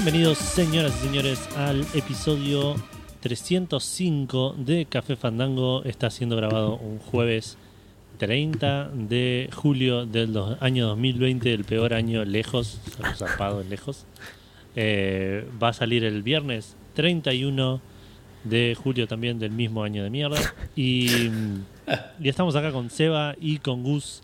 Bienvenidos, señoras y señores, al episodio 305 de Café Fandango. Está siendo grabado un jueves 30 de julio del año 2020, el peor año lejos, zarpado lejos. Eh, va a salir el viernes 31 de julio también del mismo año de mierda. Y, y estamos acá con Seba y con Gus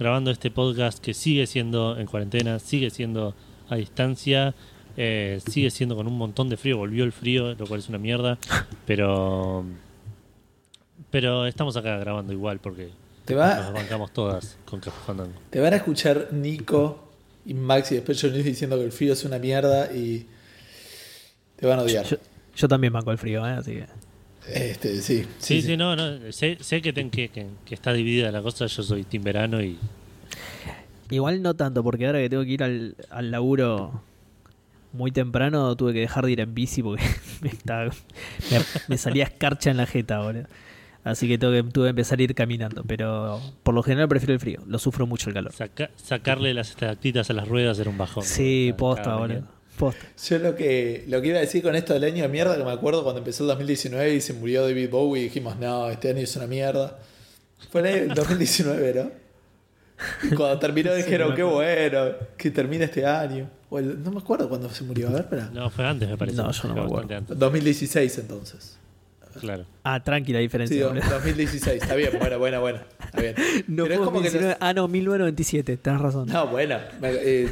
grabando este podcast que sigue siendo en cuarentena, sigue siendo a distancia, eh, sigue siendo con un montón de frío, volvió el frío, lo cual es una mierda, pero pero estamos acá grabando igual porque Te, nos va, bancamos todas con Café Fandango. te van a escuchar Nico y Max y después Johnny diciendo que el frío es una mierda y te van a odiar. Yo, yo también banco el frío, ¿eh? así que. Este, sí, Sí, sí, no, no, sé, sé que, ten- que, que- que está dividida la cosa, yo soy Team Verano y Igual no tanto, porque ahora que tengo que ir al, al laburo muy temprano, tuve que dejar de ir en bici porque me, estaba- me, me salía escarcha en la jeta, boludo. Así que, tengo que tuve que empezar a ir caminando. Pero por lo general prefiero el frío. Lo sufro mucho el calor. saca- sacarle las estalactitas a las ruedas era un bajón. Sí, ¿no? posta, boludo. Posta. Yo lo que, lo que iba a decir con esto del año de mierda, que me acuerdo cuando empezó el 2019 y se murió David Bowie y dijimos, no, este año es una mierda. Fue en el 2019, ¿no? Cuando terminó dijeron, me qué bueno, que termine este año. O el- no me acuerdo cuándo se murió, a ver, espera. No, fue antes, me parece. No, yo no me acuerdo. antes, 2016 entonces. claro. Ah, tranquila diferencia. Sí, boludo. 2016, está bien, buena, buena, buena. Está bien. No Pero es que 19 los- Ah, no, 1997, tenés razón. No, bueno. me- eh,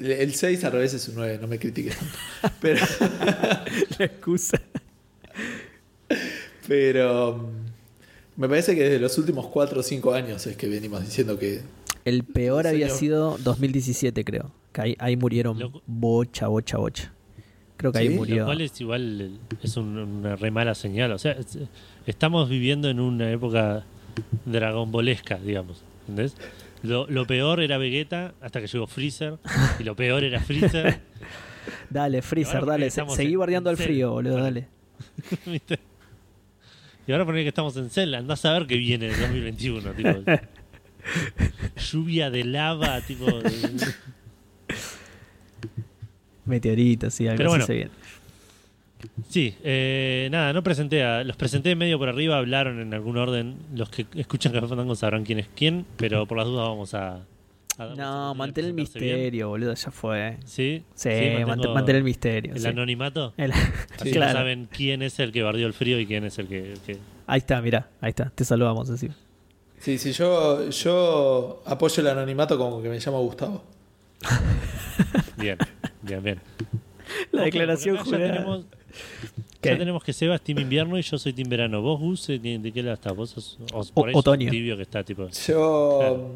el 6 al revés es un 9, no me critiques tanto. Pero, La excusa. pero me parece que desde los últimos 4 o 5 años es que venimos diciendo que El peor había señor. sido 2017, creo. Que ahí, ahí murieron Loco. bocha, bocha, bocha. Creo que ahí Sí, Lo murió. cual es igual, es un- una re mala señal. O sea, es- estamos viviendo en una época dragonbolesca, digamos. ¿Entendés? Lo, lo peor era Vegeta hasta que llegó Freezer. Y lo peor era Freezer. Dale, Freezer, dale. se- Seguí en al frío, boludo, dale. Y ahora poner que estamos en Cell. Andás a ver que viene el 2021. Tipo, lluvia de lava, tipo. Meteoritos, sí, algo Pero así bueno. se viene. Sí, eh, nada, no presenté a. Los presenté medio por arriba, hablaron en algún orden. Los que escuchan Café Fandango sabrán quién es quién, pero por las dudas vamos a. No, mantén el presentarse bien. misterio, boludo, ya fue. Sí, Sí, mantén, mantén el misterio. El sí. anonimato. El- Así claro. no saben quién es el que bardió el frío y quién es el que. el que- Ahí está, mirá, ahí está. Te saludamos así. Sí, sí, yo, yo apoyo el anonimato como que me llamo Gustavo. Bien, bien, bien. La declaración ya jurada. tenemos, ¿Qué? ya tenemos que Seba es Team Invierno y yo soy Team Verano. ¿Vos, Gus, de, de qué lado estás? ¿Vos sos o por ahí sos otoño. tibio que está tipo. Yo. Claro.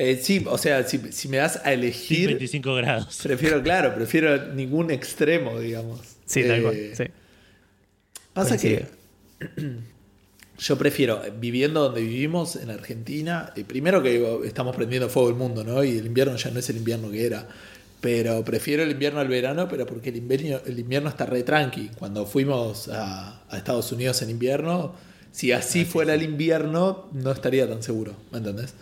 Eh, sí, o sea, si, si me das a elegir, 25 grados. prefiero, claro, prefiero ningún extremo, digamos. Sí, tal Eh, cual. Sí. Pasa que yo prefiero, viviendo donde vivimos, en Argentina, eh, primero que estamos prendiendo fuego el mundo, ¿no? Y el invierno ya no es el invierno que era. Pero prefiero el invierno al verano, pero porque el invierno, el invierno está re tranqui. Cuando fuimos a, a Estados Unidos en invierno, si así fuera el invierno, no estaría tan seguro, ¿me entendés?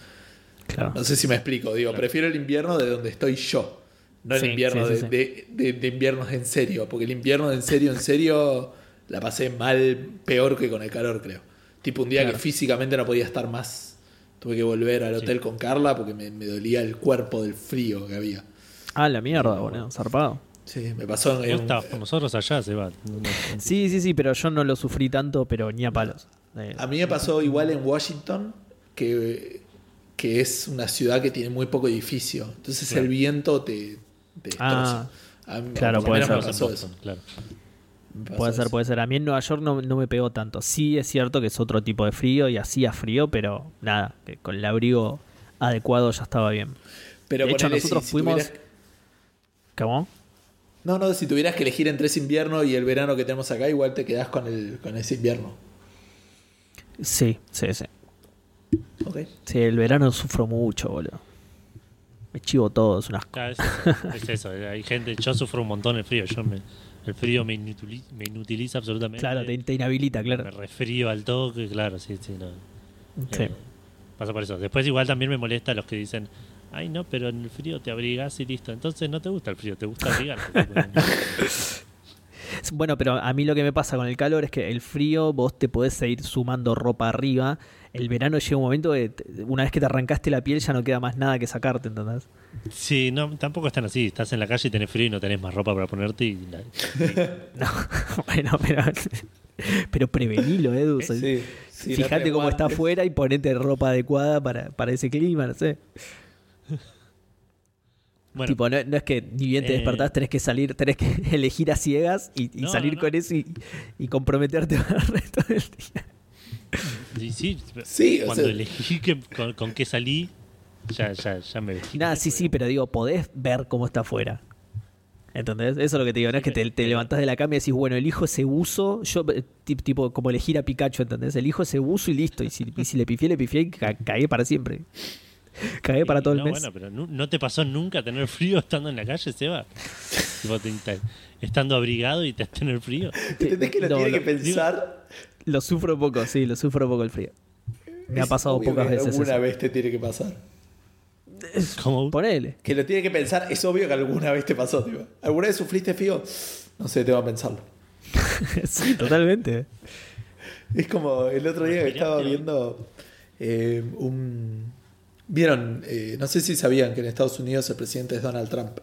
Claro. No sé si me explico, digo, prefiero el invierno de donde estoy yo, no el Sí, invierno sí, sí, de, sí. de- de- de inviernos en serio, porque el invierno de en serio, en serio, la pasé mal, peor que con el calor, creo. Tipo un día Claro. que físicamente no podía estar más, tuve que volver al hotel con Carla porque me, me dolía el cuerpo del frío que había. Ah, la mierda, boludo, zarpado. Sí, me pasó en, estabas con nosotros allá, Seba. No, no- Sí, sí, sí, pero yo no lo sufrí tanto, pero ni a palos. A mí me pasó igual en Washington, que, que es una ciudad que tiene muy poco edificio. Entonces Claro. el viento te, te destroza. Ah, mí- claro, puede ser. pasó eso. Claro. Puede ser, eso. puede ser. A mí en Nueva York no, no me pegó tanto. Sí es cierto que es otro tipo de frío y hacía frío, pero nada, que con el abrigo adecuado ya estaba bien. Pero de hecho, nosotros si- si fuimos- tuvieras- ¿Cómo? No, no, si tuvieras que elegir entre ese invierno y el verano que tenemos acá, igual te quedás con, el, con ese invierno. Sí, sí, sí. Ok. Sí, el verano sufro mucho, boludo. Me chivo todo, es un asco. Claro, es, eso, es eso, Hay gente, yo sufro un montón el frío. Yo me, el frío me, inutili- me inutiliza absolutamente. Claro, te, te inhabilita, Me claro. resfrío al toque, claro, sí, sí, no. Sí. Eh, pasa por eso. Después igual también me molesta los que dicen, Ay, no, pero en el frío te abrigas y listo. Entonces no te gusta el frío, te gusta abrigar. Bueno, pero a mí lo que me pasa con el calor es que el frío vos te podés seguir sumando ropa arriba. El verano llega un momento que te- una vez que te arrancaste la piel ya no queda más nada que sacarte, ¿entendés? sí, no, tampoco están así. Estás en la calle y tenés frío y no tenés más ropa para ponerte y No, bueno, pero, pero prevenilo, Edu. Sí, sí, no Fíjate cómo está afuera y ponete ropa adecuada para, para ese clima, no sé. Bueno, tipo, no, no es que ni bien te eh, despertás, tenés que salir, tenés que elegir a ciegas y, y No, salir no. con eso y, y comprometerte para el resto del día. Sí, sí, Sí, o cuando sea- elegí que, con, con qué salí, ya, ya, ya me vestí. Nada, sí, sí, pero digo, podés ver cómo está afuera. ¿Entendés? Eso es lo que te digo, no es que te, te levantás de la cama y decís, bueno, elijo ese buzo, yo, eh, ti- tipo, como elegir a Pikachu, ¿entendés? Elijo ese buzo y listo. Y si, y si le pifié, le pifié y ca- cagué para siempre. Cagué para todo el no, mes. Bueno, pero ¿no te pasó nunca tener frío estando en la calle, Seba? Tipo, te- te- estando abrigado y te tener frío. ¿Entendés que lo No, tiene que pensar? Lo sufro poco, sí, lo sufro poco el frío. Me ha Es pasado obvio pocas veces. Alguna eso. vez te tiene que pasar. Como, Ponele. Que lo tiene que pensar, es obvio que alguna vez te pasó, tipo. ¿Alguna vez sufriste frío? No sé, tengo que pensarlo. sí, totalmente. Es como el otro día que estaba viendo eh, un... Vieron, eh, no sé si sabían que en Estados Unidos el presidente es Donald Trump.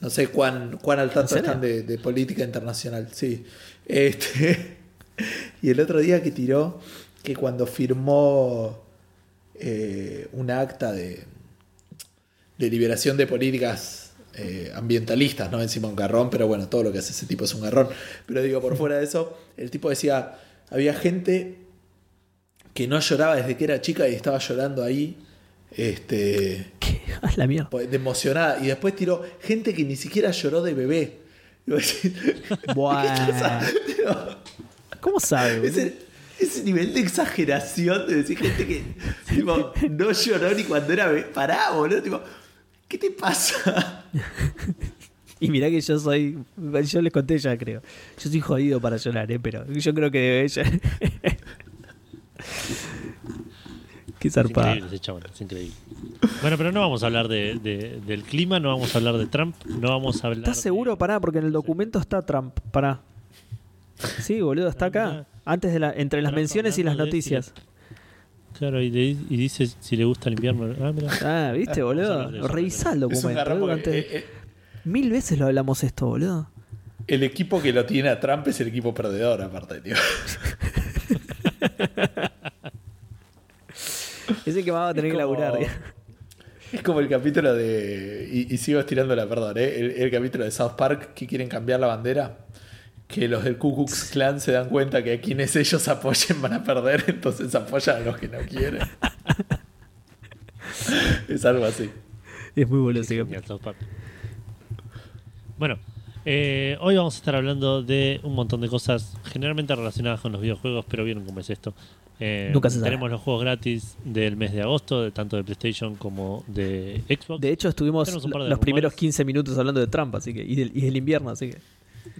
No sé cuán, cuán al tanto están de, de política internacional, sí. Este, y el otro día que tiró que cuando firmó eh, un acta de, de liberación de políticas eh, ambientalistas, no encima un garrón, pero bueno, todo lo que hace ese tipo es un garrón. Pero digo, por fuera de eso, el tipo decía, había gente que no lloraba desde que era chica y estaba llorando ahí, este, ¿Qué? Ah, la mierda. pues, de emocionada. Y después tiró gente que ni siquiera lloró de bebé. Y vos decís, Buah. ¿Cómo sabe? boludo? ese, ese nivel de exageración de decir gente que tipo, no lloró ni cuando era. Pará, boludo. Tipo, ¿Qué te pasa? Y mirá que yo soy. Yo les conté ya, creo. Yo soy jodido para llorar, ¿eh? Pero yo creo que debe ella. Qué Es zarpada. increíble ese chabón, es increíble. Bueno, pero no vamos a hablar de, de- del clima, no vamos a hablar de Trump, no vamos a hablar. ¿Estás seguro? de- Pará, porque en el documento está Trump. Pará. Sí, boludo, está acá. Antes de la, entre las menciones y las noticias. Claro, y, le- y dice si le gusta el invierno. Ah, mira. Ah, ¿viste, Vamos a boludo? Revisá el documento. eh, eh, eh, Mil veces lo hablamos esto, boludo. el equipo que lo tiene a Trump es el equipo perdedor, aparte, tío. Es el que más va a tener que laburar. Es como el capítulo de. Y, y sigo estirándola, perdón, ¿eh? el, el capítulo de South Park que quieren cambiar la bandera. Que los del Ku Klux Klan se dan cuenta que a quienes ellos apoyen van a perder, entonces apoyan a los que no quieren. es algo así. Es muy boludo ese. Bueno, eh, hoy vamos a estar hablando de un montón de cosas generalmente relacionadas con los videojuegos, pero vieron cómo es esto. Eh, Nunca se sabe. tenemos los juegos gratis del mes de agosto, de tanto de PlayStation como de Xbox. De hecho, estuvimos Tenemos un par de los primeros rumores. 15 minutos hablando de Trump así que, y, del, y del invierno, así que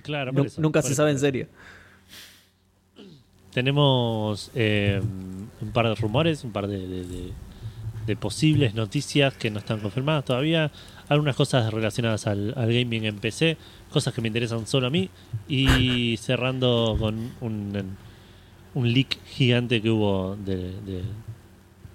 claro, nu- por eso, nunca por se eso. sabe en serio. Tenemos eh, un par de rumores, un par de, de- de- de posibles noticias que no están confirmadas todavía. Algunas cosas relacionadas al, al gaming en PC, cosas que me interesan solo a mí. Y cerrando con un, un leak gigante que hubo de, de-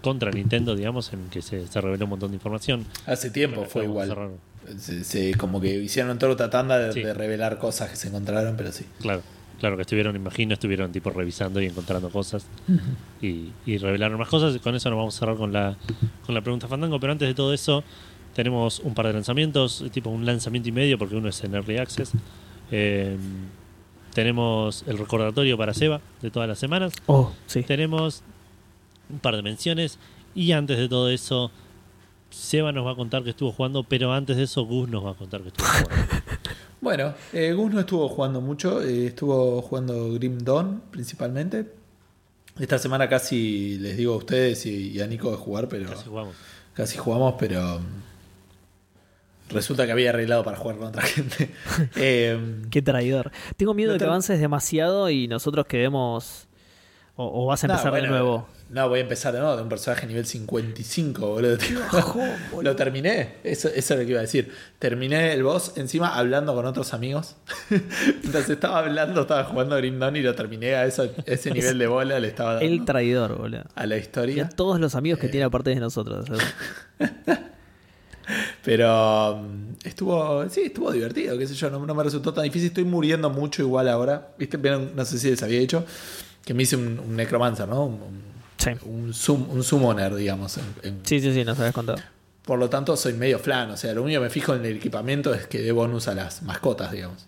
contra Nintendo, digamos, en que se, se reveló un montón de información. Hace tiempo fue igual. cerrar. Se, se- como que hicieron toda otra tanda de, Sí. de revelar cosas que se encontraron, pero sí. Claro, claro que estuvieron, imagino, estuvieron tipo revisando y encontrando cosas y, y revelaron más cosas. Y con eso nos vamos a cerrar con la, con la pregunta Fandango. Pero antes de todo eso, tenemos un par de lanzamientos, tipo un lanzamiento y medio, porque uno es en Early Access. Eh, tenemos el recordatorio para Seba de todas las semanas. Oh, sí. Tenemos un par de menciones. Y antes de todo eso, Seba nos va a contar que estuvo jugando, pero antes de eso, Gus nos va a contar que estuvo jugando. Bueno, eh, Gus no estuvo jugando mucho, eh, estuvo jugando Grim Dawn principalmente. Esta semana casi les digo a ustedes y, y a Nico de jugar, pero Casi jugamos. casi jugamos, pero mm, resulta que había arreglado para jugar con otra gente. Eh, Qué traidor. Tengo miedo No de que avances demasiado y nosotros quedemos O, o vas a No, empezar de nuevo. No, voy a empezar de nuevo de un personaje nivel 55, boludo. Lo terminé, eso, eso es lo que iba a decir. Terminé el boss encima hablando con otros amigos. Entonces estaba hablando, estaba jugando a Grim Dawn y lo terminé a eso- ese nivel de bola, le estaba dando El traidor, boludo. a la Y historia. a todos los amigos Eh. que tiene aparte de nosotros. Pero mm, estuvo, sí, estuvo divertido, qué sé yo, no, no me resultó tan difícil. Estoy muriendo mucho igual ahora. ¿Viste? Vieron, No sé si les había dicho que me hice un, un necromancer, ¿no? Un, un- Sí. un, sum- un summoner, digamos. en- en- Sí, sí, sí, nos habías contado. Por lo tanto, soy medio flan. O sea, lo único que me fijo en el equipamiento es que dé bonus a las mascotas, digamos.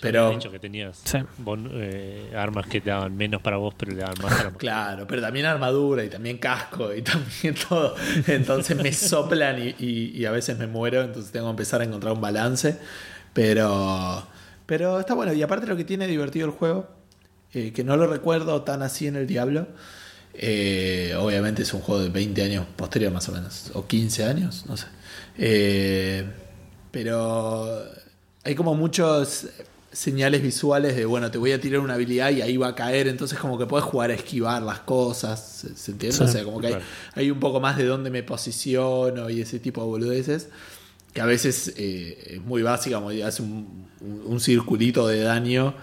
Pero. Dicho que tenías Sí. bon- eh, armas que te daban menos para vos, pero le daban más armas. claro, pero también armadura y también casco y también todo. Entonces me soplan y, y- y a veces me muero. Entonces tengo que empezar a encontrar un balance. Pero, pero está bueno. Y aparte, lo que tiene divertido el juego, eh, que no lo recuerdo tan así en el Diablo. Eh, obviamente es un juego de 20 años posterior, más o menos. O 15 años, no sé. Eh, pero hay como muchos señales visuales de, bueno, te voy a tirar una habilidad y ahí va a caer, entonces como que puedes jugar a esquivar las cosas, ¿se, entiende? Sí. o sea, como que hay, un poco más de dónde me posiciono y ese tipo de boludeces, que a veces eh, es muy básica, como hace un, un- un circulito de daño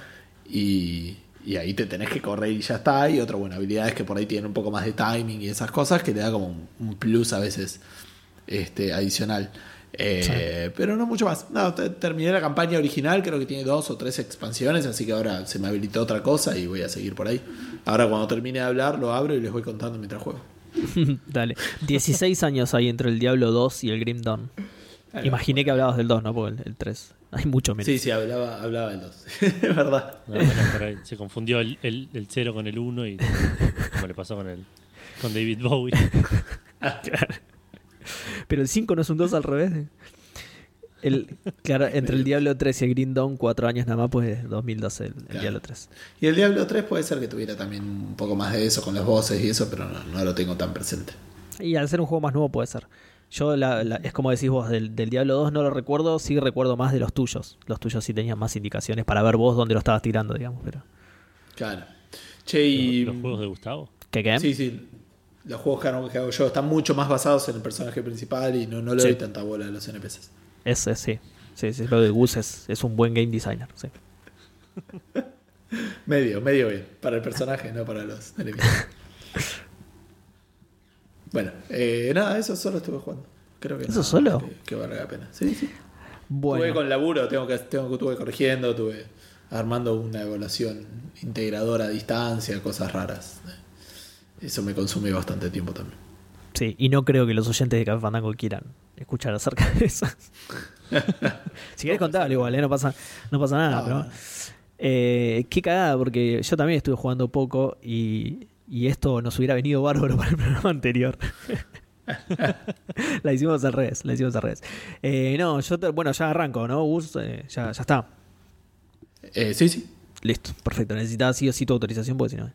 y, y ahí te tenés que correr y ya está, y otra buena habilidad es que por ahí tienen un poco más de timing y esas cosas que le da como un, un plus a veces este, adicional. Eh, Pero no mucho más. No, te- terminé la campaña original, creo que tiene dos o tres expansiones, así que ahora se me habilitó otra cosa y voy a seguir por ahí. Ahora cuando termine de hablar lo abro y les voy contando mientras juego. Dale. 16 años hay entre el Diablo 2 y el Grim Dawn. Imaginé que hablabas del 2, ¿no? Porque el, el 3. Hay mucho menos. Sí, sí, hablaba, hablaba del 2. es verdad. No, bueno, por ahí se confundió el, el, el 0 con el 1 y como le pasó con el con David Bowie. Pero el 5 no es un 2 al revés. El, claro, entre el Diablo 3 y el Green Dawn, 4 años nada más, pues 2012 el, el Claro. Diablo 3. Y el Diablo 3 puede ser que tuviera también un poco más de eso con los voces y eso, pero no, no lo tengo tan presente. Y al ser un juego más nuevo puede ser. Yo, la- la- es como decís vos, del, del Diablo 2 no lo recuerdo, sí recuerdo más de los tuyos. Los tuyos sí tenían más indicaciones para ver vos dónde lo estabas tirando, digamos. Pero... Claro. Che, y. Los juegos de Gustavo. ¿Qué qué? Sí, sí. Los juegos que hago, que hago yo están mucho más basados en el personaje principal y no, no le Sí. doy tanta bola a los NPCs. Ese sí. Sí, sí, lo de Gus es, es un buen game designer. Sí. Medio, medio bien. Para el personaje, no para los NPCs. bueno, eh, nada, eso solo estuve jugando. Creo que ¿Eso solo? Que, que valga la pena. Sí, sí. Estuve Bueno, con laburo, tengo que, tengo, estuve corrigiendo, estuve armando una evaluación integradora a distancia, cosas raras. Eso me consume bastante tiempo también. sí, y no creo que los oyentes de Café Fandango quieran escuchar acerca de eso. si querés contarlo igual, ¿eh? no, pasa, no pasa nada. No, pero- no. Eh, qué cagada, porque yo también estuve jugando poco y, y esto nos hubiera venido bárbaro para el programa anterior. la hicimos al revés, la hicimos al revés. Eh, no, yo, te- bueno, ya arranco, ¿no, Gus? Eh, ya, ya está. Eh, sí, sí. Listo, perfecto. Necesitaba sí o sí tu autorización porque si no.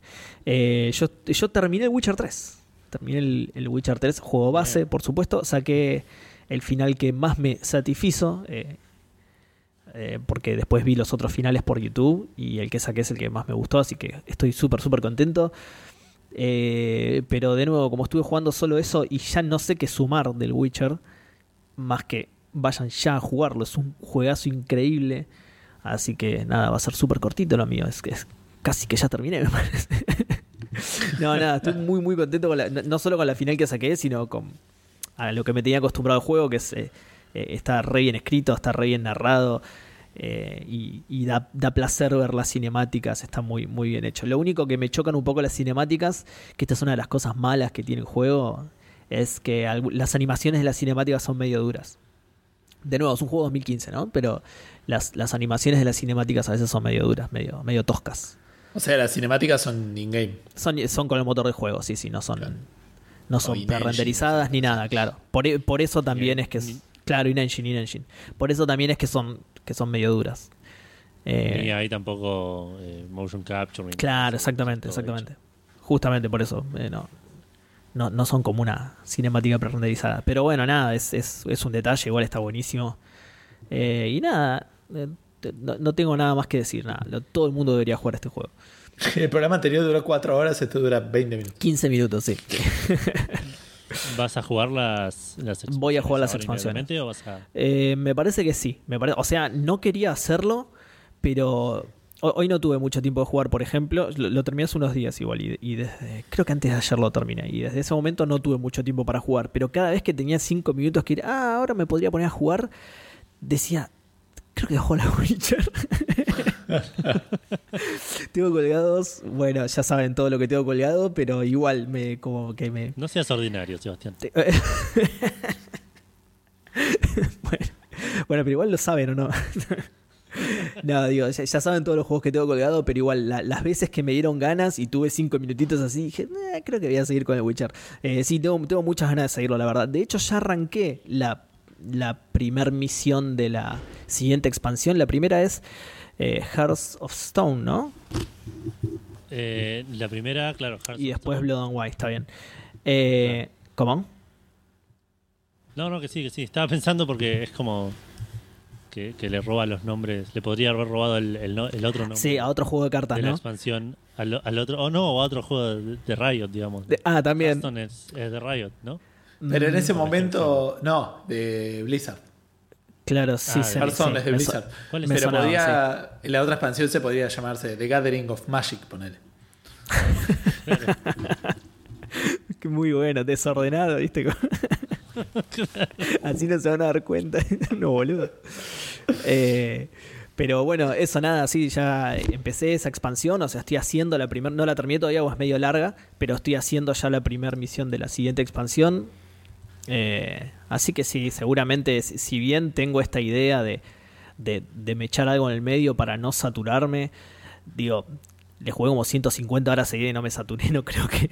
Eh, yo, yo terminé el Witcher 3. Terminé el, el Witcher 3, juego base, por supuesto. Saqué el final que más me satisfizo. eh, eh, porque después vi los otros finales por YouTube. Y el que saqué es el que más me gustó. Así que estoy súper, súper contento. Eh, pero de nuevo, como estuve jugando solo eso y ya no sé qué sumar del Witcher, más que vayan ya a jugarlo. Es un juegazo increíble. Así que nada, va a ser súper cortito lo mío. Es que es casi que ya terminé, me parece. no, nada, estoy muy, muy contento con la, no, solo con la final que saqué, sino con a lo que me tenía acostumbrado al juego, que eh, eh, está re bien escrito, está re bien narrado. Eh, y y da, da placer ver las cinemáticas, está muy, muy bien hecho. Lo único que me chocan un poco las cinemáticas, que esta es una de las cosas malas que tiene el juego, es que las animaciones de las cinemáticas son medio duras. De nuevo, es un juego 2015, ¿no? Pero las, las animaciones de las cinemáticas a veces son medio duras, medio, medio toscas. O sea, las cinemáticas son in-game. Son, son con el motor de juego, sí, sí, no son, Claro. no son renderizadas ni nada, claro. Por, e- por eso también In- es que es. in- Claro, in-engine, in-engine. Por eso también es que son, que son medio duras. Eh, Ni hay tampoco eh, motion capture. ni nada, Claro, exactamente, exactamente. Justamente por eso. eh, no, no, no son como una cinemática pre-renderizada. Pero bueno, nada, es, es, es un detalle, igual está buenísimo. Eh, y nada, eh, no, no tengo nada más que decir, nada. Lo- todo el mundo debería jugar este juego. El programa anterior duró 4 horas, esto dura 20 minutos. 15 minutos, sí. ¿Vas a jugar las, las Voy a jugar las expansiones. inmediatamente o vas a- Eh, me parece que sí. Me pare- O sea, no quería hacerlo, pero ho- hoy no tuve mucho tiempo de jugar, por ejemplo. Lo, lo terminé hace unos días igual y, y desde, creo que antes de ayer lo terminé. Y desde ese momento no tuve mucho tiempo para jugar. Pero cada vez que tenía 5 minutos que ir, ah, ahora me podría poner a jugar, decía, creo que juego la Witcher. tengo colgados, bueno, ya saben todo lo que tengo colgado, pero igual me como que me, No seas ordinario, Sebastián. bueno, bueno, pero igual lo saben o no. no, digo, ya, ya saben todos los juegos que tengo colgado, pero igual la- las veces que me dieron ganas y tuve cinco minutitos así, dije, "Eh, creo que voy a seguir con el Witcher. Eh, sí, tengo, tengo muchas ganas de seguirlo, la verdad. De hecho, ya arranqué la, la primer misión de la siguiente expansión. La primera es eh, Hearts of Stone, ¿no? Eh, la primera, claro, Hearts Y of después Stone. Blood and White, está bien. Eh, ¿Cómo? No, no, que sí, que sí. Estaba pensando porque es como que, que le roba los nombres. Le podría haber robado el, el no- el otro nombre Sí, a otro juego de cartas, de la ¿no? expansión al, al otro. O no, o a otro juego de, de Riot, digamos. De- ah, también. Hearthstone es, es de Riot, ¿no? Pero en ese por momento, no, de Blizzard. Claro, sí, Ah, se Hearthstone sí, es de me Blizzard. ¿Cuál es me Pero sonaba, podría, en la otra expansión se podría llamarse The Gathering of Magic, ponele. Que muy bueno, desordenado, ¿viste? Así no se van a dar cuenta. no, boludo. Eh, pero bueno, eso nada, sí, ya empecé esa expansión, o sea, estoy haciendo la primera, no la terminé todavía, o es medio larga, pero estoy haciendo ya la primera misión de la siguiente expansión. Eh, así que sí, seguramente, si bien tengo esta idea de, de, de me echar algo en el medio para no saturarme, digo, le jugué como 150 horas seguidas y no me saturé, no creo que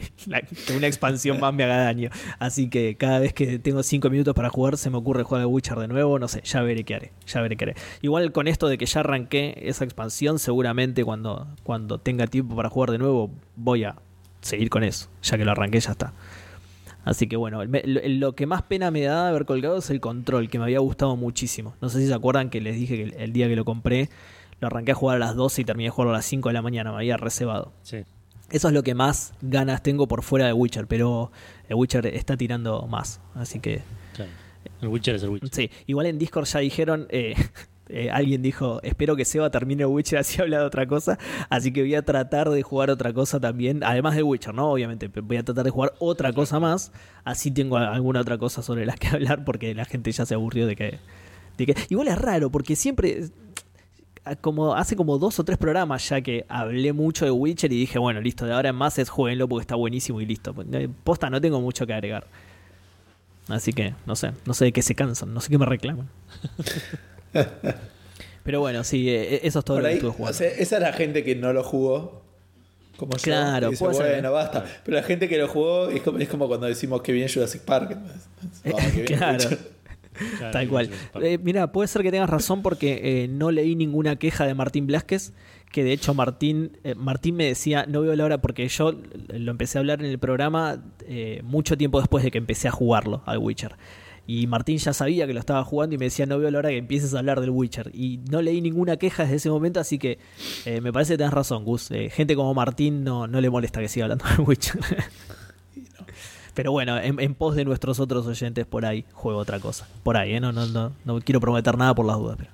una expansión más me haga daño. Así que cada vez que tengo 5 minutos para jugar, se me ocurre jugar al Witcher de nuevo, no sé, ya veré qué haré, ya veré qué haré. Igual con esto de que ya arranqué esa expansión, seguramente cuando, cuando tenga tiempo para jugar de nuevo, voy a seguir con eso, ya que lo arranqué, ya está. Así que bueno, me- lo, que más pena me da haber colgado es el control, que me había gustado muchísimo. No sé si se acuerdan que les dije que el, el día que lo compré, lo arranqué a jugar a las 12 y terminé de jugar a las 5 de la mañana, me había reservado. Sí. Eso es lo que más ganas tengo por fuera de Witcher, pero el Witcher está tirando más. Así que Claro. El Witcher es el Witcher. sí, igual en Discord ya dijeron, eh, eh, alguien dijo, espero que Seba termine Witcher así habla de otra cosa, así que voy a tratar de jugar otra cosa también, además de Witcher, ¿no? Obviamente, voy a tratar de jugar otra cosa más, así tengo alguna otra cosa sobre la que hablar porque la gente ya se aburrió de que... De que igual es raro, porque siempre como hace como dos o tres programas ya que hablé mucho de Witcher y dije, bueno, listo, de ahora en más es jueguenlo porque está buenísimo y listo. Eh, Posta, no tengo mucho que agregar. Así que, no sé, no sé de qué se cansan, no sé qué me reclaman. Pero bueno, sí, eh, eso es todo Por lo que ahí, estuve o jugando. sea, esa es la gente que no lo jugó. Como yo. Claro, y dice, bueno, ¿eh? basta. Pero la gente que lo jugó es como, es como cuando decimos que viene Jurassic Park. Oh, que viene Claro. Tal cual. Eh, mira, puede ser que tengas razón porque eh, no leí ninguna queja de Martín Blasquez, que de hecho Martín, eh, Martín me decía, no veo la hora porque yo lo empecé a hablar en el programa eh, mucho tiempo después de que empecé a jugarlo al Witcher. Y Martín ya sabía que lo estaba jugando y me decía, no veo la hora que empieces a hablar del Witcher. Y no leí ninguna queja desde ese momento, así que eh, me parece que tenés razón, Gus. Eh, gente como Martín no, no le molesta que siga hablando del Witcher. Pero bueno, en, en pos de nuestros otros oyentes por ahí juego otra cosa. Por ahí, ¿eh? No, no, no, no quiero prometer nada por las dudas, pero.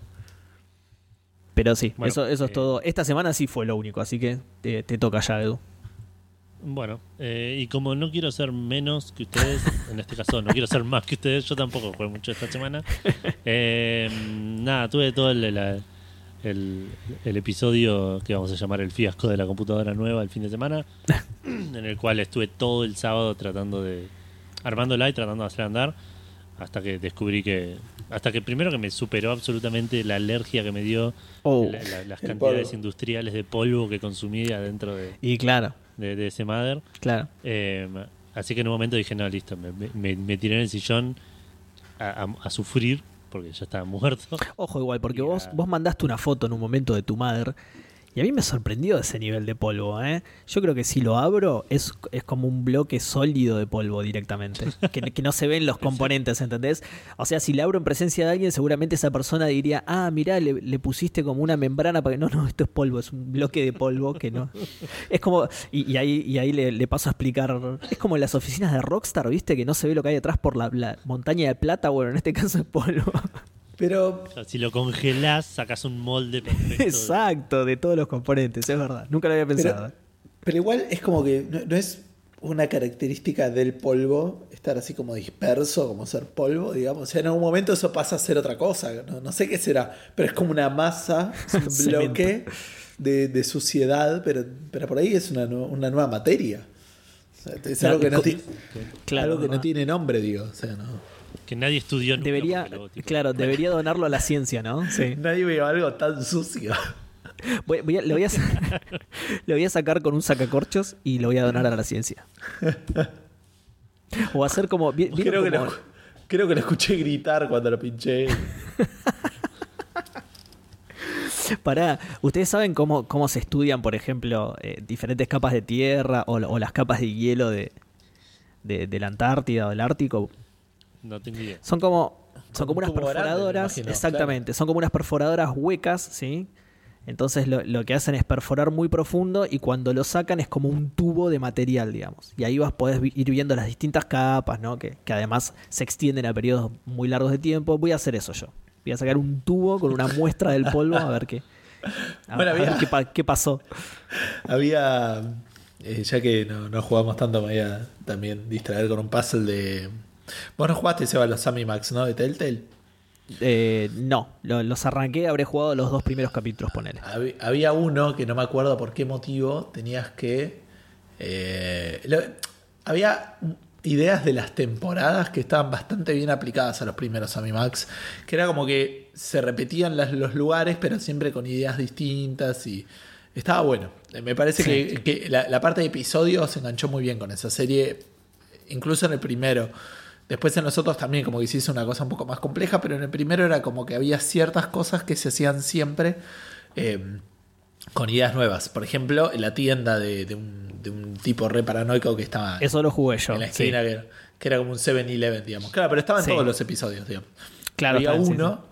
Pero sí, Bueno, eso, eso es eh, todo. Esta semana sí fue lo único, así que te, te toca ya, Edu. Bueno, eh, y como no quiero ser menos que ustedes, en este caso no quiero ser más que ustedes, yo tampoco jugué mucho esta semana. Eh, nada, tuve todo el, el, el episodio que vamos a llamar el fiasco de la computadora nueva el fin de semana, en el cual estuve todo el sábado tratando de armándola y tratando de hacer andar, hasta que descubrí que, hasta que primero que me superó absolutamente la alergia que me dio Oh. la- la- las cantidades polvo. industriales de polvo que consumía dentro de, Y claro, de- de ese Mother. claro. Eh, así que en un momento dije, no, listo, me, me- me tiré en el sillón a, a- a sufrir, porque ya estaba muerto. Ojo igual, porque Y vos, vos mandaste una foto en un momento de tu madre Y a mí me sorprendió ese nivel de polvo, ¿eh? Yo creo que si lo abro es, es como un bloque sólido de polvo directamente. Que, que no se ven los componentes, ¿entendés? O sea, si lo abro en presencia de alguien, seguramente esa persona diría, ah, mirá, le, le pusiste como una membrana para que no, no, esto es polvo, es un bloque de polvo que no. Es como, y, y ahí, y ahí le, le paso a explicar, es como en las oficinas de Rockstar, ¿viste? Que no se ve lo que hay detrás por la, la montaña de plata, bueno, en este caso es polvo. Pero O sea, si lo congelás, sacas un molde perfecto. Exacto, de todos los componentes, es verdad. Nunca lo había pensado. Pero, pero igual es como que no, no es una característica del polvo estar así como disperso, como ser polvo, digamos. O sea, en algún momento eso pasa a ser otra cosa. No, no sé qué será, pero es como una masa, es un bloque de, de suciedad, pero, pero por ahí es una, una nueva materia. O sea, es algo que no, ti- Claro, algo que no tiene nombre, digo. O sea, no. Que nadie estudió nunca. Debería, tipo, claro, debería donarlo a la ciencia, ¿no? Sí. Nadie vio algo tan sucio. Voy, voy a- le, voy a, sa- le voy a sacar con un sacacorchos y lo voy a donar a la ciencia. O hacer como. vi- ¿vieron Creo que, lo, creo que lo escuché gritar cuando lo pinché. Pará, ¿ustedes saben cómo, cómo se estudian, por ejemplo, eh, diferentes capas de tierra o, o las capas de hielo de, de, de la Antártida o del Ártico? No tengo idea. Son como, son Como como un unas grande, perforadoras, imagino, exactamente, son como unas perforadoras huecas, ¿sí? Entonces lo, lo que hacen es perforar muy profundo y cuando lo sacan es como un tubo de material, digamos. Y ahí vas podés ir viendo las distintas capas, ¿no? Que, que además se extienden a periodos muy largos de tiempo. Voy a hacer eso yo. Voy a sacar un tubo con una muestra del polvo a ver qué, a- Bueno, a ver había- qué, pa- qué pasó. Había, eh, ya que no, no jugamos tanto, me voy a también distraer con un puzzle de... Vos no jugaste, Seba, los Sammy Max, ¿no? De Telltale. Eh, no, lo- los arranqué, habré jugado los dos primeros capítulos, ponele. Hab- Había uno que no me acuerdo por qué motivo tenías que... eh, lo- había ideas de las temporadas que estaban bastante bien aplicadas a los primeros Sammy Max, que era como que se repetían las- los lugares, pero siempre con ideas distintas y estaba bueno. Eh, Me parece Sí. que, que la, la parte de episodios se enganchó muy bien con esa serie, incluso en el primero. Después en los otros también como que se hizo una cosa un poco más compleja, pero en el primero era como que había ciertas cosas que se hacían siempre eh, con ideas nuevas. Por ejemplo, la tienda de, de un, de un tipo re paranoico que estaba Eso lo jugué yo. en la sí. esquina, que, era, que era como un 7-Eleven, digamos. Claro, pero estaba en Sí. todos los episodios, digamos. Claro, había sí, uno,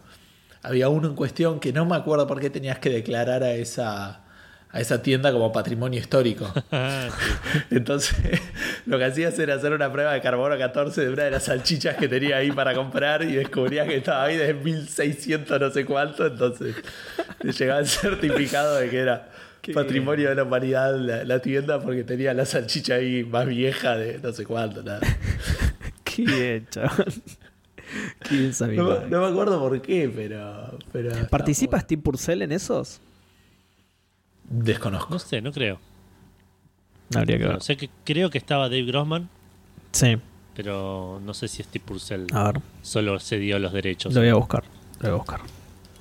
había uno en cuestión que no me acuerdo por qué tenías que declarar a esa a esa tienda como patrimonio histórico. Entonces, lo que hacías era hacer una prueba de carbono 14 de una de las salchichas que tenía ahí para comprar y descubrías que estaba ahí desde 1600 no sé cuánto, entonces te llegaba el certificado de que era Qué patrimonio de la humanidad la, la tienda porque tenía la salchicha ahí más vieja de no sé cuánto, nada. Qué bien, chaval. Sammy No, no me acuerdo por qué, pero... pero ¿Participa está Steve Purcell en esos? Desconozco. No sé, no creo. Habría que ver. No, sé que creo que estaba Dave Grossman, Sí, pero no sé si Steve Purcell a ver, solo cedió los derechos. lo voy a buscar. Lo voy a buscar.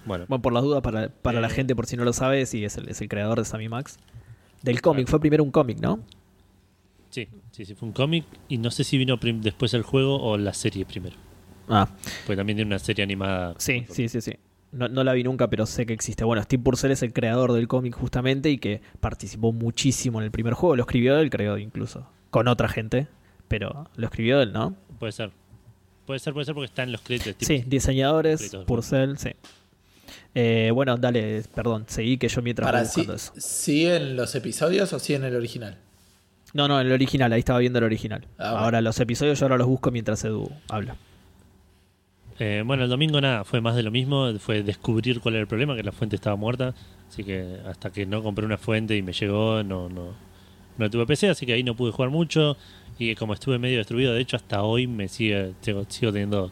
Bueno, Bueno, por las dudas, para, para la Eh. gente, por si no lo sabe, sí, es el, es el creador de Sammy Max. Del cómic, fue primero un cómic, ¿no? sí, sí, sí, fue un cómic y no sé si vino después el juego o la serie primero. Ah, Porque también tiene una serie animada. sí, sí, sí, sí. No, no la vi nunca, pero sé que existe. Bueno, Steve Purcell es el creador del cómic justamente y que participó muchísimo en el primer juego. Lo escribió él, creo, incluso. Con otra gente, pero lo escribió él, ¿no? Puede ser. Puede ser, puede ser porque está en los créditos. tipo- Sí, diseñadores, Créditos. Purcell, sí. Eh, bueno, dale, perdón, seguí que yo mientras voy Para, ¿sí, buscando eso. ¿Sí en los episodios o sí en el original? No, no, el original, ahí estaba viendo el original. Ah, bueno. ahora los episodios yo ahora los busco mientras Edu habla. Eh, bueno, el domingo nada, fue más de lo mismo. Fue descubrir cuál era el problema, que la fuente estaba muerta. Así que hasta que no compré una fuente y me llegó, no, no, no tuve PC, así que ahí no pude jugar mucho. Y como estuve medio destruido, de hecho, hasta hoy me sigue, sigo, sigo teniendo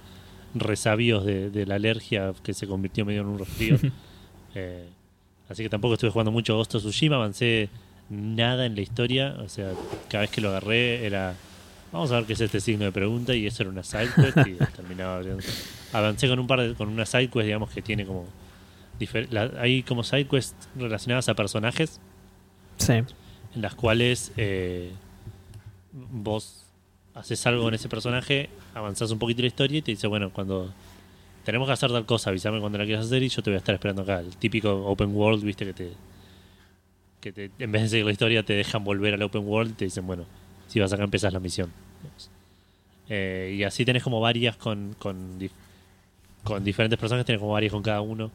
resabios de, de la alergia que se convirtió medio en un resfrío. Eh, así que tampoco estuve jugando mucho Ghost of Tsushima, avancé nada en la historia. O sea, cada vez que lo agarré era. Vamos a ver qué es este signo de pregunta. Y eso era una sidequest y terminaba abriendo. Avancé con un par de, con una sidequest, digamos, que tiene como. la- hay como sidequests relacionadas a personajes Sí. en las cuales eh, vos haces algo con ese personaje, avanzás un poquito la historia y te dice, bueno, cuando tenemos que hacer tal cosa, avísame cuando la quieras hacer y yo te voy a estar esperando acá. El típico open world, viste, que te que te- en vez de seguir la historia te dejan volver al open world y te dicen, bueno, si vas acá empezás la misión. Eh, y así tenés como varias con, con, con diferentes personajes, tenés como varias con cada uno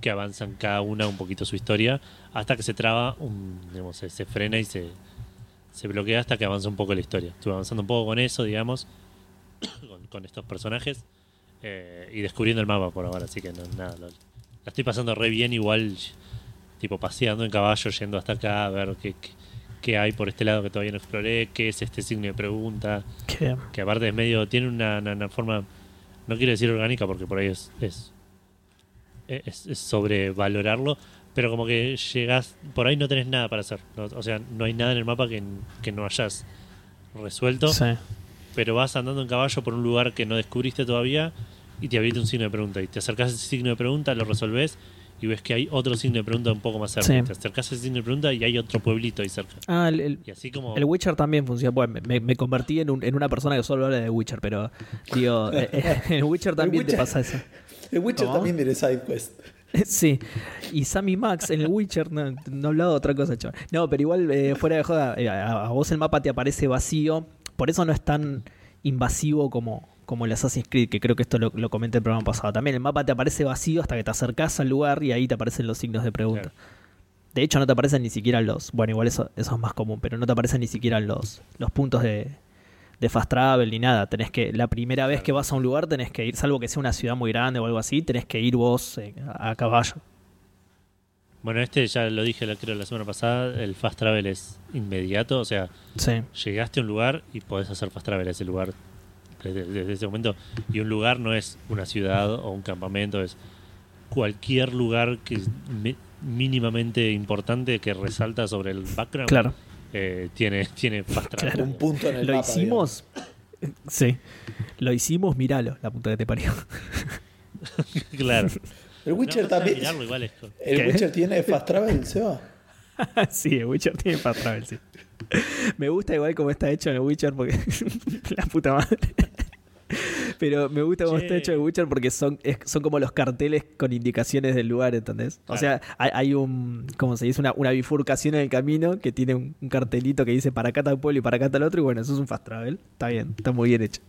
que avanzan cada una un poquito su historia hasta que se traba, un, digamos, se, frena y se, se bloquea hasta que avanza un poco la historia. Estuve avanzando un poco con eso, digamos, con, estos personajes eh, y descubriendo el mapa por ahora, así que no, nada, la estoy pasando re bien igual, tipo paseando en caballo, yendo hasta acá a ver qué, qué hay por este lado que todavía no exploré, qué es este signo de pregunta, Qué que aparte es medio, tiene una, una- una forma, no quiero decir orgánica porque por ahí es, es, es, es sobrevalorarlo, pero como que llegas, por ahí no tenés nada para hacer, ¿no? o sea, no hay nada en el mapa que, que no hayas resuelto, Sí. pero vas andando en caballo por un lugar que no descubriste todavía y te habilita un signo de pregunta y te acercás a ese signo de pregunta, lo resolves y ves que hay otro signo de pregunta un poco más cerca. Sí. Te acercás a ese signo de pregunta y hay otro pueblito ahí cerca. Ah, el, el- Y así como... el Witcher también funciona. Bueno, me, me convertí en, un- en una persona que solo habla de Witcher, pero digo, eh, eh, en el Witcher también te Witcher- pasa eso. El Witcher ¿Cómo? también tiene side quest. Sí, y Sammy Max en el Witcher, no, no hablaba de otra cosa, chaval. No, pero igual, eh, fuera de joda, eh, a, a vos el mapa te aparece vacío, por eso no es tan invasivo como, como el Assassin's Creed, que creo que esto lo, lo comenté en el programa pasado. También el mapa te aparece vacío hasta que te acercás al lugar y ahí te aparecen los signos de pregunta. Claro. De hecho, no te aparecen ni siquiera los. Bueno, igual eso, eso es más común, pero no te aparecen ni siquiera los, los puntos de, de fast travel ni nada. Tenés que, la primera vez que vas a un lugar, tenés que ir, salvo que sea una ciudad muy grande o algo así, tenés que ir vos eh, a, caballo. Bueno, este ya lo dije la- creo la semana pasada, el fast travel es inmediato, o sea, Sí, llegaste a un lugar y podés hacer fast travel a ese lugar desde, desde ese momento. Y un lugar no es una ciudad o un campamento, es cualquier lugar que es mínimamente importante que resalta sobre el background. claro. eh, tiene, tiene fast travel. Claro. Un punto en el Lo mapa. hicimos. Sí. Lo hicimos, miralo, la puta que te parió. claro. El Witcher No, no también. mirarlo igual es co- ¿El ¿Qué? Witcher tiene fast travel, Seba? sí, el Witcher tiene fast travel, sí. Me gusta igual cómo está hecho en el Witcher porque. la puta madre. Pero me gusta cómo está hecho el Witcher porque son, es- son como los carteles con indicaciones del lugar, ¿entendés? O sea, hay, hay un, ¿cómo se dice? Una, una bifurcación en el camino que tiene un, un cartelito que dice para acá tal pueblo y para acá tal otro. Y bueno, eso es un fast travel. Está bien, está muy bien hecho.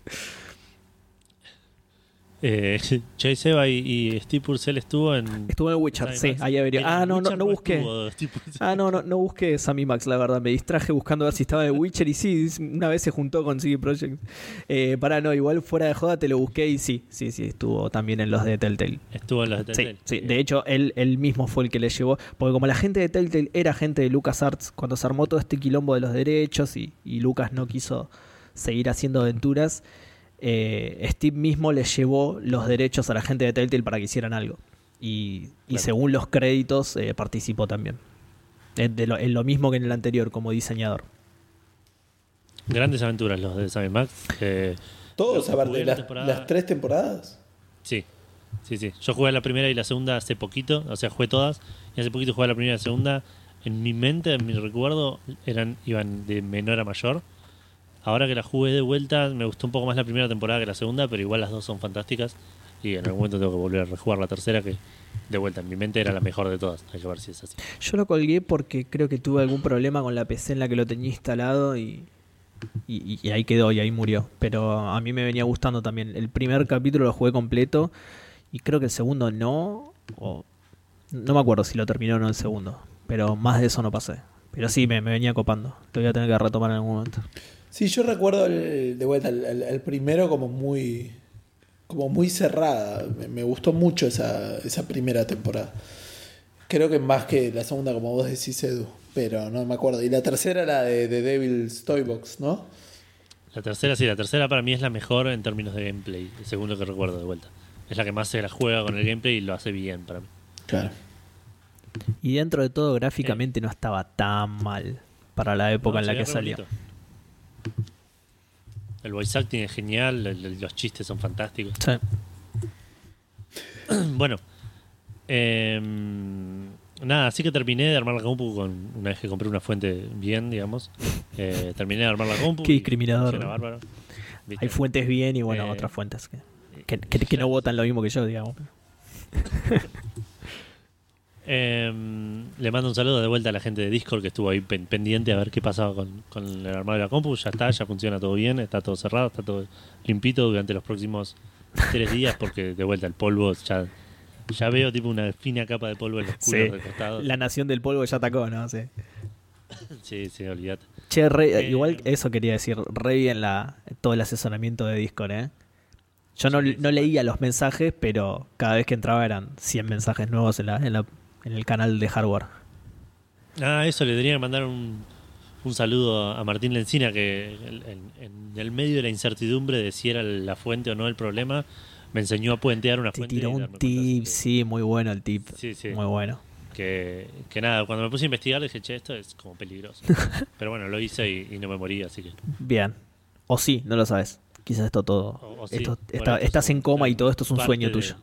Eh, Jay Seba y, y Steve Purcell estuvo en. Estuvo en Witcher, sí, Max. ahí. En Ah, no, no, no busqué. Ah, no, no, no busqué Sammy Max, la verdad. Me distraje buscando a ver si estaba de Witcher y sí, una vez se juntó con CD Projekt. Eh, para no, igual fuera de joda te lo busqué y sí, sí, sí, estuvo también en los de Telltale. Estuvo en los de Sí, Telltale. sí, de hecho él, él mismo fue el que le llevó, porque como la gente de Telltale era gente de LucasArts, cuando se armó todo este quilombo de los derechos y, y Lucas no quiso seguir haciendo aventuras, eh, Steve mismo le llevó los derechos a la gente de Telltale para que hicieran algo. Y, y Claro. según los créditos eh, participó también. En, de lo, en lo mismo que en el anterior como diseñador. Grandes aventuras los de Sammy Max. Eh, Todos, Yo a ver, jugué de la las, temporada- las tres temporadas. sí, sí, sí. Yo jugué la primera y la segunda hace poquito, o sea, jugué todas. Y hace poquito jugué la primera y la segunda. En mi mente, en mi recuerdo, eran iban de menor a mayor. Ahora que la jugué de vuelta, me gustó un poco más la primera temporada que la segunda, pero igual las dos son fantásticas. Y en algún momento tengo que volver a rejugar la tercera, que de vuelta en mi mente era la mejor de todas. Hay que ver si es así. Yo lo colgué porque creo que tuve algún problema con la PC en la que lo tenía instalado y, ahí quedó y ahí murió. Pero a mí me venía gustando también. El primer capítulo lo jugué completo y creo que el segundo no. o- no me acuerdo si lo terminó o no el segundo. Pero más de eso no pasé. Pero sí, me, me venía copando. Te voy a tener que retomar en algún momento. Sí, yo recuerdo el- de vuelta el, el- el primero como muy como muy cerrada. Me, me gustó mucho esa, esa primera temporada. Creo que más que la segunda, como vos decís, Edu. Pero no me acuerdo. Y la tercera, la de, de Devil's Toybox, ¿no? La tercera, sí, la tercera para mí es la mejor en términos de gameplay, según lo que recuerdo de vuelta. Es la que más se la juega con el gameplay y lo hace bien para mí. Claro. Y dentro de todo, gráficamente no estaba tan mal para la época No, en la que salió. bonito. El voice acting es genial, el- los chistes son fantásticos. Sí. bueno, em, nada, así que terminé de armar la compu con, una vez que compré una fuente bien, digamos. eh, terminé de armar la compu. Qué discriminador. Hay fuentes bien y bueno, Eh, otras fuentes que, que, que- que no votan lo mismo que yo, digamos. Em, le mando un saludo de vuelta a la gente de Discord que estuvo ahí pen- pendiente a ver qué pasaba con, con el armario de la compu. Ya está, ya funciona todo bien, está todo cerrado, está todo limpito durante los próximos tres días porque de vuelta el polvo ya, ya veo tipo una fina capa de polvo en los culos Sí. de costado. La nación del polvo ya atacó, ¿no? Sí. Sí, sí, olvídate. Che, re- Eh, igual eso quería decir, re bien la, todo el asesoramiento de Discord, ¿eh? Yo no, leía los mensajes, pero cada vez que entraba eran 100 mensajes nuevos en, la, en, la- en el canal de hardware. Ah, eso le tendría que mandar un, un saludo a Martín Lencina que en, el medio de la incertidumbre de si era la fuente o no el problema, me enseñó a puentear una Te fuente. tiró un tip, que- sí, muy bueno el tip. Sí, sí. Muy bueno. Que, que nada, cuando me puse a investigar dije, che, esto es como peligroso. Pero bueno, lo hice y, y no me morí, así que... Bien. O sí, no lo sabes. Quizás esto todo. O- o sí. esto- Bueno, está- esto es estás en coma y todo esto es un sueño de- tuyo.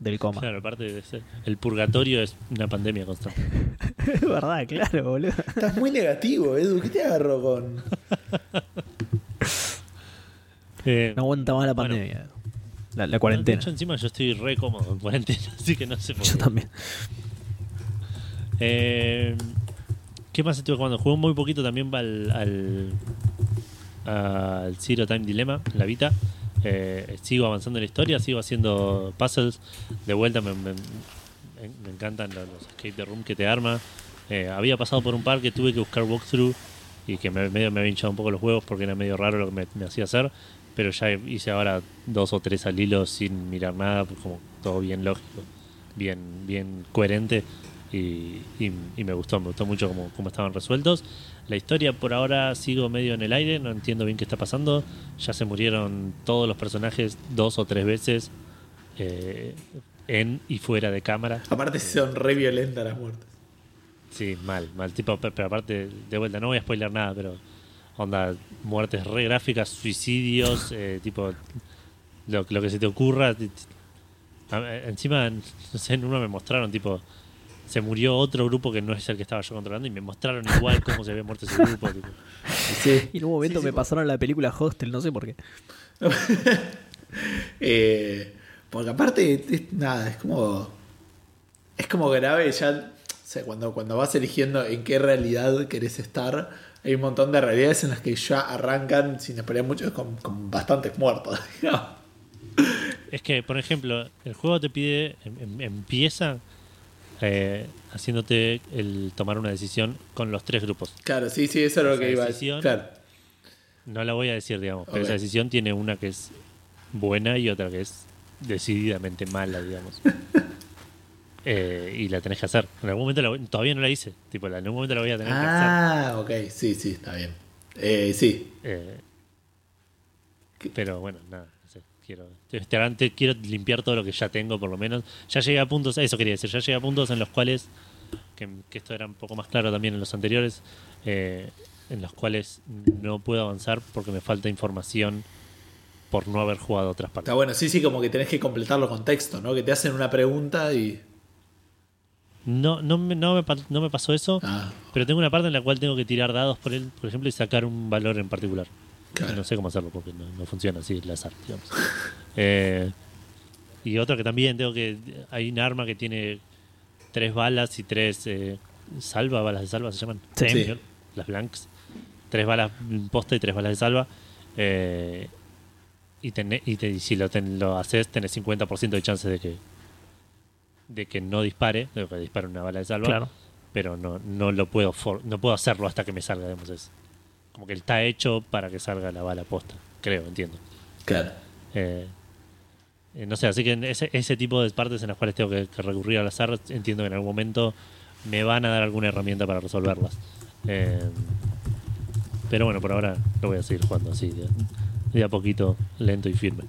Del coma. Claro, aparte de ser, el purgatorio es una pandemia constante. Es verdad, claro, boludo. Estás muy negativo, Edu. ¿Qué te agarró con.? Eh, No aguanta más la Bueno. pandemia. La, la De cuarentena. hecho, encima yo estoy re cómodo en cuarentena, así que no sé por Yo también. Eh, ¿Qué más estuve jugando? Jugué muy poquito también al, al, al Zero Time Dilemma, la Vita. Eh, sigo avanzando en la historia, sigo haciendo puzzles. De vuelta me, me- me encantan los, escape the room que te arma. Eh, había pasado por un par que tuve que buscar walkthrough y que me, medio me había hinchado un poco los huevos porque era medio raro lo que me, me hacía hacer. Pero ya hice ahora dos o tres al hilo sin mirar nada, pues como todo bien lógico, bien, bien coherente y, y- y me gustó, me gustó mucho cómo, cómo estaban resueltos. La historia por ahora sigo medio en el aire, no entiendo bien qué está pasando. Ya se murieron todos los personajes dos o tres veces eh, en y fuera de cámara. Aparte, son re violentas las muertes. Sí, mal, mal. Tipo, pe- pero aparte, de vuelta, no voy a spoiler nada, pero onda, muertes re gráficas, suicidios, eh, tipo, lo, lo que se te ocurra. eh, Encima, no sé, en uno me mostraron, tipo, se murió otro grupo que no es el que estaba yo controlando y me mostraron igual cómo se había muerto ese grupo. tipo. Sí. Y en un momento Sí, sí, me pasaron la película Hostel, no sé por qué. Eh, porque aparte, es, nada, es como. Es como grave ya. O sea, cuando, cuando vas eligiendo en qué realidad querés estar, hay un montón de realidades en las que ya arrancan, sin esperar mucho, con, con bastantes muertos. digamos. Es que, por ejemplo, el juego te pide, em- em- empieza eh, haciéndote el tomar una decisión con los tres grupos. claro, sí, sí, eso es lo Esa que iba a decir. Claro. No la voy a decir, digamos, pero esa decisión tiene una que es buena y otra que es decididamente mala, digamos. Eh, y la tenés que hacer. En algún momento la todavía no la hice. Tipo, en algún momento la voy a tener Ah, ok, sí, sí, está bien. Eh, sí, que hacer. Eh, pero bueno, nada. Quiero, antes quiero limpiar todo lo que ya tengo, por lo menos. Ya llegué a puntos, eso quería decir, ya llegué a puntos en los cuales, que, que esto era un poco más claro también en los anteriores, eh, en los cuales no puedo avanzar porque me falta información por no haber jugado otras partes. está bueno. Sí, sí, como que tenés que completarlo con texto, ¿no? Que te hacen una pregunta y. No, no, me, no, me, no me pasó eso, Ah, pero tengo una parte en la cual tengo que tirar dados por él, por ejemplo, y sacar un valor en particular. Claro. No sé cómo hacerlo porque no, no funciona así el azar, digamos. Eh, y otro que también tengo que. Hay un arma que tiene tres balas y tres eh, salva, balas de salva se llaman. Sí. Las blanks. Tres balas posta y tres balas de salva. Eh, y, tené- y, te- y si lo, ten- lo haces, tenés 50% de chance de que de que no dispare, de que dispare una bala de salva Claro. pero no, no lo puedo for- no puedo hacerlo hasta que me salga, digamos, es como que está hecho para que salga la bala posta, creo, entiendo. claro. Eh, eh, no sé, así que ese, ese tipo de partes en las cuales tengo que, que recurrir al azar, entiendo que en algún momento me van a dar alguna herramienta para resolverlas. Eh, pero bueno, por ahora lo voy a seguir jugando así, de, de a poquito, lento y firme.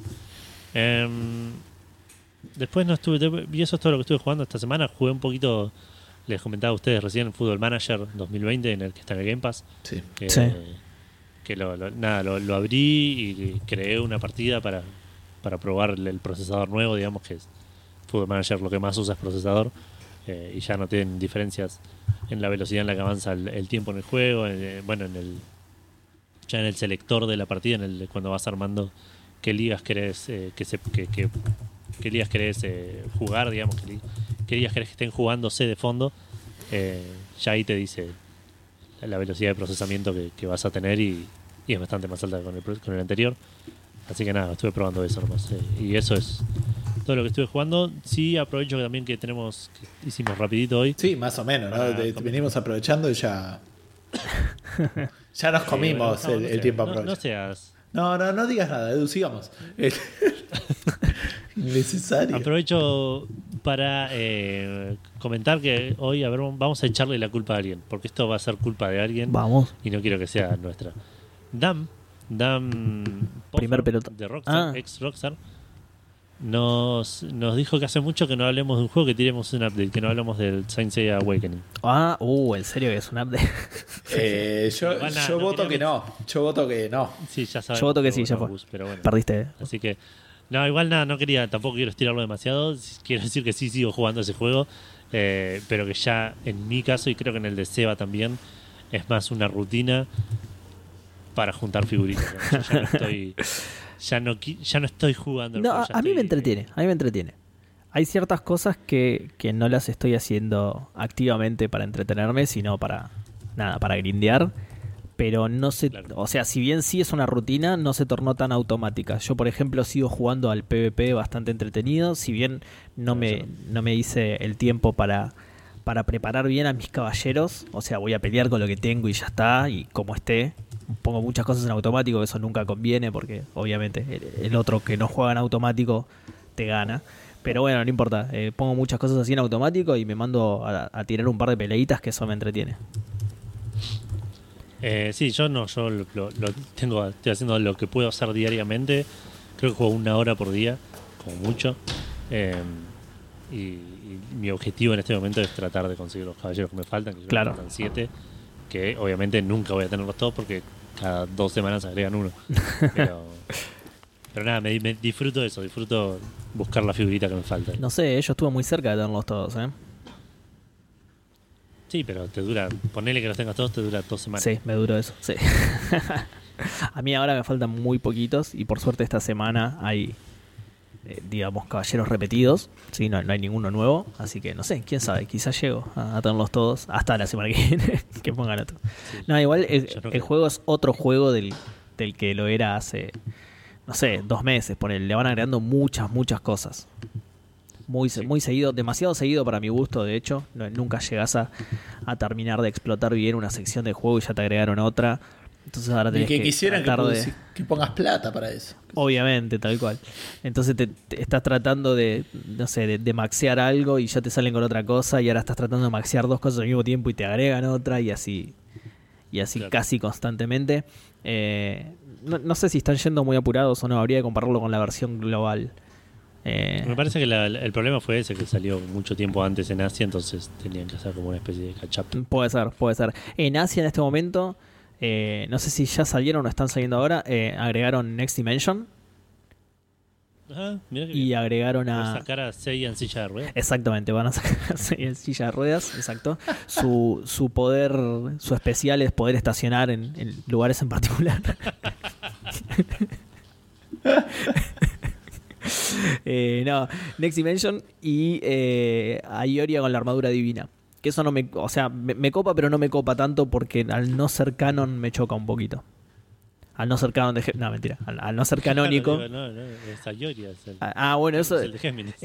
Em, después no estuve, y eso es todo lo que estuve jugando esta semana. Jugué un poquito, les comentaba a ustedes recién, Football Manager 2020, en el que está en el Game Pass. Sí. Que, Sí. que lo, lo- nada, lo, lo abrí y creé una partida para, para probar el, el procesador nuevo, digamos que es Football Manager lo que más usa es procesador eh, y ya no tienen diferencias en la velocidad en la que avanza el, el tiempo en el juego, eh, bueno, en el ya en el selector de la partida, en el cuando vas armando qué ligas querés eh, que se, que, que- qué ligas querés eh, jugar, digamos, qué, li- días querés que estén jugándose de fondo, eh, ya ahí te dice la velocidad de procesamiento que, que vas a tener y, y es bastante más alta con el, con el anterior. Así que nada, estuve probando eso nomás. eh, y eso es todo lo que estuve jugando. Sí, aprovecho que también que tenemos, que hicimos rapidito hoy. Sí, más o menos, ¿no? Te comer. venimos aprovechando y ya. ya nos comimos Eh, no, el, no el tiempo no, no seas. No, no, no digas nada, Edu, sigamos. Innecesario. Aprovecho para eh, comentar que hoy, a ver, vamos a echarle la culpa a alguien, porque esto va a ser culpa de alguien Vamos. y no quiero que sea nuestra. Dam, Dam Primer pelota- de Rockstar, Ah. ex Rockstar, nos, nos dijo que hace mucho que no hablemos de un juego, que tiremos un update, que no hablamos del Saint Seiya Awakening. Ah, uh, en serio que es un update. Eh, yo yo no voto que no. Yo voto que no. Sí, ya sabemos. Yo voto que sí, ya fue. Pero bueno. Perdiste. eh. Así que, no, igual nada, no quería, tampoco quiero estirarlo demasiado. Quiero decir que sí sigo jugando ese juego, eh, pero que ya en mi caso, y creo que en el de Seba también, es más una rutina para juntar figuritas. ¿no? Yo ya no estoy, ya no, ya no estoy jugando. No, a, a mí me entretiene, a mí me entretiene. Hay ciertas cosas que, que no las estoy haciendo activamente para entretenerme, sino para nada, para grindear. Pero no se, Claro. o sea, si bien sí es una rutina, no se tornó tan automática. Yo, por ejemplo, sigo jugando al PvP bastante entretenido, si bien no me, no me hice el tiempo para, para preparar bien a mis caballeros. O sea, voy a pelear con lo que tengo y ya está, y como esté. Pongo muchas cosas en automático, eso nunca conviene porque obviamente el, el otro que no juega en automático te gana. Pero bueno, no importa. eh, pongo muchas cosas así en automático y me mando a, a tirar un par de peleitas que eso me entretiene. Eh, sí, yo no, yo lo, tengo, estoy haciendo lo que puedo hacer diariamente. Creo que juego una hora por día, como mucho. Eh, y, y mi objetivo en este momento es tratar de conseguir los caballeros que me faltan, que yo Claro. me faltan siete, que obviamente nunca voy a tenerlos todos porque cada dos semanas agregan uno. Pero, pero nada, me, me disfruto eso, disfruto buscar la figurita que me falta. No sé, yo estuve muy cerca de tenerlos todos, ¿eh? Sí, pero te dura, ponele que los tengas todos, te dura dos semanas. Sí, me duró eso, sí. a mí ahora me faltan muy poquitos y por suerte esta semana hay, eh, digamos, caballeros repetidos. Sí, no, no hay ninguno nuevo, así que no sé, quién sabe, quizás llego a, a tenerlos todos hasta la semana que viene, que pongan otro. Sí. No, igual el, no el juego es otro juego del, del que lo era hace, no sé, dos meses. Por le van agregando muchas, muchas cosas. Muy, Sí. muy seguido, demasiado seguido para mi gusto, de hecho. No- nunca llegas a, a terminar de explotar bien una sección del juego y ya te agregaron otra. Entonces ahora Y tenés que que, quisieran que, de- pongas plata para eso. Obviamente, tal cual. Entonces te, te estás tratando de, no sé, de, de maxear algo y ya te salen con otra cosa y ahora estás tratando de maxear dos cosas al mismo tiempo y te agregan otra y así y así Claro. casi constantemente. Eh, no, no sé si están yendo muy apurados o no, habría que compararlo con la versión global. Eh, Me parece que la- el problema fue ese, que salió mucho tiempo antes en Asia, entonces tenían que hacer como una especie de catch up. Puede ser, puede ser. En Asia en este momento, eh, no sé si ya salieron o están saliendo ahora, eh, agregaron Next Dimension mirá que y agregaron Por a... sacar a Seiya en silla de ruedas. Exactamente, van a sacar en silla de ruedas, exacto. Su, su poder, su especial es poder estacionar en, en lugares en particular. Eh, no, Next Dimension y a Ioria con la armadura divina. Que eso no me. O sea, me, me copa, pero no me copa tanto porque al no ser canon me choca un poquito. Al no ser canon de. Ge- No, mentira. Al, al no ser canónico. Claro, digo, no, no, es Ayoria, es el, Ah, bueno, eso. es el de Géminis.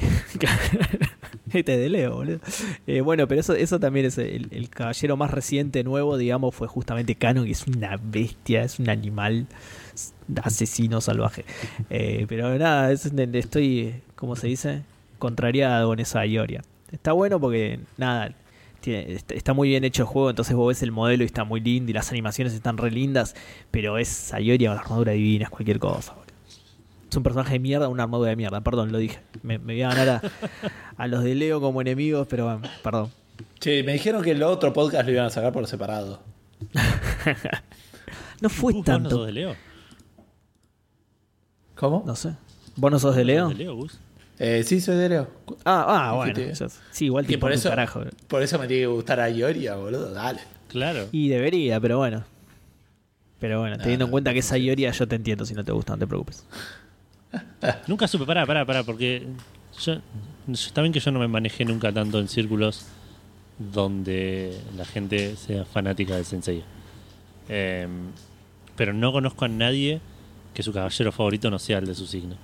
Este de Leo, boludo. Eh, bueno, pero eso, eso también es el, el caballero más reciente, nuevo, digamos, fue justamente Canon, que es una bestia, es un animal asesino salvaje. Eh, pero nada, es- estoy, ¿cómo se dice? Contrariado con esa Ioria. Está bueno porque, nada, tiene- está, está muy bien hecho el juego, entonces vos ves el modelo y está muy lindo y las animaciones están re lindas, pero es Ioria con la armadura divina, es cualquier cosa, boludo. Es un personaje de mierda, una armadura de mierda, perdón, lo dije. Me, me voy a ganar a, a los de Leo como enemigos, pero bueno, perdón. Che, me dijeron que el otro podcast lo iban a sacar por separado. No fue Gus, ¿vos no sos tanto. de Leo? ¿Cómo? No sé. ¿Vos no sos de Leo? ¿Sos de Leo, Gus? Eh, sí, soy de Leo. Ah, ah, bueno. Sí, igual te por eso, carajo. por eso me tiene que gustar a Ioria, boludo. Dale. Claro. Y debería, pero bueno. Pero bueno, teniendo en cuenta que esa Ioria yo te entiendo si no te gusta, no te preocupes. Nunca supe, pará, pará, pará, porque yo yo- También que yo no me manejé nunca tanto en círculos donde la gente sea fanática de Sensei. Eh, pero no conozco a nadie que su caballero favorito no sea el de su signo.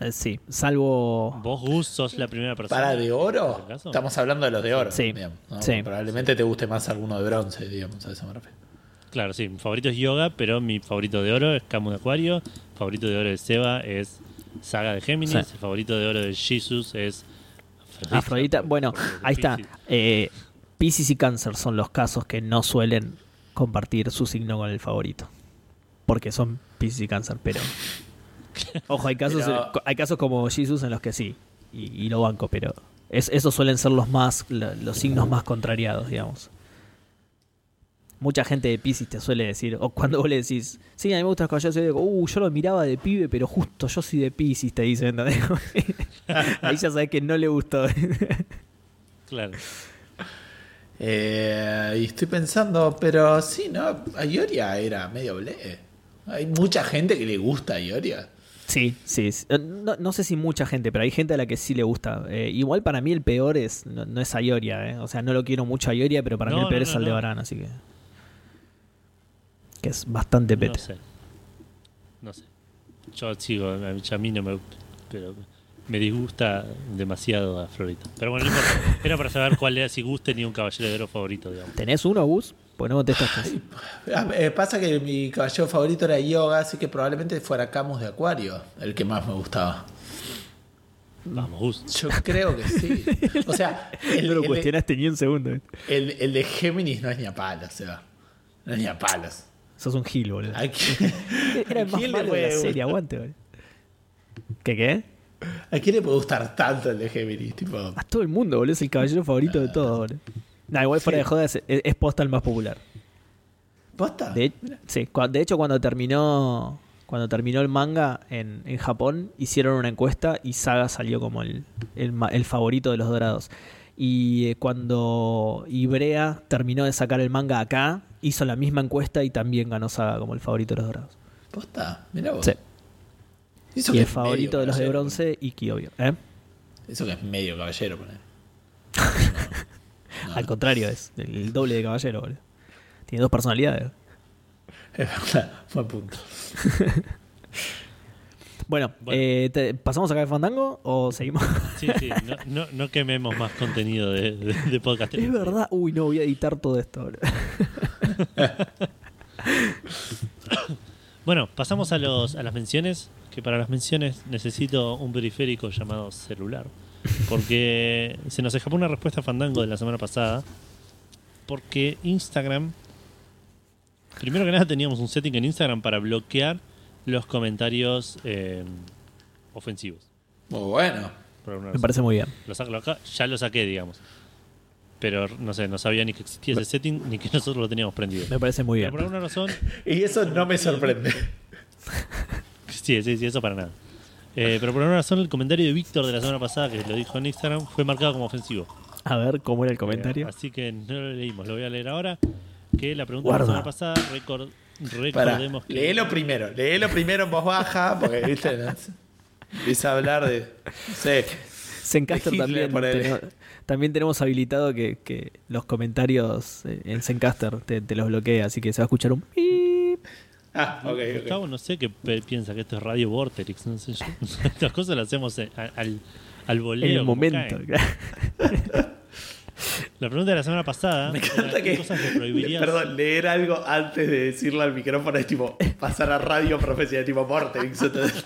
Eh, sí, salvo. Vos, Gus, sos la primera persona. ¿Para de oro? Estamos hablando de los de oro. Sí, digamos, ¿no? sí. Probablemente te guste más alguno de bronce, digamos, a eso me refiero. Claro, sí, mi favorito es Yoga, pero mi favorito de oro es Camus de Acuario. favorito de oro de Seba es Saga de Géminis. Sí. El favorito de oro de Jesus es Afrodita. Afrodita, bueno, ahí está. Piscis. Eh, Pisces y Cáncer son los casos que no suelen compartir su signo con el favorito. Porque son Pisces y Cáncer, pero. Ojo, hay casos, Pero- hay casos como Jesus en los que sí. Y, y lo banco, pero. es- esos suelen ser los más. los signos más contrariados, digamos. Mucha gente de Pisces te suele decir, o cuando vos le decís, sí, a mí me gustan los yo digo, uh, yo lo miraba de pibe, pero justo yo soy de Pisces, te dicen. ¿entendés? Ahí ya sabes que no le gustó. Claro. Eh, y estoy pensando, pero sí, ¿no? A Ioria era medio ble. Hay mucha gente que le gusta a Ioria. Sí, sí. sí. Eh, No, no sé si mucha gente, pero hay gente a la que sí le gusta. Eh, igual para mí el peor es no, no es Ayoria, ¿eh? O sea, no lo quiero mucho a Ayoria, pero para mí No, el peor no, es no, no. Aldebarán, así que. Que es bastante No pete. sé. No sé. Yo sigo, a mí- mí no me. Pero me disgusta demasiado a Afrodita. Pero bueno, no importa. Era para saber cuál era, si Gus tenía un caballero de oro favorito, digamos. ¿Tenés uno, Gus? Pues no contestaste. Ah, eh, pasa que mi caballero favorito era Yoga, así que probablemente fuera Camus de Acuario, el que más me gustaba. Vamos. Yo creo que sí. O sea, el, no lo el- cuestionaste ni un segundo. ¿eh? el- el de Géminis no es ni a palos, se va. No es ni a palos. Sos un gil, boludo. ¿A quién, Era el ¿a más le malo de la serie, aguante, boludo. ¿Qué qué? ¿A quién le puede gustar tanto el de Géminis? Tipo, A todo el mundo, boludo. Es el caballero favorito de todos, boludo. Nah, igual fuera Sí. de joda es, es- posta el más popular. ¿posta? De, sí, de hecho cuando terminó cuando terminó el manga en, en Japón hicieron una encuesta y Saga salió como el, el, favorito de los dorados. Y eh, cuando Ibrea terminó de sacar el manga acá, hizo la misma encuesta y también ganó Saga como el favorito de los dorados. ¿Posta? Mirá vos. Sí. Eso Y el favorito de los de bronce, Iki, obvio. ¿eh? Eso que es medio caballero, poner. Al contrario, es el doble de caballero, boludo. Tiene dos personalidades. Es verdad, buen punto. Bueno, Bueno. eh, te- ¿pasamos acá de Fandango o seguimos? Sí, sí, no, no, no quememos más contenido de, de, de podcast. es verdad. Uy, no, voy a editar todo esto. Bueno, pasamos a, los, a las menciones. Que para las menciones necesito un periférico llamado celular. Porque se nos escapó una respuesta a Fandango de la semana pasada. Porque Instagram. Primero que nada, teníamos un setting en Instagram para bloquear los comentarios eh, ofensivos. Muy bueno. Me parece muy bien. Lo sa- lo ca- ya lo saqué, digamos. Pero no sé, no sabía ni que existía ese setting ni que nosotros lo teníamos prendido. Me parece muy Pero bien. por alguna razón, Y eso no me sorprende. sí, sí, sí, eso para nada. Eh, pero por alguna razón el comentario de Víctor de la semana pasada, que lo dijo en Instagram, fue marcado como ofensivo. A ver cómo era el Eh, comentario. así que no lo leímos, lo voy a leer ahora. Que la pregunta Guarda. de la semana pasada, record- Para, recordemos que... léelo primero. Léelo primero en voz baja, porque, viste, no sé, empieza a hablar de. No sé. Zencaster también, tenemos, también tenemos habilitado que, que los comentarios eh, en Zencaster te, te los bloquea, así que se va a escuchar un. Ah. Gustavo no sé qué piensa que esto es Radio Vorterix, no sé yo. Estas cosas las hacemos eh, al, al voleo. en el momento. La pregunta de la semana pasada Me encanta ¿qué que. cosas le prohibirías? Perdón, leer algo antes de decirle al micrófono es tipo pasar a radio profesional, tipo Vortex. entonces-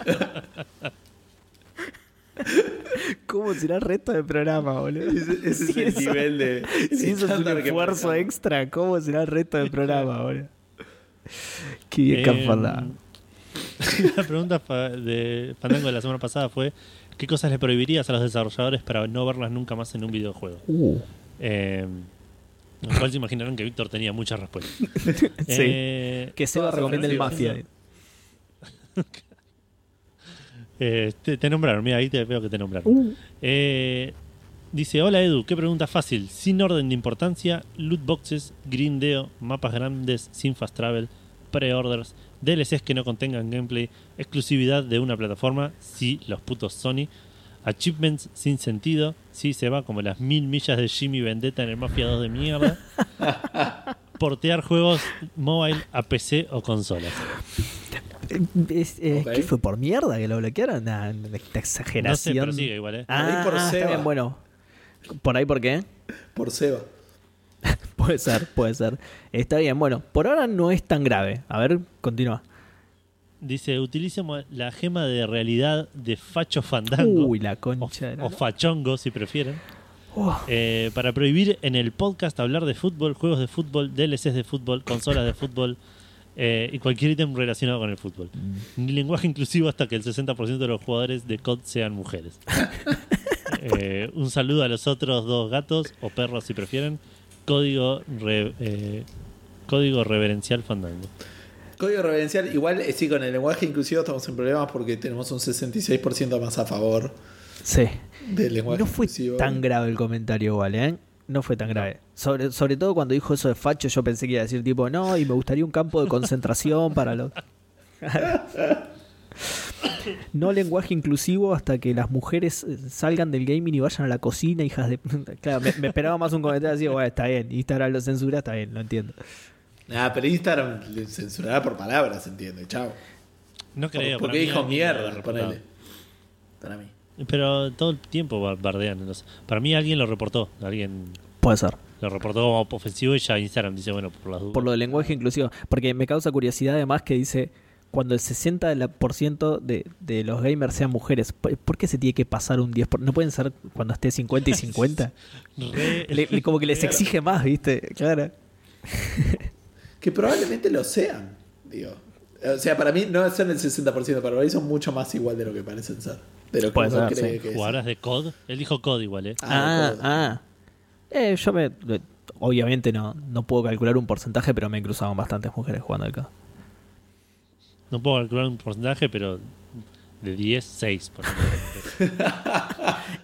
¿Cómo será el resto del programa, boludo? Ese, ese es el eso- nivel de. Si eso es un esfuerzo extra, ¿cómo será el resto del programa, boludo? Qué bien Eh, falado. La pregunta de Fandango de la semana pasada fue ¿qué cosas le prohibirías a los desarrolladores para no verlas nunca más en un videojuego? Uh, Eh, lo cual se imaginaron que Víctor tenía muchas respuestas. sí. Eh, que Seba recomienda el. Mafia. eh, te, te nombraron, mira, ahí te veo que te nombraron. Uh, Eh, dice, hola Edu, qué pregunta fácil. Sin orden de importancia, loot boxes, grindeo, mapas grandes sin fast travel, pre-orders, DLCs que no contengan gameplay, exclusividad de una plataforma, sí, los putos Sony, achievements sin sentido, sí se va como las mil millas de Jimmy Vendetta en el Mafia 2 de mierda, portear juegos mobile a PC o consolas. Es- eh. ¿Qué fue por mierda que lo bloquearon? Nah, esta No sé, exageración. pero sigue igual, ¿eh? Ah, Por ahí por está Seba. bien, bueno. ¿Por ahí por qué? Por Seba. Puede ser, puede ser. Está bien, bueno, por ahora no es tan grave. A ver, continúa. Dice, utilicemos la gema de realidad de Facho Fandango. Uy, la o, concha de la- o Fachongo, si prefieren. Oh, eh, para prohibir en el podcast hablar de fútbol, juegos de fútbol, DLCs de fútbol, consolas de fútbol eh, y cualquier ítem relacionado con el fútbol. Mm. Ni lenguaje inclusivo hasta que el 60% de los jugadores de COD sean mujeres. Eh, un saludo a los otros dos gatos o perros si prefieren. Código, re- eh, código reverencial fandango. Código reverencial, igual eh, sí, con el lenguaje inclusivo estamos en problemas porque tenemos un 66% más a favor sí. del lenguaje No fue inclusivo. tan grave el comentario igual, ¿eh? No fue tan grave. Sobre, sobre todo cuando dijo eso de facho, yo pensé que iba a decir tipo, no, y me gustaría un campo de concentración para los... no lenguaje inclusivo hasta que las mujeres eh, salgan del gaming y vayan a la cocina, hijas de... Claro, me, me esperaba más un comentario así, bueno, está bien, Instagram lo censura, está bien, lo entiendo. Ah, pero Instagram le censurará por palabras, entiende, chao. No creo. Porque para dijo mierda, ponele. Para mí. Pero todo el tiempo bar- bardean. Para mí alguien lo reportó. Alguien Puede ser. lo reportó como ofensivo y ya Instagram dice, bueno, por las dudas. Por lo del lenguaje inclusivo. Porque me causa curiosidad además que dice, cuando el 60% de, de los gamers sean mujeres, ¿por qué se tiene que pasar un 10%? ¿No pueden ser cuando esté 50 y 50? Re- Le- le- como que les exige más, ¿viste? Claro. Que probablemente lo sean, digo. O sea, para mí no son el 60%, para mí son mucho más igual de lo que parecen ser. De lo que uno ser, cree sí. que es. Jugadoras de COD. Él dijo COD igual, ¿eh? Ah, Ah, ah. Eh, yo me... Obviamente no, no puedo calcular un porcentaje, pero me he cruzado con bastantes mujeres jugando al COD. No puedo calcular un porcentaje, pero de 10, 6. Por.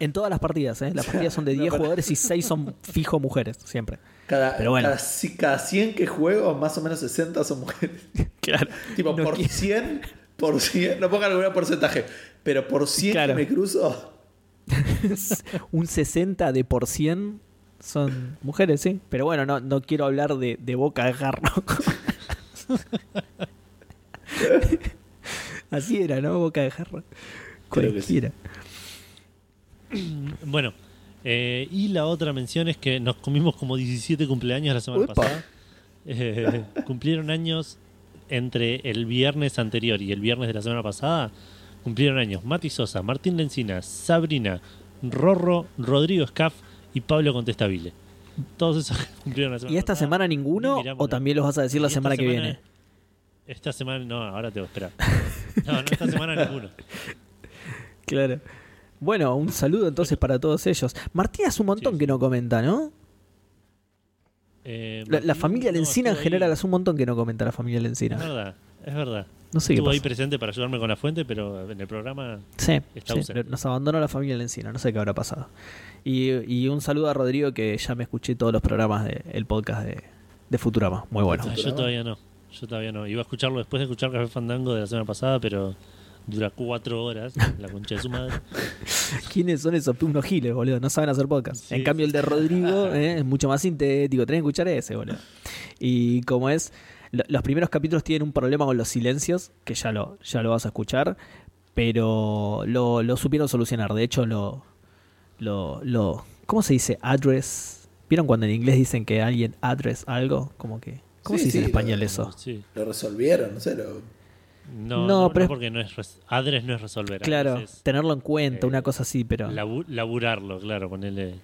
En todas las partidas, ¿eh? Las partidas son de 10 jugadores y 6 son fijo mujeres, siempre. Cada, Pero bueno. cada, cada 100 que juego, más o menos 60 son mujeres. Claro. tipo, No por quiero- 100, por 100, no pongo algún porcentaje, pero por 100 Claro. que me cruzo, un 60 de por 100 son mujeres, sí. Pero bueno, no, no quiero hablar de, de boca de jarro. Así era, ¿no? Boca de jarro. Creo que sí. Cualquiera. bueno, eh, y la otra mención es que nos comimos como 17 cumpleaños la semana Uepa. pasada. Eh, cumplieron años entre el viernes anterior y el viernes de la semana pasada. Cumplieron años Mati Sosa, Martín Lencina, Sabrina, Rorro, Rodrigo Scaff y Pablo Contestabile. Todos esos cumplieron la semana ¿Y esta pasada. semana ninguno? Ni ¿O también los vas a decir la semana que viene? Esta semana, no, ahora te voy a esperar. No, no, esta semana ninguno. Claro. Bueno, un saludo entonces para todos ellos. Martín hace un montón Sí, que no comenta, ¿no? Eh, La, familia no, Lencina en general hace un montón que no comenta la familia Es Lencina. verdad, es verdad. No sé qué Estuvo ahí presente para ayudarme con la fuente, pero en el programa Sí, Está ausente. nos abandonó la familia Lencina, no sé qué habrá pasado. Y, y un saludo a Rodrigo que ya me escuché todos los programas del podcast de, de Futurama. Muy bueno. Ah, yo todavía no. Yo todavía no. Iba a escucharlo después de escuchar Café Fandango de la semana pasada, pero dura cuatro horas, la concha de su madre. ¿Quiénes son esos? Unos giles, boludo. No saben hacer podcast. Sí, en cambio, el de Rodrigo eh, es mucho más sintético. Tienen que escuchar ese, boludo. Y como es, lo- los primeros capítulos tienen un problema con los silencios, que ya lo, ya lo vas a escuchar, pero lo, lo supieron solucionar. De hecho, lo, lo, lo. ¿Cómo se dice? Address. ¿Vieron cuando en inglés dicen que alguien address algo? Como que. ¿Cómo Sí, se dice en español lo- eso? Sí. lo resolvieron, no sé, lo, No, No, no, pero no, porque no es res- adres no es resolver. Claro, es tenerlo en cuenta, eh, una cosa así, pero. labu- laburarlo, claro, ponerle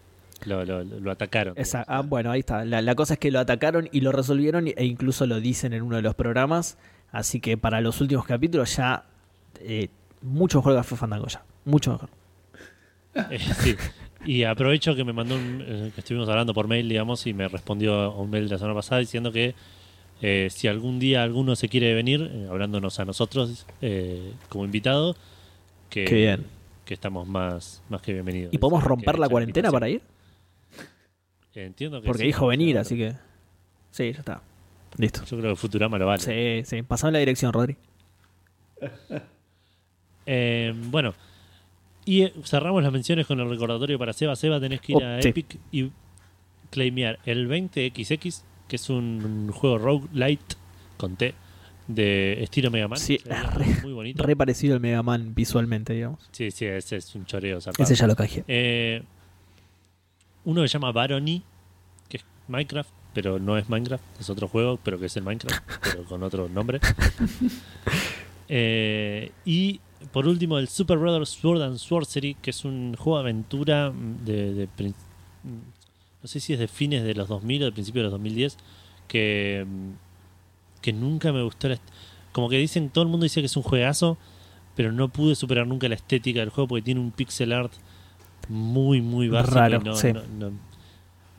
lo, lo, lo atacaron. Esa- ah, bueno, ahí está. La, la cosa es que lo atacaron y lo resolvieron e incluso lo dicen en uno de los programas. Así que para los últimos capítulos ya eh, mucho mejor que Café Fandango ya. Mucho mejor. Eh, sí. Y aprovecho que me mandó un, eh, que estuvimos hablando por mail, digamos, y me respondió a un mail de la semana pasada diciendo que eh, si algún día alguno se quiere venir, eh, hablándonos a nosotros eh, como invitado, que, Qué bien. que estamos más, más que bienvenidos. ¿Y podemos romper la cuarentena para ir? Entiendo que Porque sí, dijo venir, claro. así que. Sí, ya está. Listo. Yo creo que Futurama lo vale. Sí, sí. Pasame la dirección, Rodri. Bueno, Y eh, cerramos las menciones con el recordatorio para Seba. Seba, tenés que ir Oh, a sí. Epic y claimear el 20XX, que es un juego roguelite con T de estilo Mega Man. Sí, re- muy bonito. Re parecido al Mega Man visualmente, digamos. Sí, sí, ese es un choreo. zarpado. Ese ya lo cajé. Eh, uno que se llama Barony, que es Minecraft, pero no es Minecraft, es otro juego, pero que es el Minecraft, pero con otro nombre. Eh, y por último, el Super Brothers Sword and Sorcery, que es un juego de aventura de, de prin- no sé si es de fines de los 2000 o de principios de los 2010, que, que nunca me gustó. la como que dicen, todo el mundo dice que es un juegazo, pero no pude superar nunca la estética del juego porque tiene un pixel art muy, muy básico. Raro, no, sí. no, no,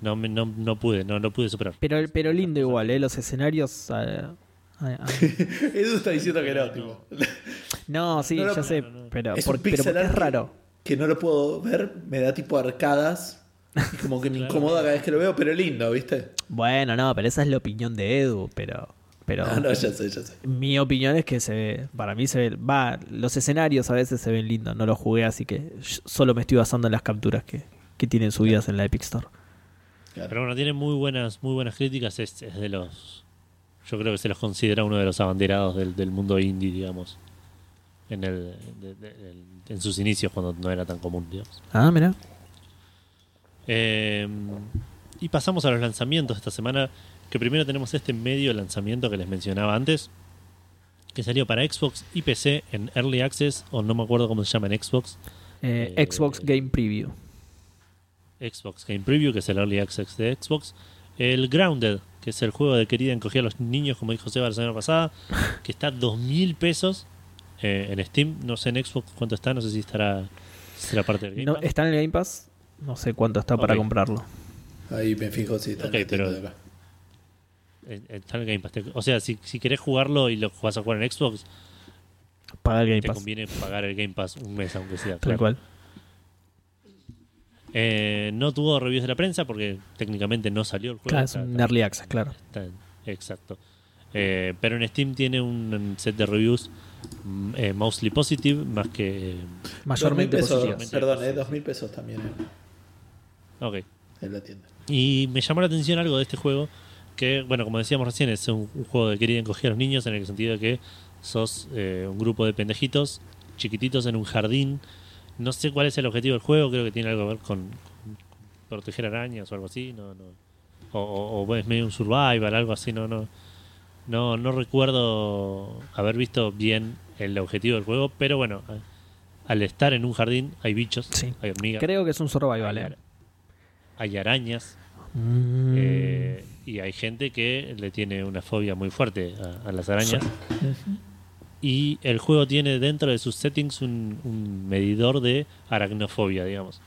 no, me- no- no pude, no, no pude superar. Pero, pero lindo igual, ¿eh? Los escenarios... ah, Edu está diciendo que no, tipo. No, sí, No, no, ya sé, no, no. pero, Es por- un pero pixel porque es art raro. Que no lo puedo ver, me da tipo arcadas. Y como que me Claro. incomoda cada vez que lo veo, pero lindo, ¿viste? Bueno, no, pero esa es la opinión de Edu, pero... pero Ah, no, ya sé, ya sé. Mi opinión es que se ve, para mí se ve, va, los escenarios a veces se ven lindos, no los jugué, así que yo solo me estoy basando en las capturas que, que tienen subidas en la Epic Store. Pero bueno, tiene muy buenas, muy buenas críticas. Es, es de los. Yo creo que se los considera uno de los abanderados del, del mundo indie, digamos. En el, de- de- el- en sus inicios, cuando no era tan común, digamos. Ah, mira. Eh, y pasamos a los lanzamientos de esta semana. Que primero tenemos este medio lanzamiento que les mencionaba antes. Que salió para Xbox y PC en Early Access, o no me acuerdo cómo se llama en Xbox. Eh, Eh, Xbox Game Preview. Xbox Game Preview, que es el Early Access de Xbox. El Grounded, que es el juego de querida encogía a los niños, como dijo Seba la semana pasada, que está a 2.000 pesos eh, en Steam. No sé en Xbox cuánto está, no sé si estará será parte del Game No, Pass. está en el Game Pass, no sé cuánto está para comprarlo. Ahí me fijo si está Ok, en la tienda pero- de acá. Eh, Está en el Game Pass. O sea, si, si querés jugarlo y lo vas a jugar en Xbox, Paga el Game te Pass. conviene pagar el Game Pass un mes, aunque sea. Tal claro. cual. Eh, no tuvo reviews de la prensa porque técnicamente no salió el juego. Claro, es un está- Early Access, claro. Está- exacto. Eh, pero en Steam tiene un set de reviews mm, eh, mostly positive, más que. eh, Mayormente 2.000 pesos, positivos. Perdón, Sí, eh, sí. dos mil pesos también en, Ok. en la tienda. Y me llamó la atención algo de este juego, que, bueno, como decíamos recién, es un, un juego de querer encoger a los niños, en el sentido de que sos eh, un grupo de pendejitos chiquititos en un jardín. No sé cuál es el objetivo del juego, creo que tiene algo que ver con, con proteger arañas o algo así, no, no. O, o- o es medio un survival, algo así, no, no. No, no recuerdo haber visto bien el objetivo del juego, pero bueno, al estar en un jardín hay bichos, Sí. hay hormigas, Creo que es un survival, hay, eh. ara- hay arañas, Mm. eh, y hay gente que le tiene una fobia muy fuerte a, a las arañas. Y el juego tiene dentro de sus settings un, un medidor de aracnofobia, digamos.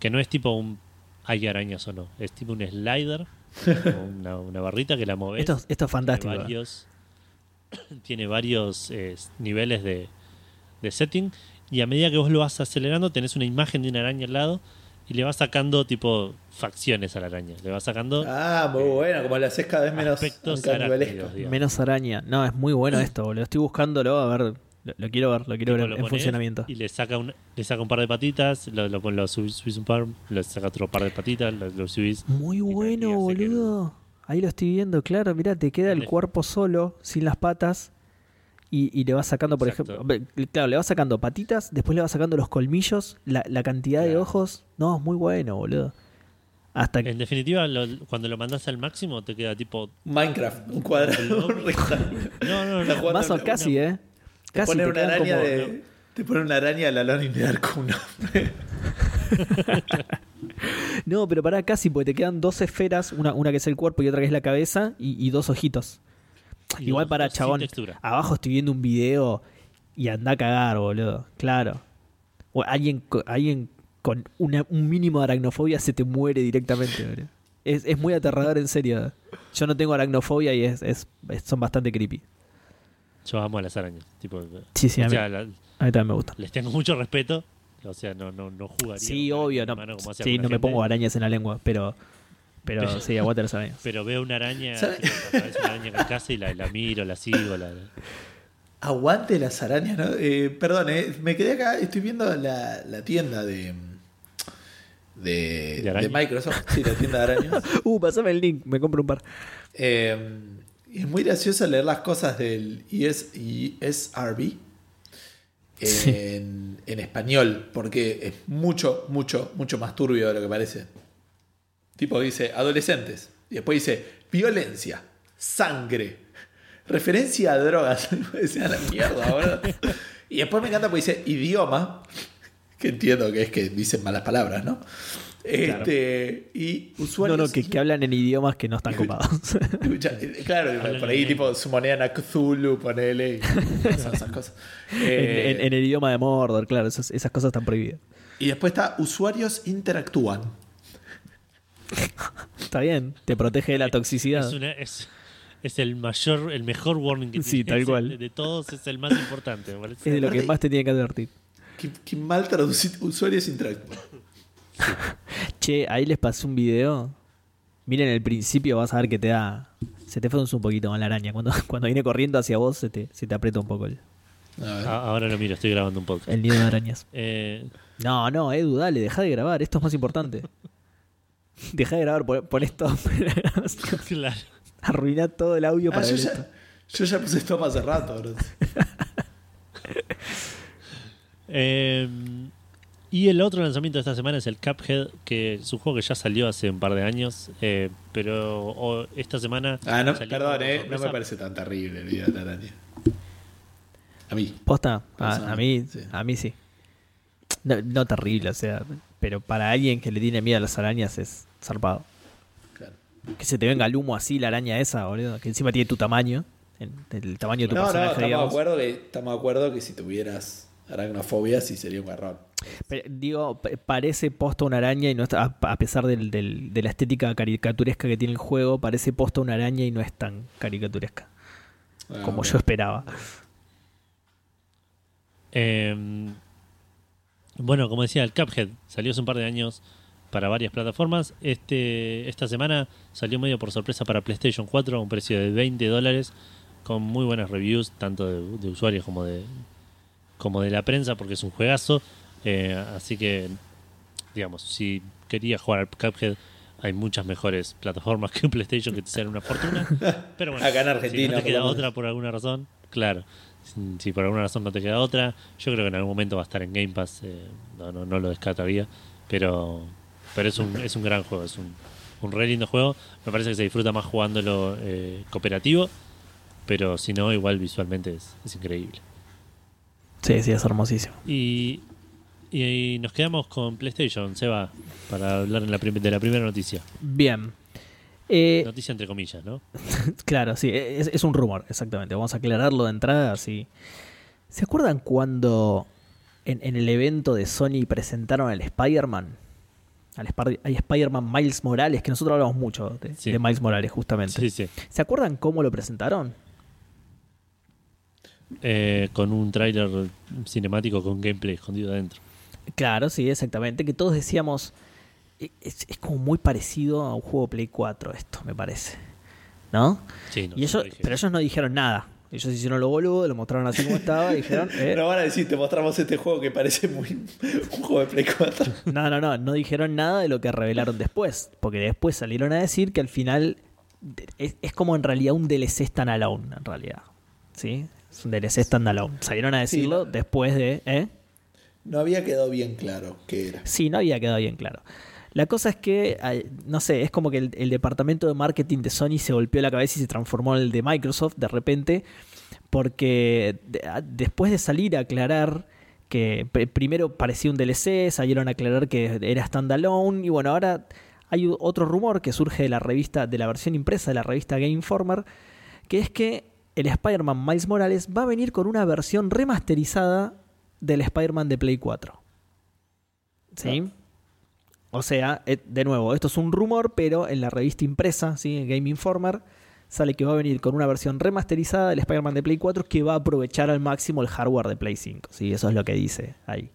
Que no es tipo un hay arañas o no. Es tipo un slider, una, una barrita que la moves. Esto, esto es fantástico. Tiene varios, tiene varios eh, niveles de, de setting. Y a medida que vos lo vas acelerando, tenés una imagen de una araña al lado. Y le vas sacando tipo facciones a la araña. Le vas sacando Ah, muy bueno, como le haces cada vez menos. Menos araña. No, es muy bueno esto, boludo. Estoy buscándolo, a ver. Lo, lo quiero ver, lo quiero Tipo, ver lo en funcionamiento. Y le saca, un, le saca un par de patitas, lo, lo, lo subís, subís un par, le saca otro par de patitas, lo, lo subís. Muy bueno, boludo. Ahí lo estoy viendo, claro. Mirá, te queda el cuerpo solo, sin las patas. Y, y le vas sacando, por Exacto. ejemplo. Claro, le vas sacando patitas, después le vas sacando los colmillos, la, la cantidad de ojos. No, es muy bueno, boludo. Hasta que. En definitiva, lo- cuando lo mandas al máximo, te queda tipo. Minecraft, un cuadrado, rectángulo. No, no, no. jugando Más o una- casi, ¿eh? Te Casi ponen te una araña como- de. Te ponen una araña a la lona y le da con un. No, pero pará, casi, porque te quedan dos esferas, una, una que es el cuerpo y otra que es la cabeza, y, y dos ojitos. Y Igual para chabón. Abajo estoy viendo un video y anda a cagar, boludo. Claro. O alguien, alguien con una- un mínimo de aracnofobia se te muere directamente, boludo. Es, es muy aterrador, en serio. Yo no tengo aracnofobia y es, es- es- son bastante creepy. Yo amo a las arañas. Tipo, Sí, sí, o a mí, sea, a mí también me gustan. les tengo mucho respeto. O sea, no, no, no jugaría. Sí, obvio. No, mano como hace sí, no me pongo arañas en la lengua, pero, pero Pero- sí, aguanta las arañas. Pero veo una araña, aparece una araña en casa y la, la miro, la sigo. La, Aguante las arañas, ¿no? Eh, perdón, eh, me quedé acá, estoy viendo la, la tienda de, de, ¿De arañas? de Microsoft. Sí, la tienda de arañas. Uh, pasame el link, me compro un par. Eh, es muy gracioso leer las cosas del ES, ESRB en, en español, porque es mucho, mucho, mucho más turbio de lo que parece. Tipo dice adolescentes, y después dice violencia, sangre, referencia a drogas. Decía la mierda, boludo. Y después me encanta porque dice idioma, que entiendo que es que dicen malas palabras, ¿no? Este, y No, usuarios. no, que, que hablan en idiomas que no están copados. Eh, claro, por ahí tipo sumonean a Cthulhu, ponele, y esas, esas cosas. en, Eh, en- en el idioma de Mordor, claro, esas, esas cosas están prohibidas. Y después está usuarios interactúan. Está bien, te protege de la toxicidad. Es, una- es, es el mayor, el mejor warning que Sí, tiene. tal el- cual. De, todos es el más importante, me. Es de lo que más te tiene que advertir. Qué, qué mal traducir usuarios interactúan. Che, ahí les pasé un video. Miren el principio, vas a ver que te da. Se te frunce un poquito con la araña. Cuando, cuando viene corriendo hacia vos, se te, se te aprieta un poco el. Ah, ahora lo miro, estoy grabando un podcast. el nido de arañas. Eh, No, no, Edu, dale, deja de grabar. Esto es más importante. Deja de grabar, pon, pon esto. claro. Arruiná todo el audio Ah, para yo, ya, yo ya puse esto hace rato. bro. Eh, y el otro lanzamiento de esta semana es el Cuphead, que es un juego que ya salió hace un par de años, eh, pero esta semana. Ah, no, perdón, eh, no me parece tan terrible el video de la araña. A mí. Posta, a, Personal, a mí, sí. a mí sí. No, no terrible, o sea, pero para alguien que le tiene miedo a las arañas es zarpado. Claro. Que se te venga el humo así, la araña esa, boludo, que encima tiene tu tamaño, el, el tamaño de tu No, no, personaje, estamos de, acuerdo que, estamos de acuerdo que si tuvieras aracnofobia sí sería un error. Pero, digo, pa- parece posta una araña y no está, a, pesar del- del- de la estética caricaturesca que tiene el juego, parece posta una araña y no es tan caricaturesca Ah, como yo esperaba. Eh, bueno, como decía, el Cuphead salió hace un par de años para varias plataformas. Este, esta semana salió medio por sorpresa para PlayStation 4 a un precio de 20 dólares, con muy buenas reviews, tanto de, de usuarios como de, como de la prensa, porque es un juegazo. Eh, así que, digamos, si querías jugar al Cuphead, hay muchas mejores plataformas que un PlayStation que te salen una fortuna. Pero bueno, Acá en si Argentina, no te queda otra por alguna razón, claro. Si, si por alguna razón no te queda otra, yo creo que en algún momento va a estar en Game Pass. eh, no, no, no lo descartaría. Pero, pero es un, es un gran juego, es un, un re lindo juego. Me parece que se disfruta más jugándolo eh, cooperativo. Pero si no, igual visualmente es, es increíble. Sí, sí, es hermosísimo. Y, y nos quedamos con PlayStation, Seba, para hablar en la prim- de la primera noticia. Bien. Eh, Noticia entre comillas, ¿no? Claro, sí, es, es un rumor, exactamente. Vamos a aclararlo de entrada, sí. ¿Se acuerdan cuando en, en el evento de Sony presentaron al Spider-Man? Al, al Spider-Man Miles Morales, que nosotros hablamos mucho de, Sí. de Miles Morales, justamente. Sí, sí. ¿Se acuerdan cómo lo presentaron? Eh, con un tráiler cinemático con gameplay escondido adentro. Claro, sí, exactamente. Que todos decíamos, "E- es, es como muy parecido a un juego Play 4 esto, me parece. ¿No? Sí, no, y ellos, pero ellos no dijeron nada. Ellos hicieron lo boludo, lo mostraron así como estaba y dijeron... eh, No van a decir, te mostramos este juego que parece muy un juego de Play 4. No, no, no, no dijeron nada de lo que revelaron después, porque después salieron a decir que al final es, es como en realidad un DLC standalone, en realidad. ¿Sí? Es un DLC standalone. Salieron a decirlo Sí. después de... ¿eh? No había quedado bien claro qué era. Sí, no había quedado bien claro. La cosa es que, no sé, es como que el, departamento de marketing de Sony se golpeó la cabeza y se transformó en el de Microsoft de repente, porque después de salir a aclarar que pr- primero parecía un DLC, salieron a aclarar que era standalone, y bueno, ahora hay otro rumor que surge de la revista, de la versión impresa de la revista Game Informer, que es que el Spider-Man Miles Morales va a venir con una versión remasterizada del Spider-Man de Play 4. ¿Sí? O sea, eh, de nuevo, esto es un rumor, pero en la revista impresa, ¿sí? en Game Informer, sale que va a venir con una versión remasterizada del Spider-Man de Play 4 que va a aprovechar al máximo el hardware de Play 5. ¿sí? Eso es lo que dice ahí.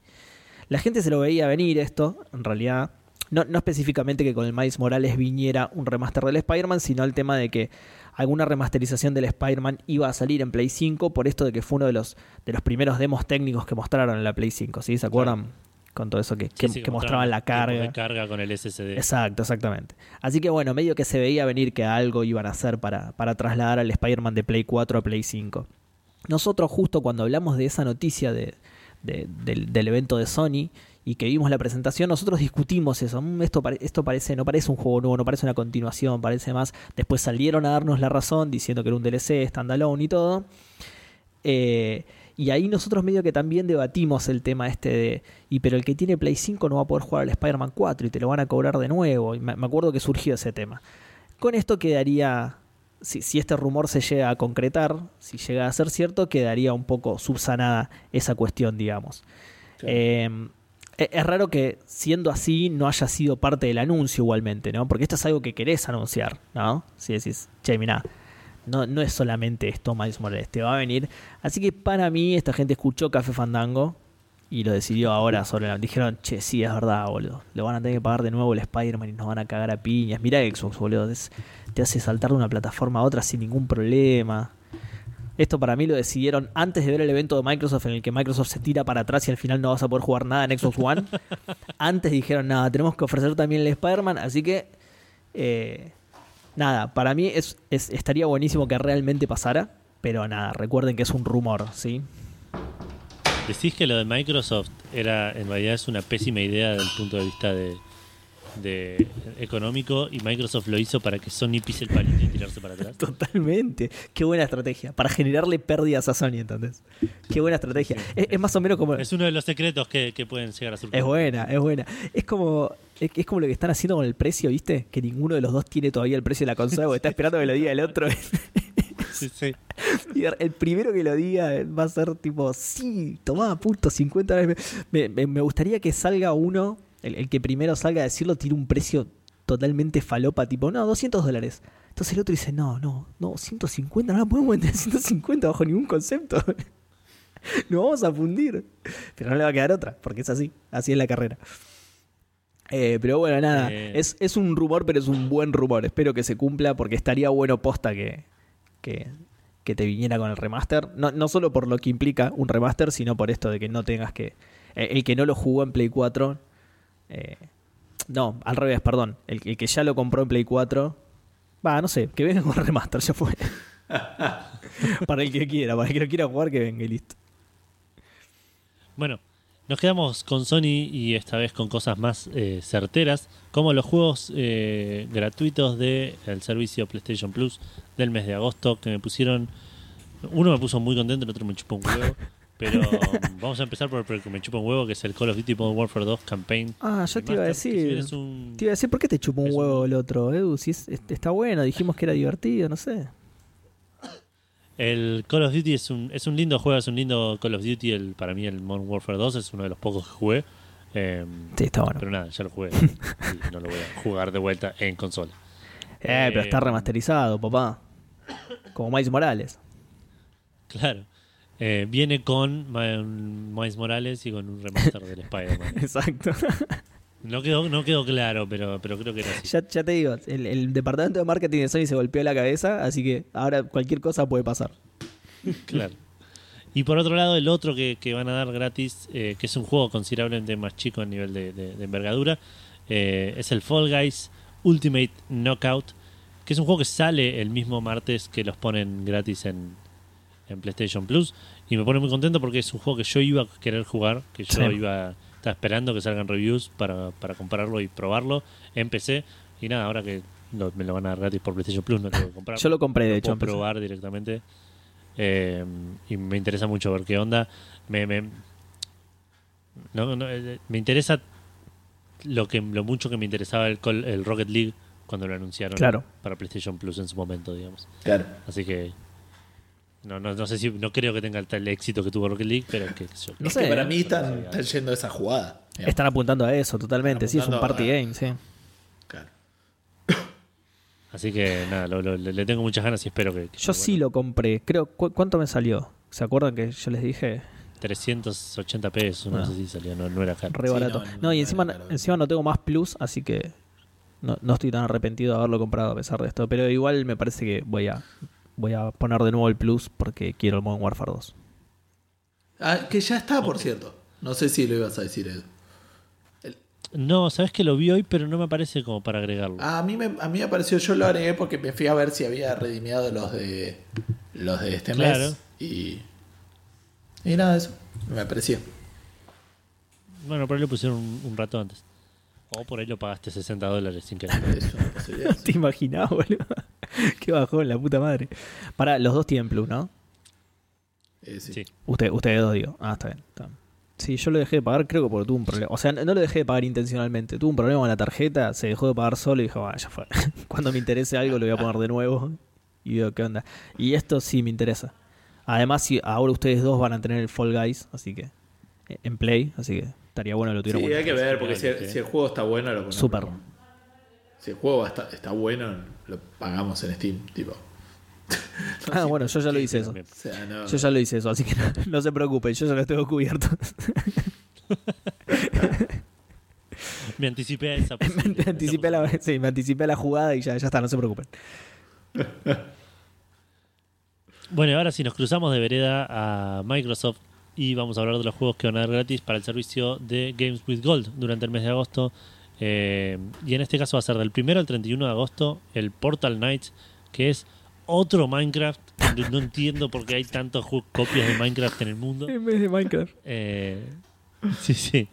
La gente se lo veía venir esto, en realidad. no, no específicamente que con el Miles Morales viniera un remaster del Spider-Man, sino el tema de que alguna remasterización del Spider-Man iba a salir en Play 5 por esto de que fue uno de los, de los primeros demos técnicos que mostraron en la Play 5, ¿sí? ¿Se acuerdan? Con todo eso que, que, Sí, sí, que mostraban la carga. de carga con el SSD. Exacto, exactamente. Así que bueno, medio que se veía venir que algo iban a hacer para, para trasladar al Spider-Man de Play 4 a Play 5. Nosotros justo cuando hablamos de esa noticia de, de- del, del evento de Sony y que vimos la presentación, nosotros discutimos eso. Mm, Esto, esto parece, no parece un juego nuevo, no parece una continuación, parece más. Después salieron a darnos la razón diciendo que era un DLC, standalone y todo. Eh, y ahí nosotros medio que también debatimos el tema este de, y pero el que tiene Play 5 no va a poder jugar al Spider-Man 4 y te lo van a cobrar de nuevo. Y me, me acuerdo que surgió ese tema. Con esto quedaría, si, si este rumor se llega a concretar, si llega a ser cierto, quedaría un poco subsanada esa cuestión, digamos. Claro. Eh, e- es raro que siendo así no haya sido parte del anuncio igualmente, ¿no? Porque esto es algo que querés anunciar, ¿no? Si decís, che, mirá, no, no es solamente esto, Miles Morales, te va a venir. Así que para mí, esta gente escuchó Café Fandango y lo decidió ahora sobre la. Dijeron, che, sí, es verdad, boludo. Le van a tener que pagar de nuevo el Spider-Man y nos van a cagar a piñas. Mirá Xbox, boludo. es- te hace saltar de una plataforma a otra sin ningún problema. Esto para mí lo decidieron antes de ver el evento de Microsoft en el que Microsoft se tira para atrás y al final no vas a poder jugar nada en Xbox One. antes dijeron, nada, tenemos que ofrecer también el Spider-Man, así que eh, nada, para mí es, es- estaría buenísimo que realmente pasara, pero nada, recuerden que es un rumor, ¿sí? Decís que lo de Microsoft era en realidad es una pésima idea desde el punto de vista de, de económico y Microsoft lo hizo para que Sony pise el palito y tirarse para atrás. Totalmente. Qué buena estrategia. Para generarle pérdidas a Sony, entonces. Qué buena estrategia. Es, es más o menos como... Es uno de los secretos que, que pueden llegar a surgir. Es buena, es buena. Es como, es, es como lo que están haciendo con el precio, ¿viste? Que ninguno de los dos tiene todavía el precio de la consola porque está esperando que lo diga el otro. Sí, sí. Y el primero que lo diga va a ser tipo, sí, tomá, puto, 50 dólares. Me, me- me gustaría que salga uno, el, el que primero salga a decirlo, tire un precio totalmente falopa, tipo, no, 200 dólares. Entonces el otro dice, no, no, no, 150, no la podemos vender a 150 bajo ningún concepto. Nos vamos a fundir. Pero no le va a quedar otra, porque es así, así es la carrera. Eh, pero bueno, nada, Eh. es, es un rumor, pero es un buen rumor. Espero que se cumpla porque estaría bueno posta que, que, que te viniera con el remaster. No, no solo por lo que implica un remaster, sino por esto de que no tengas que... eh, el que no lo jugó en Play 4... eh, no, al revés, perdón. El, el que ya lo compró en Play 4... Va, no sé, que venga con el remaster, ya fue. para el que quiera, para el que lo quiera jugar, que venga y listo. Bueno, nos quedamos con Sony y esta vez con cosas más eh, certeras, como los juegos eh, gratuitos del servicio PlayStation Plus del mes de agosto, que me pusieron... Uno me puso muy contento, el otro me chupó un huevo. Pero um, vamos a empezar por el que me chupa un huevo, que es el Call of Duty Modern Warfare 2 Campaign. Ah, yo te iba a si decir... un- Te iba a decir, ¿por qué te chupó un huevo el otro, Edu? Si es- es- está bueno, dijimos que era divertido, no sé. El Call of Duty es un, es un lindo juego, es un lindo Call of Duty. El, para mí el Modern Warfare 2 es uno de los pocos que jugué. Eh, Sí, está bueno. Pero nada, ya lo jugué. y no lo voy a jugar de vuelta en consola. Eh, pero está Eh, remasterizado, papá. Como Miles Morales. Claro. Eh, viene con Miles Morales y con un remaster del Spider-Man. Exacto. No quedó, no quedó claro, pero, pero creo que era así. ya, ya te digo, el, el departamento de marketing de Sony se golpeó la cabeza, así que ahora cualquier cosa puede pasar. Claro. Y por otro lado, el otro que, que van a dar gratis, eh, que es un juego considerablemente más chico a nivel de, de- de envergadura, eh, es el Fall Guys Ultimate Knockout, que es un juego que sale el mismo martes que los ponen gratis en, en PlayStation Plus. Y me pone muy contento porque es un juego que yo iba a querer jugar, que yo Sí. iba estaba esperando que salgan reviews para, para comprarlo y probarlo en PC. Y nada, ahora que lo- me lo van a dar gratis por PlayStation Plus, no tengo que comprarlo Yo lo compré, de lo hecho. puedo probar directamente. Eh, y me interesa mucho ver qué onda. Me, me, no, no, eh, me interesa lo que lo mucho que me interesaba el, el Rocket League cuando lo anunciaron Claro. para PlayStation Plus en su momento, digamos. Claro. Así que no, no, no sé si no creo que tenga el tal éxito que tuvo Rocket League, pero que qué sé yo. No es sé, que para mí están, están yendo a esa jugada. digamos. Están apuntando a eso, totalmente. Sí, es un party a- game, sí. Claro. Así que nada, lo- lo- le tengo muchas ganas y espero que, que Yo sí bueno. lo compré. Creo, ¿cu- ¿cuánto me salió? ¿Se acuerdan que yo les dije? 380 pesos, no Ah. sé si salió, no, no era caro. Re Sí, barato. no, No, no y encima, caro. encima no tengo más plus, así que no, no estoy tan arrepentido de haberlo comprado a pesar de esto. Pero igual me parece que voy a, voy a poner de nuevo el plus porque quiero el Modern Warfare 2. Ah, que ya está, por cierto. No sé si lo ibas a decir, Edu. No, sabes que lo vi hoy, pero no me parece como para agregarlo. Ah, a mí me, a mí me pareció, yo lo agregué porque me fui a ver si había redimiado los de los de este Claro. mes. Y, y nada de eso. Me pareció. Bueno, por ahí lo pusieron un, un rato antes. O por ahí lo pagaste 60 dólares sin querer. Posibilidad. ¿Te imaginás, boludo? Qué bajón, la puta madre. Para, los dos tienen plus, ¿no? Eh, sí. Sí. Usted, ustedes dos, digo. Ah, está bien. está bien. Sí, yo lo dejé de pagar, creo que porque tuve un problema. O sea, no lo dejé de pagar intencionalmente. Tuve un problema con la tarjeta, se dejó de pagar solo y dije, bueno, ya fue. Cuando me interese algo lo voy a poner de nuevo. Y veo qué onda. Y esto sí me interesa. Además, si ahora ustedes dos van a tener el Fall Guys, así que. eh, En Play, así que estaría bueno que lo Sí, tuvieran. hay que ver, porque si, Sí. si el juego está bueno, lo ponemos. Súper. Si el juego está, está bueno, lo pagamos en Steam. Tipo. Ah, bueno, yo ya lo hice eso. Bien. O sea, no. Yo ya lo hice eso, así que no, no se preocupen, yo ya lo tengo cubierto. Me anticipé a esa me, anticipé la, sí, me anticipé a la jugada y ya, ya está, no se preocupen. Bueno, y ahora sí nos cruzamos de vereda a Microsoft y vamos a hablar de los juegos que van a dar gratis para el servicio de Games with Gold durante el mes de agosto. Eh, y en este caso va a ser del 1 al 31 de agosto el Portal Knights, que es otro Minecraft. No- No entiendo por qué hay tantas copias de Minecraft en el mundo. En vez de Minecraft. Eh, sí, sí.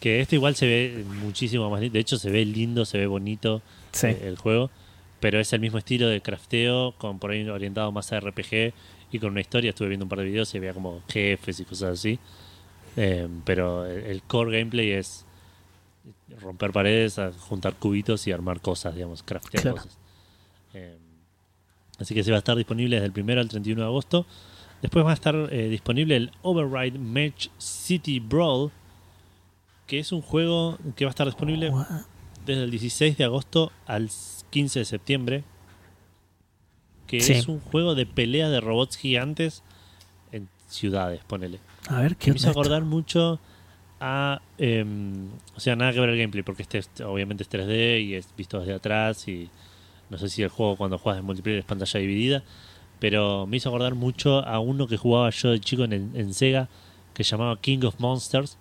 Que este igual se ve muchísimo más lindo. De hecho, se ve lindo, se ve bonito Sí. eh, el juego. Pero es el mismo estilo de crafteo, con por ahí orientado más a RPG y con una historia. Estuve viendo un par de videos y veía como jefes y cosas así. Pero el core gameplay es romper paredes, a juntar cubitos y armar cosas, digamos, craftear Claro. cosas. Eh, así que se va a estar disponible desde el 1 al 31 de agosto. Después va a estar eh, disponible el Override Match City Brawl, que es un juego que va a estar disponible desde el 16 de agosto al 15 de septiembre. Que Sí. es un juego de pelea de robots gigantes en ciudades, ponele. A ver, ¿qué me hizo acordar mucho a. em, o sea, nada que ver el gameplay, porque este es- obviamente es 3D y es visto desde atrás. Y no sé si el juego cuando juegas en multiplayer es pantalla dividida. Pero me hizo acordar mucho a uno que jugaba yo de chico en, en Sega, que se llamaba King of Monsters.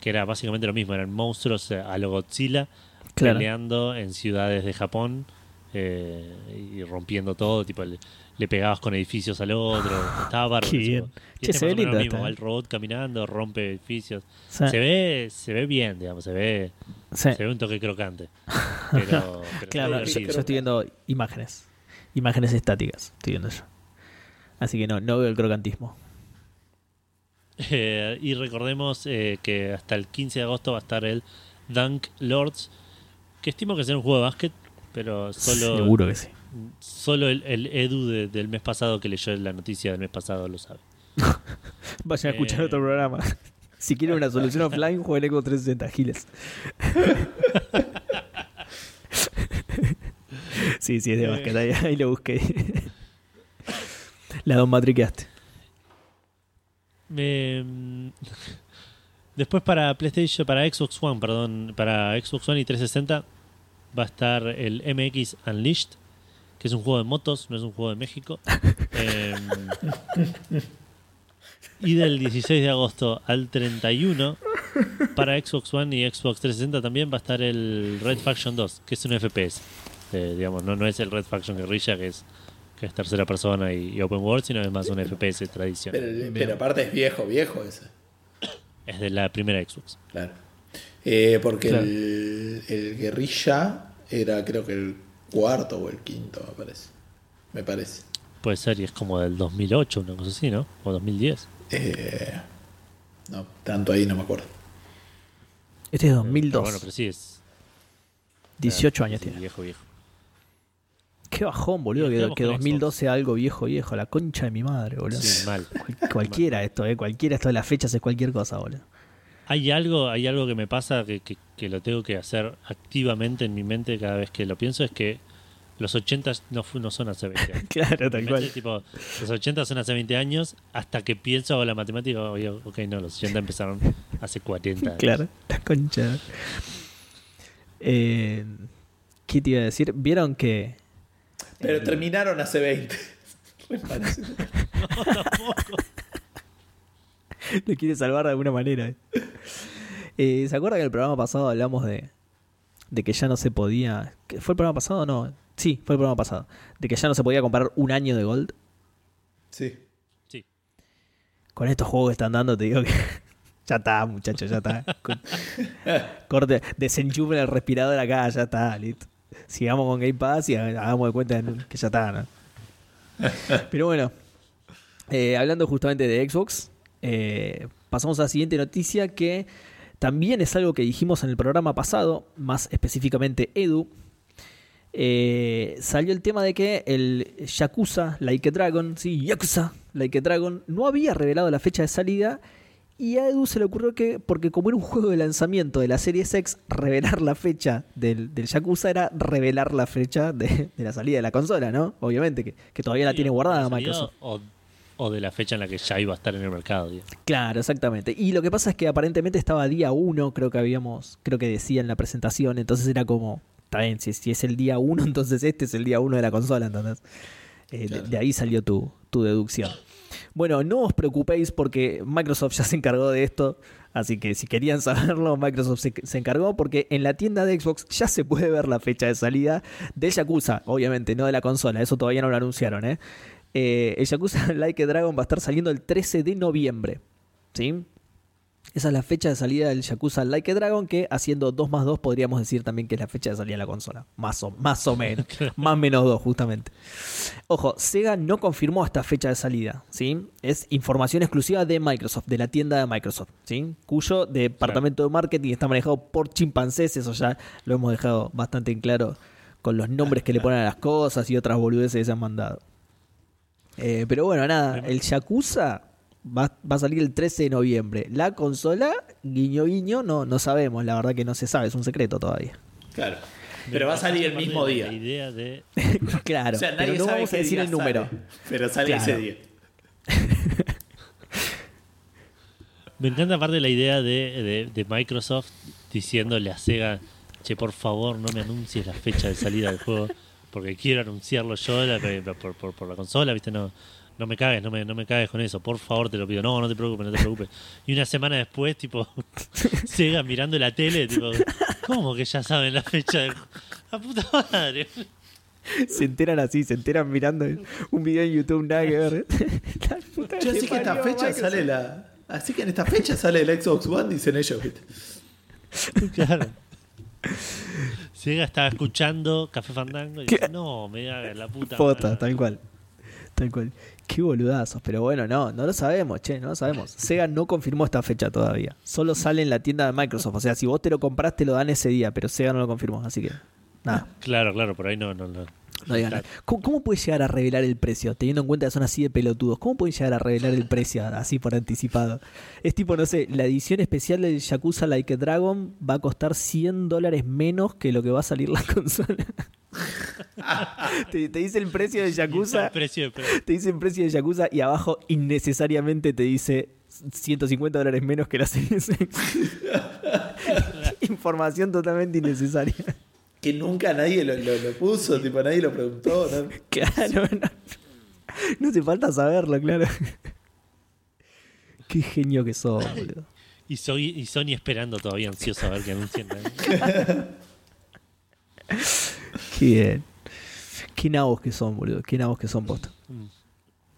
Que era básicamente lo mismo, eran monstruos eh, a lo Godzilla Claro. peleando en ciudades de Japón eh, y rompiendo todo, tipo le, le pegabas con edificios al otro, estaba bárbaro. Qué bien. juego. Y Che, este se ve lindo mismo, va eh. el robot caminando, rompe edificios. Sí. Se ve se ve bien, digamos, se ve Sí. se ve un toque crocante. Pero, pero Claro, yo estoy viendo imágenes. Imágenes estáticas, estoy viendo yo. Así que no, no veo el crocantismo. Eh, y recordemos eh, que hasta el 15 de agosto va a estar el Dunk Lords, que estimo que será un juego de básquet, pero solo Seguro que sí. Solo el, el Edu de- del mes pasado que leyó la noticia del mes pasado lo sabe. Vayan a escuchar Eh. otro programa. Si quieren una solución offline, jueguen con 360 giles. sí, sí, es de Eh. básquet. Ahí, ahí lo busqué. La don matriqueaste. Me- Después para PlayStation, para Xbox One, perdón, para Xbox One y 360 va a estar el MX Unleashed, que es un juego de motos, no es un juego de México. Em, y del 16 de agosto al 31 para Xbox One y Xbox 360 también va a estar el Red Faction 2, que es un FPS. Eh, digamos, no, no es el Red Faction Guerrilla, que es, que es tercera persona y, y open world, sino es más un FPS tradicional. Pero, pero aparte es viejo, viejo ese. Es de la primera Xbox. Claro. Eh, porque Claro. el, el guerrilla era creo que el cuarto o el quinto, me parece. Me parece. Puede ser, y es como del 2008, una cosa así, ¿no? O 2010. Eh, no, tanto ahí no me acuerdo. Este es Pero 2002. bueno, pero sí es. 18 años tiene. Viejo, viejo. Qué bajón, boludo. Que, que con 2002 sea algo viejo, viejo. La concha de mi madre, boludo. Sí, mal. Cual- cualquiera esto, eh. Cualquiera esto de las fechas es cualquier cosa, boludo. Hay algo, hay algo que me pasa que, que- que lo tengo que hacer activamente en mi mente cada vez que lo pienso, es que los 80 no, son hace 20 años. Claro, tal cual. tipo, los 80 son hace 20 años, hasta que pienso hago la matemática, oye, ok, no, los 80 empezaron hace 40 años. Claro, la concha. Eh, ¿Qué te iba a decir? ¿Vieron que Pero El- terminaron hace 20. Re parecido. No, tampoco. lo quiere salvar de alguna manera? Eh, ¿Se acuerdan que en el programa pasado hablamos de, de que ya no se podía... ¿que ¿Fue el programa pasado o no? Sí, fue el programa pasado. De que ya no se podía comprar un año de Gold. Sí. Sí. Con estos juegos que están dando, te digo que... Ya está, muchachos, ya está. Corte, desenchufen el respirador acá, ya está, listo. Sigamos con Game Pass y hagamos de cuenta que ya está, ¿no? Pero bueno, eh, hablando justamente de Xbox, eh, pasamos a la siguiente noticia que también es algo que dijimos en el programa pasado, más específicamente Edu. Eh, salió el tema de que el Yakuza Like a Dragon, sí, Yakuza Like a Dragon, no había revelado la fecha de salida. Y a Edu se le ocurrió que, porque como era un juego de lanzamiento de la serie X, revelar la fecha del, del Yakuza era revelar la fecha de, de la salida de la consola, ¿no? Obviamente, que, que todavía la tiene guardada ¿De salida Microsoft. O, o de la fecha en la que ya iba a estar en el mercado. digamos. Claro, exactamente. Y lo que pasa es que aparentemente estaba día 1, creo que habíamos, creo que decía en la presentación, entonces era como, está bien, si, si es el día 1, entonces este es el día 1 de la consola, entonces. Eh, de, ahí salió tu, tu deducción. Bueno, no os preocupéis porque Microsoft ya se encargó de esto, así que si querían saberlo, Microsoft se, se encargó porque en la tienda de Xbox ya se puede ver la fecha de salida del Yakuza, obviamente, no de la consola, eso todavía no lo anunciaron, ¿eh? Eh, el Yakuza Like a Dragon va a estar saliendo el 13 de noviembre. ¿Sí? Esa es la fecha de salida del Yakuza Like a Dragon, que haciendo 2 más 2 podríamos decir también que es la fecha de salida de la consola. Más o, más o menos. más menos 2, justamente. Ojo, Sega no confirmó esta fecha de salida. ¿sí? Es información exclusiva de Microsoft, de la tienda de Microsoft. ¿sí? Cuyo departamento de marketing está manejado por chimpancés. Eso ya lo hemos dejado bastante en claro con los nombres que le ponen a las cosas y otras boludeces que se han mandado. Eh, pero bueno, nada, el Yakuza va, va a salir el 13 de noviembre. La consola, guiño guiño, no, no sabemos, la verdad que no se sabe, es un secreto todavía. Claro. Pero va a salir el mismo día. La idea de. claro, O sea, pero nadie no sabe vamos a decir día el número. sale, pero sale Claro. ese día. Me encanta aparte la idea de, de- de Microsoft diciéndole a Sega, che, por favor, no me anuncies la fecha de salida del juego, porque quiero anunciarlo yo la- por, por- por la consola, ¿viste? No, no me cagues, no me, no me cagues con eso, por favor, te lo pido. No, no te preocupes, no te preocupes. Y una semana después, tipo, Sega mirando la tele, tipo, ¿cómo que ya saben la fecha juego? La puta madre. Se enteran así, se enteran mirando un video en YouTube, nada que ver. La puta Che, que así que esta parió, fecha sale la. Así que en esta fecha sale el Xbox One, dicen ellos, ¿viste? Claro. Sega estaba escuchando Café Fandango y dice, no, me hagas la puta Posta, madre". tal cual. Tal cual. Qué boludazos, pero bueno, no, no lo sabemos, che, no lo sabemos. Sega no confirmó esta fecha todavía. Solo sale en la tienda de Microsoft. O sea, si vos te lo compraste, lo dan ese día, pero Sega no lo confirmó, así que nada. Claro, claro, por ahí no, no, no. No digan nada. ¿Cómo, cómo puede llegar a revelar el precio? Teniendo en cuenta que son así de pelotudos. ¿Cómo pueden llegar a revelar el precio así por anticipado? Es tipo, no sé, la edición especial del Yakuza Like a Dragon va a costar 100 dólares menos que lo que va a salir la consola. te, te dice el precio del Yakuza. El precio de pre- Te dice el precio de Yakuza y abajo innecesariamente te dice 150 dólares menos que la serie. Información totalmente innecesaria. Que nunca nadie lo, lo- lo puso, tipo, nadie lo preguntó. ¿no? Claro, no, no hace falta saberlo, claro. Qué genio que sos, boludo. Y, soy, y Sony esperando todavía ansioso a ver que anuncien. bien. Qué nabos que son, boludo. Qué nabos que son posta.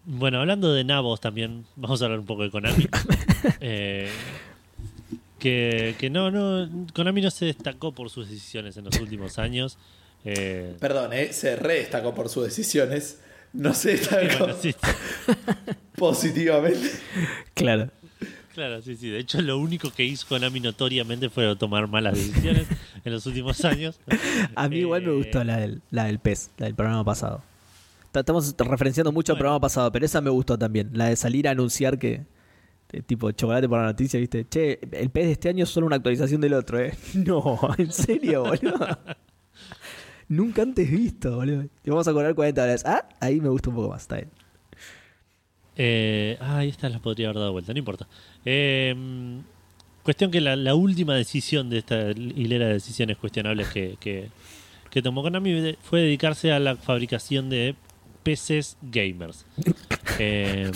Bueno, hablando de nabos también, vamos a hablar un poco de Konami. Eh, que, que no, no, Konami no se destacó por sus decisiones en los últimos años. Eh, Perdón, ¿eh? se re destacó por sus decisiones. No se destacó bueno, sí, positivamente. Claro. Claro, sí, sí. De hecho, lo único que hizo Konami notoriamente fue tomar malas decisiones en los últimos años. A mí igual me Eh, gustó la del, la del PES, la del programa pasado. Ta- Estamos referenciando mucho al Bueno. programa pasado, pero esa me gustó también. La de salir a anunciar que. Tipo, chocolate por la noticia, ¿viste? Che, el PES de este año es solo una actualización del otro, ¿eh? No, ¿en serio, boludo? Nunca antes visto, boludo. Te vamos a cobrar 40 dólares. Ah, ahí me gusta un poco más, está bien. Eh, ah, esta las podría haber dado vuelta, no importa. Eh, cuestión que la, la última decisión de esta hilera de decisiones cuestionables que, que, que tomó Konami fue dedicarse a la fabricación de PCs gamers. Eh,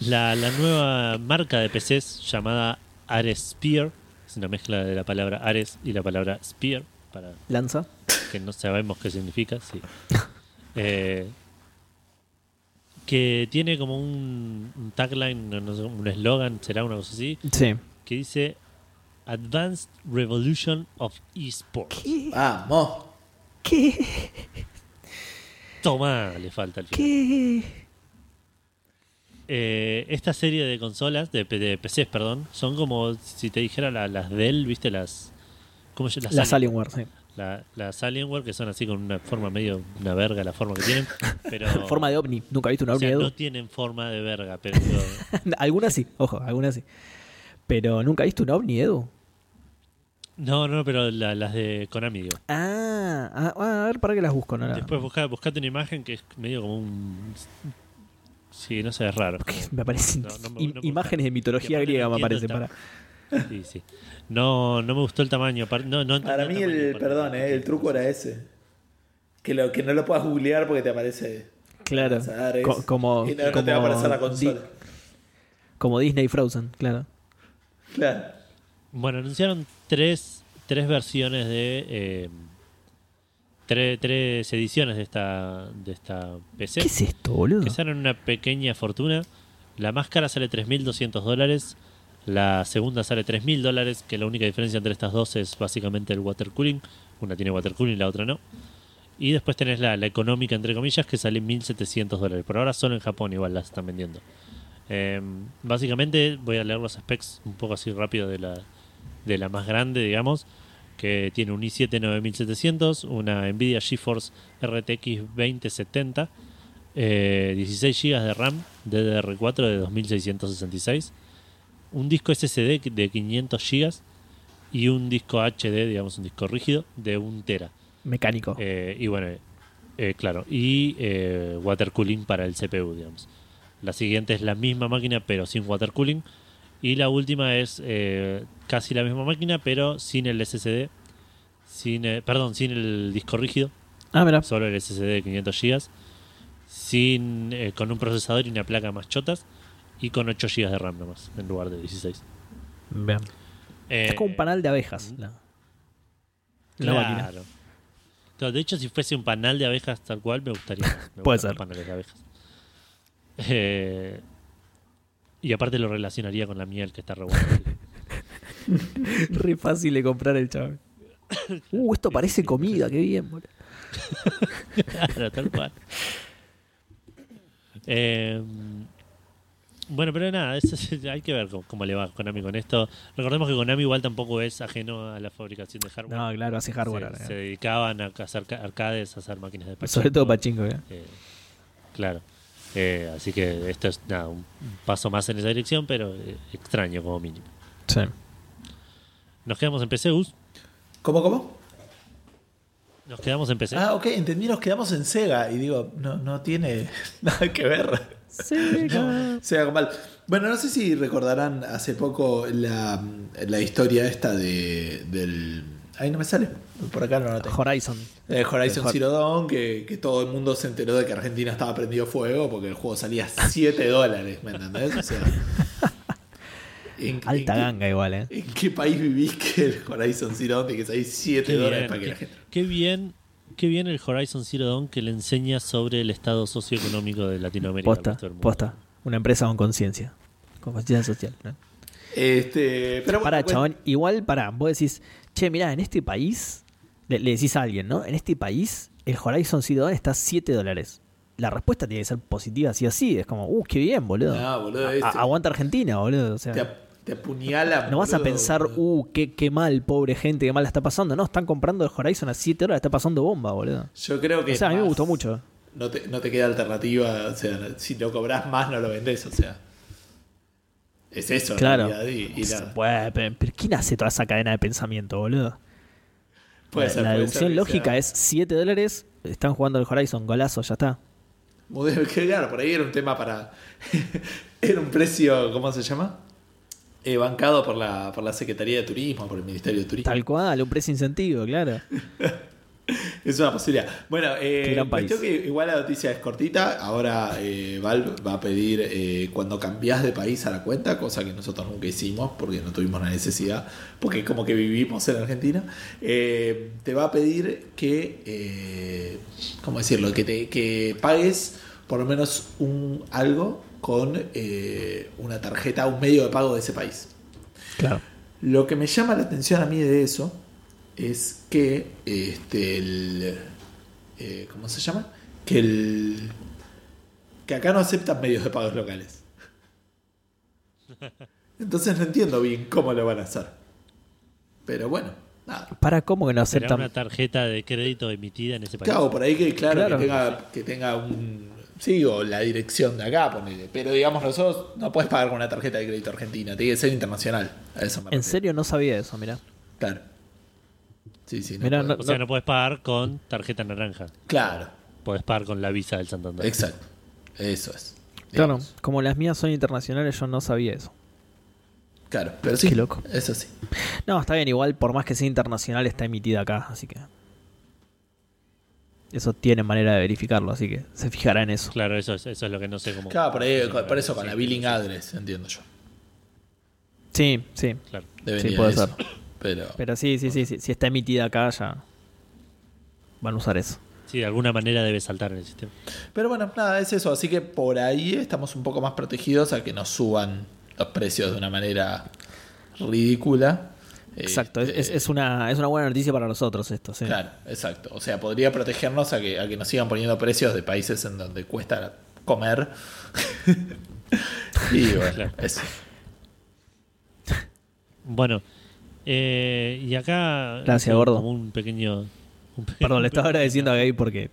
la, la nueva marca de PCs llamada Ares Spear, es una mezcla de la palabra Ares y la palabra Spear, para Lanza. que no sabemos qué significa, sí. Eh, que tiene como un, un tagline, no- sé, un eslogan, será una cosa así, Sí. que dice Advanced Revolution of Esports. Vamos. ¿Qué? Toma, le falta el final. ¿Qué? Eh, esta serie de consolas, de, P- de PCs, perdón, son como si te dijera la- las Dell, ¿viste? Las. ¿Cómo se llama? Las Alienware, sí. La- las Alienware, que son así con una forma medio. Una verga la forma que tienen. Pero. Forma de ovni. Nunca he visto un o ovni sea, Edu. no tienen forma de verga, pero. algunas sí, ojo, algunas sí. Pero nunca he visto un ovni, Edu. no, no, pero la- las de Konami, digo. Ah, ah, ah, a ver, para que las busco. No, Después busca, buscate una imagen que es medio como un. Sí, no sé, es raro. como- me aparecen No, no no imágenes de mitología griega, me aparecen. Para. Sí, sí. No, no me gustó el tamaño. No, no Para mí, el perdón, eh, el truco era ese. Que, lo, que no lo puedas googlear porque te aparece. Claro, co- como, y no, no como, te va a aparecer la consola. Di- como Disney Frozen, claro. Claro. Bueno, anunciaron tres, tres versiones de. eh, tre- tres ediciones de esta, de esta PC. ¿Qué es esto, boludo? que salen una pequeña fortuna. La más cara sale 3.200 dólares. La segunda sale 3.000 dólares, que la única diferencia entre estas dos es básicamente el water cooling. Una tiene water cooling y la otra no. Y después tenés la, económica, entre comillas, que sale 1.700 dólares. Por ahora solo en Japón igual las están vendiendo. Eh, básicamente voy a leer los specs un poco así rápido de la, de la más grande, digamos. Que tiene un i7 9700, una Nvidia GeForce RTX 2070, eh, 16 GB de RAM DDR4 de 2666, un disco SSD de 500 GB y un disco HD, digamos un disco rígido, de 1 tera. Mecánico. Eh, y bueno, eh, claro, y eh, water cooling para el CPU, digamos. La siguiente es la misma máquina, pero sin water cooling. Y la última es eh, casi la misma máquina, pero sin el SSD. Sin, perdón, sin el disco rígido, ah, mira. solo el SSD de 500 GB. Sin, eh, con un procesador y una placa más chotas. Y con 8 GB de RAM nomás, en lugar de 16. Vean. Eh, Es como un panal de abejas. La, la máquina. Claro. Claro, De hecho, si fuese un panal de abejas tal cual, me gustaría. Me Puede ser. panales de abejas. Eh, y aparte lo relacionaría con la miel que está re buena. Re fácil de comprar el chaval. Uh, esto parece comida, qué bien, boludo. claro, tal cual. Eh, bueno, pero nada, eso es- hay que ver cómo, cómo le va a Konami con esto. Recordemos que Konami igual tampoco es ajeno a la fabricación de hardware. No, claro, hace hardware se, ahora. se dedicaban a hacer ca- arcades, a hacer máquinas de Sobre pachinko. todo pachinko, ¿eh? Eh, claro. Eh, así que esto es nada, un un paso más en esa dirección, pero eh, extraño como mínimo. Sí. Nos quedamos en PC, Gus. ¿Cómo, cómo? Nos quedamos en PC. Ah, ok, entendí, nos quedamos en Sega. Y digo, no, no tiene nada que ver. Sega con mal. Bueno, no sé si recordarán hace poco la, la historia esta de, del... Ahí no me sale, por acá no lo noté. Horizon. Eh, Horizon Hor- Zero Dawn, que, que todo el mundo se enteró de que Argentina estaba prendido fuego porque el juego salía 7 dólares, ¿me entendés? O sea, ¿en- Alta en qué- ganga igual, ¿eh? ¿En qué país vivís que el Horizon Zero Dawn tiene que salir 7 qué, dólares bien, para que qué- la gente... qué bien, qué bien el Horizon Zero Dawn que le enseña sobre el estado socioeconómico de Latinoamérica. Posta, resto del mundo. posta. Una empresa con conciencia. Con conciencia social. ¿no? Este, pero bueno, chabón, igual, pará, vos decís, che, mirá, en este país, le, le decís a alguien, ¿no? En este país, el Horizon Zero Dawn está a 7 dólares. La respuesta tiene que ser positiva, así así. Es como, uh, qué bien, boludo. No, boludo, A- este- aguanta Argentina, boludo. O sea, te, te apuñala. no vas a pensar, uh, qué, qué mal, pobre gente, qué mal la está pasando. No, están comprando el Horizon a 7 dólares, está pasando bomba, boludo. Yo creo que. O sea, a mí me gustó mucho. No te, no te queda alternativa. O sea, si lo cobras más, no lo vendés. O sea. Es eso, Claro. realidad, y- y nada. Bueno, pero, pero ¿quién hace toda esa cadena de pensamiento, boludo? Puede la ser, la puede deducción ser lógica sea- es 7 dólares, están jugando el Horizon, golazo, ya está. Claro, por ahí era un tema para. era un precio, ¿cómo se llama? Eh, bancado por la, por la Secretaría de Turismo, por el Ministerio de Turismo. Tal cual, un precio incentivo, claro. Es una posibilidad. Bueno, eh, que igual la noticia es cortita. Ahora eh, Valve va a pedir eh, cuando cambias de país a la cuenta, cosa que nosotros nunca hicimos porque no tuvimos la necesidad, porque como que vivimos en Argentina, eh, te va a pedir que, eh, ¿cómo decirlo? Que, te, que pagues por lo menos un algo con eh, una tarjeta, un medio de pago de ese país. Claro. Lo que me llama la atención a mí de eso es que este el eh, ¿cómo se llama? Que el que acá no aceptan medios de pagos locales. Entonces no entiendo bien cómo lo van a hacer. Pero bueno, nada. ¿Para cómo que no aceptan? una tarjeta de crédito emitida en ese país. Claro, por ahí que claro, Claro. Que, tenga, que tenga un sí o la dirección de acá, ponele. Pero digamos nosotros no puedes pagar con una tarjeta de crédito argentina, tiene que ser internacional. A eso me En serio no sabía eso, mirá. Claro. Sí, sí, no Mirá, puede. no- O sea, no puedes pagar con tarjeta naranja. Claro. Podés pagar con la visa del Santander. Exacto. Eso es. Claro, como las mías son internacionales, yo no sabía eso. Claro, pero sí. Qué loco. Eso sí. No, está bien, igual por más que sea internacional está emitida acá, así que... Eso tiene manera de verificarlo, así que se fijará en eso. Claro, eso es, eso es lo que no sé cómo. Claro, por, ahí- por eso con sí, la billing sí, address, entiendo yo. Sí, sí. Claro. Debería Sí, puede eso. ser. Pero, Pero sí, sí, sí, sí, si está emitida acá ya van a usar eso. Sí, de alguna manera debe saltar en el sistema. pero bueno, nada, es eso. Así que por ahí estamos un poco más protegidos a que nos suban los precios de una manera ridícula. Exacto, es, Este, es- es una, es una buena noticia para nosotros esto, sí. Claro, exacto. O sea, podría protegernos a que, a que nos sigan poniendo precios de países en donde cuesta comer. y bueno, Claro. eso. Bueno, eh, y acá. Gracias, gordo. Como un pequeño. un pe- Perdón, le estaba agradeciendo a Gabe porque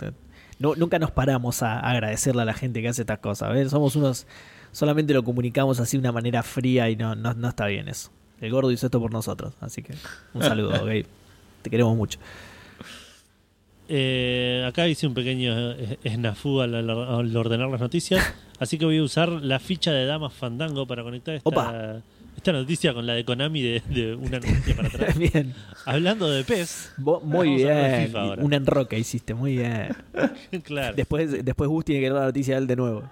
no- nunca nos paramos a agradecerle a la gente que hace estas cosas. ¿ves? Somos unos. Solamente lo comunicamos así de una manera fría y no, no, no está bien eso. El gordo hizo esto por nosotros, así que un saludo, Gabe. Te queremos mucho. Eh, acá hice un pequeño snafu al, ordenar las noticias. Así que voy a usar la ficha de Damas Fandango para conectar esta, Opa. esta noticia con la de Konami de, de una noticia para atrás. bien. Hablando de PES. Vo- muy bien. FIFA ahora. Un enroque hiciste, muy bien. claro. Después, después Gus tiene que dar la noticia de él de nuevo.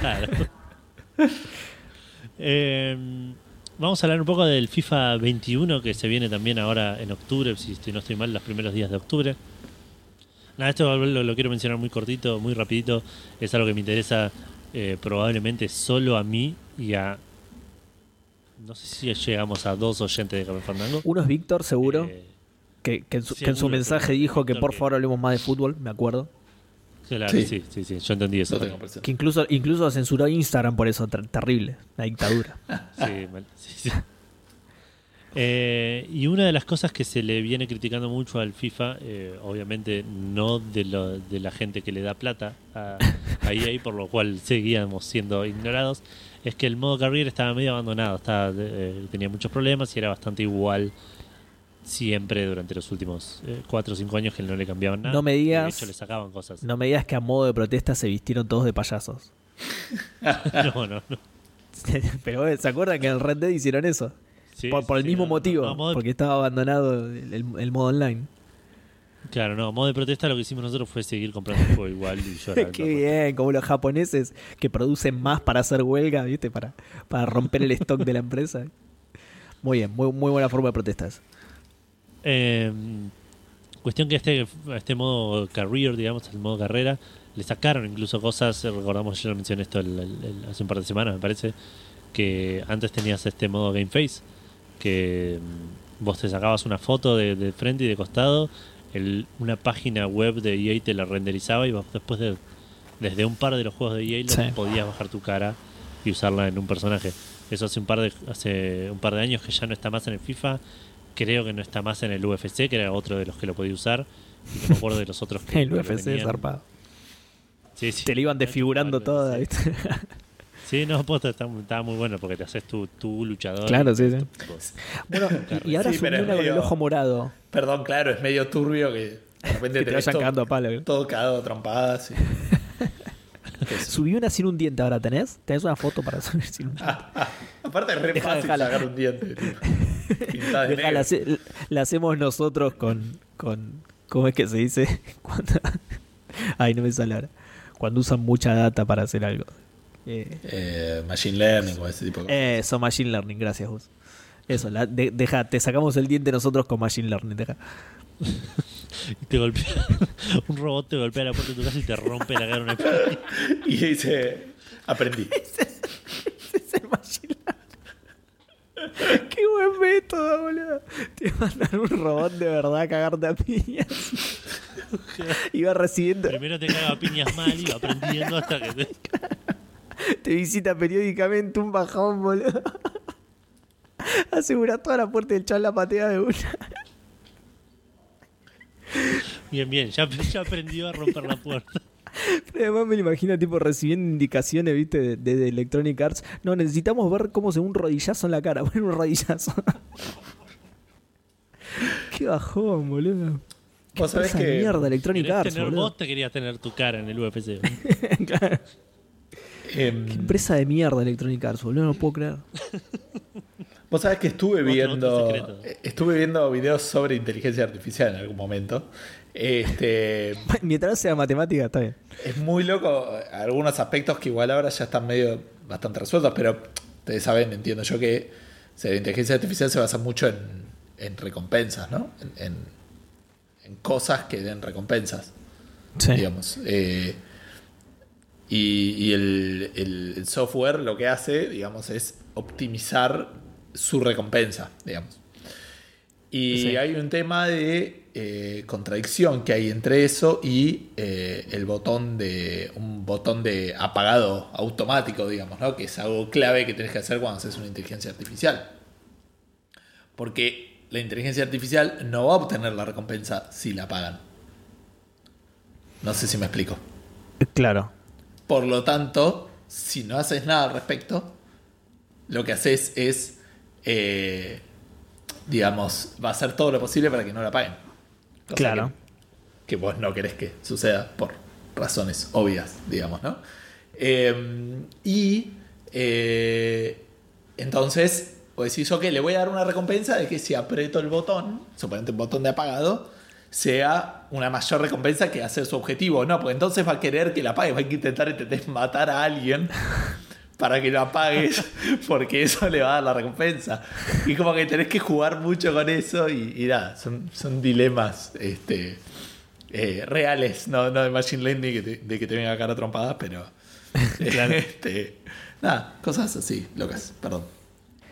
claro. Eh, vamos a hablar un poco del FIFA 21 que se viene también ahora en octubre, si estoy- no estoy mal, los primeros días de octubre. Nada, esto lo, lo quiero mencionar muy cortito, muy rapidito. Es algo que me interesa eh, probablemente solo a mí y a... No sé si llegamos a dos oyentes de Café Fandango. Uno es Víctor, seguro, Eh, que, que en su, que en su mensaje dijo que por favor hablemos más de fútbol, me acuerdo. Claro, Sí. sí. sí, sí, yo entendí eso. Que incluso, incluso censuró Instagram por eso, ter- terrible, la dictadura. Sí, mal- sí, sí. Eh, y una de las cosas que se le viene criticando mucho al FIFA, eh, obviamente no de, lo- de la gente que le da plata a, a EA, por lo cual seguíamos siendo ignorados, es que el modo carrier estaba medio abandonado, estaba, eh, tenía muchos problemas y era bastante igual siempre durante los últimos 4 o 5 años que no le cambiaban nada. No me digas- De hecho, le sacaban cosas. No me digas que a modo de protesta se vistieron todos de payasos. no, no. no. Pero eh, ¿se acuerdan que en el Red Dead hicieron eso? Sí, por por el mismo no, motivo, no, porque estaba abandonado el, el- el modo online. Claro, no, modo de protesta lo que hicimos nosotros fue seguir comprando el juego igual y llorar. Qué bien, como los japoneses que producen más para hacer huelga, ¿viste? Para, para romper el stock de la empresa. Muy bien, muy, muy buena forma de protestas. Eh, cuestión que este, este modo career, digamos, el modo carrera, le sacaron incluso cosas, recordamos, yo lo mencioné esto el- el- el- hace un par de semanas, me parece, que antes tenías este modo Game Face, que mm, vos te sacabas una foto de, de frente y de costado, el- una página web de EA te la renderizaba y vos después de, desde un par de los juegos de EA Sí. podías bajar tu cara y usarla en un personaje. Eso hace un par de hace un par de años que ya no está más en el FIFA. Creo que no está más en el UFC, que era otro de los que lo podía usar. Y no me acuerdo de los otros que El UFC tenían. zarpado. Sí, sí. Te lo iban desfigurando toda, sí. ¿viste? Sí, no, posta, está, estaba muy bueno porque te haces tu, tu luchador. Claro, sí, sí. Bueno, y, y ahora Sí, es una con el medio- ojo morado. Perdón, claro, es medio turbio que de repente Que te vayan todo- cagando a palo. ¿eh? Todo cagado trompadas. y- Subí una sin un diente ahora, ¿tenés? ¿Tenés una foto para subir sin un diente? Aparte es re Deja- fácil sacar un diente. tipo. De la, hacemos nosotros con, con. ¿Cómo es que se dice? Cuando, ay, no me sale ahora. Cuando usan mucha data para hacer algo. Eh, Eh, machine learning o ese tipo de cosas. eso, Machine Learning, gracias vos. Eso, la, de- deja, te sacamos el diente nosotros con Machine Learning. Deja. y te golpea. un robot te golpea la puerta de tu casa y te rompe la cara una. Y dice, aprendí. Ese es el Machine Learning. Qué buen método, boludo. Te mandan un robot de verdad a cagarte a piñas. Iba recibiendo, Primero te caga a piñas mal y va aprendiendo hasta que te... te visita periódicamente un bajón, boludo. Asegura toda la puerta del chaval la patea de una. Bien, bien, ya, ya aprendió a romper la puerta. Pero además me lo imagino tipo recibiendo indicaciones, viste, de, de- de Electronic Arts. No, necesitamos ver cómo se ve un rodillazo en la cara. Poner un rodillazo. Qué bajón, boludo. Qué Vos sabés empresa de que mierda, Electronic Arts, tener boludo. vos, te querías tener tu cara en el UFC. Claro. Em, Qué empresa de mierda Electronic Arts, boludo, no lo puedo creer. Vos sabés que estuve viendo otro eh, estuve viendo videos sobre inteligencia artificial en algún momento. Este Mientras sea matemática, está bien. es muy loco algunos aspectos que igual ahora ya están medio bastante resueltos, pero ustedes saben, entiendo yo que o sea, la inteligencia artificial se basa mucho en, en recompensas, ¿no? En, en- en cosas que den recompensas. Sí. digamos. Eh, y y el, el- el software lo que hace, digamos, es optimizar su recompensa, digamos. Y Sí. hay un tema de eh, contradicción que hay entre eso y eh, el botón de. un botón de apagado automático, digamos, ¿no? Que es algo clave que tienes que hacer cuando haces una inteligencia artificial. Porque la inteligencia artificial no va a obtener la recompensa si la apagan. No sé si me explico. Claro. Por lo tanto, si no haces nada al respecto, lo que haces es, eh, digamos, va a hacer todo lo posible para que no la paguen. Cosa Claro. Que, que vos no querés que suceda por razones obvias, digamos, ¿no? Eh, y eh, entonces, vos decís, ok, le voy a dar una recompensa de que si aprieto el botón, suponete un botón de apagado, sea una mayor recompensa que hacer su objetivo. No, porque entonces va a querer que la apagues, va a intentar, intentar matar a alguien para que lo apagues, porque eso le va a dar la recompensa. Y como que tenés que jugar mucho con eso y, y nada, son, son dilemas este, eh, reales, no, no de Machine Learning te- de que te venga a cara trompada, pero... este, nada, cosas así, locas, perdón.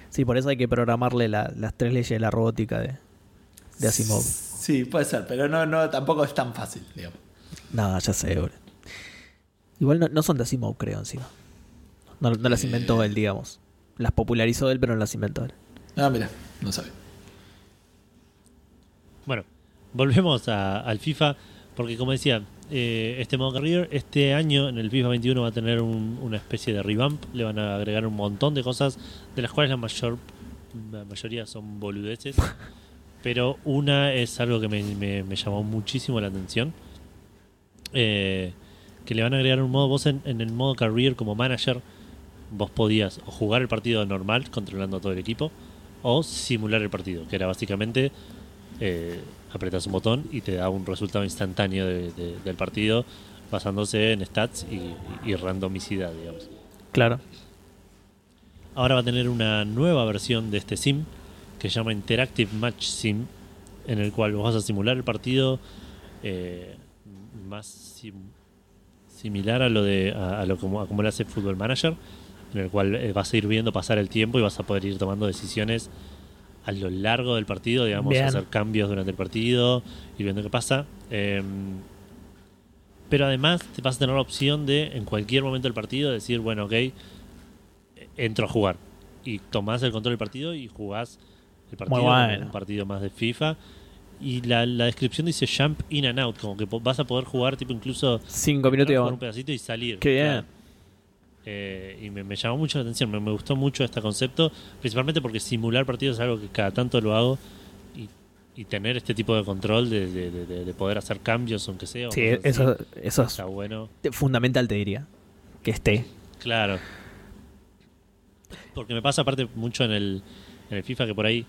Sí, por eso hay que programarle la- las tres leyes de la robótica de, de Asimov. Sí, puede ser, pero no, no, tampoco es tan fácil, digamos. No, ya sé, boludo. Igual no, no son de Asimov, creo, encima. No, no las Eh. inventó él, digamos. Las popularizó él, pero no las inventó él. Ah, mira, no sabe. Bueno, volvemos a- al FIFA, porque como decía, eh, este modo career, este año en el FIFA 21 va a tener un- una especie de revamp, le van a agregar un montón de cosas, de las cuales la mayor la mayoría son boludeces, pero una es algo que me, me- me llamó muchísimo la atención, eh, que le van a agregar un modo, vos en, en el modo career como manager, vos podías o jugar el partido normal, controlando a todo el equipo, o simular el partido, que era básicamente eh, apretas un botón y te da un resultado instantáneo de- de- del partido basándose en stats y, y randomicidad, digamos. Claro. Ahora va a tener una nueva versión de este sim que se llama Interactive Match Sim, en el cual vos vas a simular el partido eh, más sim- similar a lo de a, a lo como, a como lo hace Football Manager, en el cual eh, vas a ir viendo pasar el tiempo y vas a poder ir tomando decisiones a lo largo del partido, digamos, Bien. hacer cambios durante el partido y viendo qué pasa. Eh, pero además te vas a tener la opción de en cualquier momento del partido decir, bueno, ok, entro a jugar. Y tomás el control del partido y jugás el partido, bueno. un partido más de FIFA. Y la, la descripción dice jump in and out, como que vas a poder jugar tipo incluso Cinco minutos un pedacito y salir. Qué bien. Claro. Eh, y me, me llamó mucho la atención, me, me gustó mucho este concepto, principalmente porque simular partidos es algo que cada tanto lo hago y, y tener este tipo de control de, de- de- de- de poder hacer cambios, aunque sea. Sí, así, eso, está bueno. fundamental, te diría. Que esté. Claro. Porque me pasa aparte mucho en el, en el FIFA que por ahí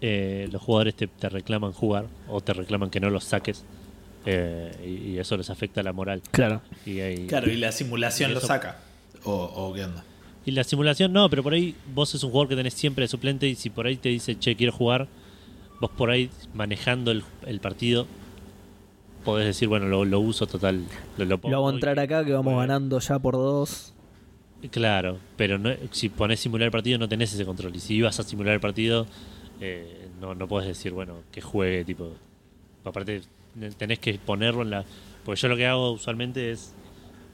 eh, los jugadores te, te reclaman jugar o te reclaman que no los saques eh, y, y eso les afecta la moral. Claro. Y, ahí- Claro, y la simulación Y lo saca. O, o qué onda. y la simulación no, pero por ahí vos es un jugador que tenés siempre de suplente y si por ahí te dice, che, quiero jugar, vos por ahí manejando el, el partido podés decir, bueno, lo, lo uso total. Lo, lo Lo hago y entrar acá que vamos ganando ya por dos. Claro, pero no, si pones simular el partido no tenés ese control. Y si ibas a simular el partido, eh, no, no puedes decir, bueno, que juegue, tipo. Aparte, tenés que ponerlo en la. Porque yo lo que hago usualmente es.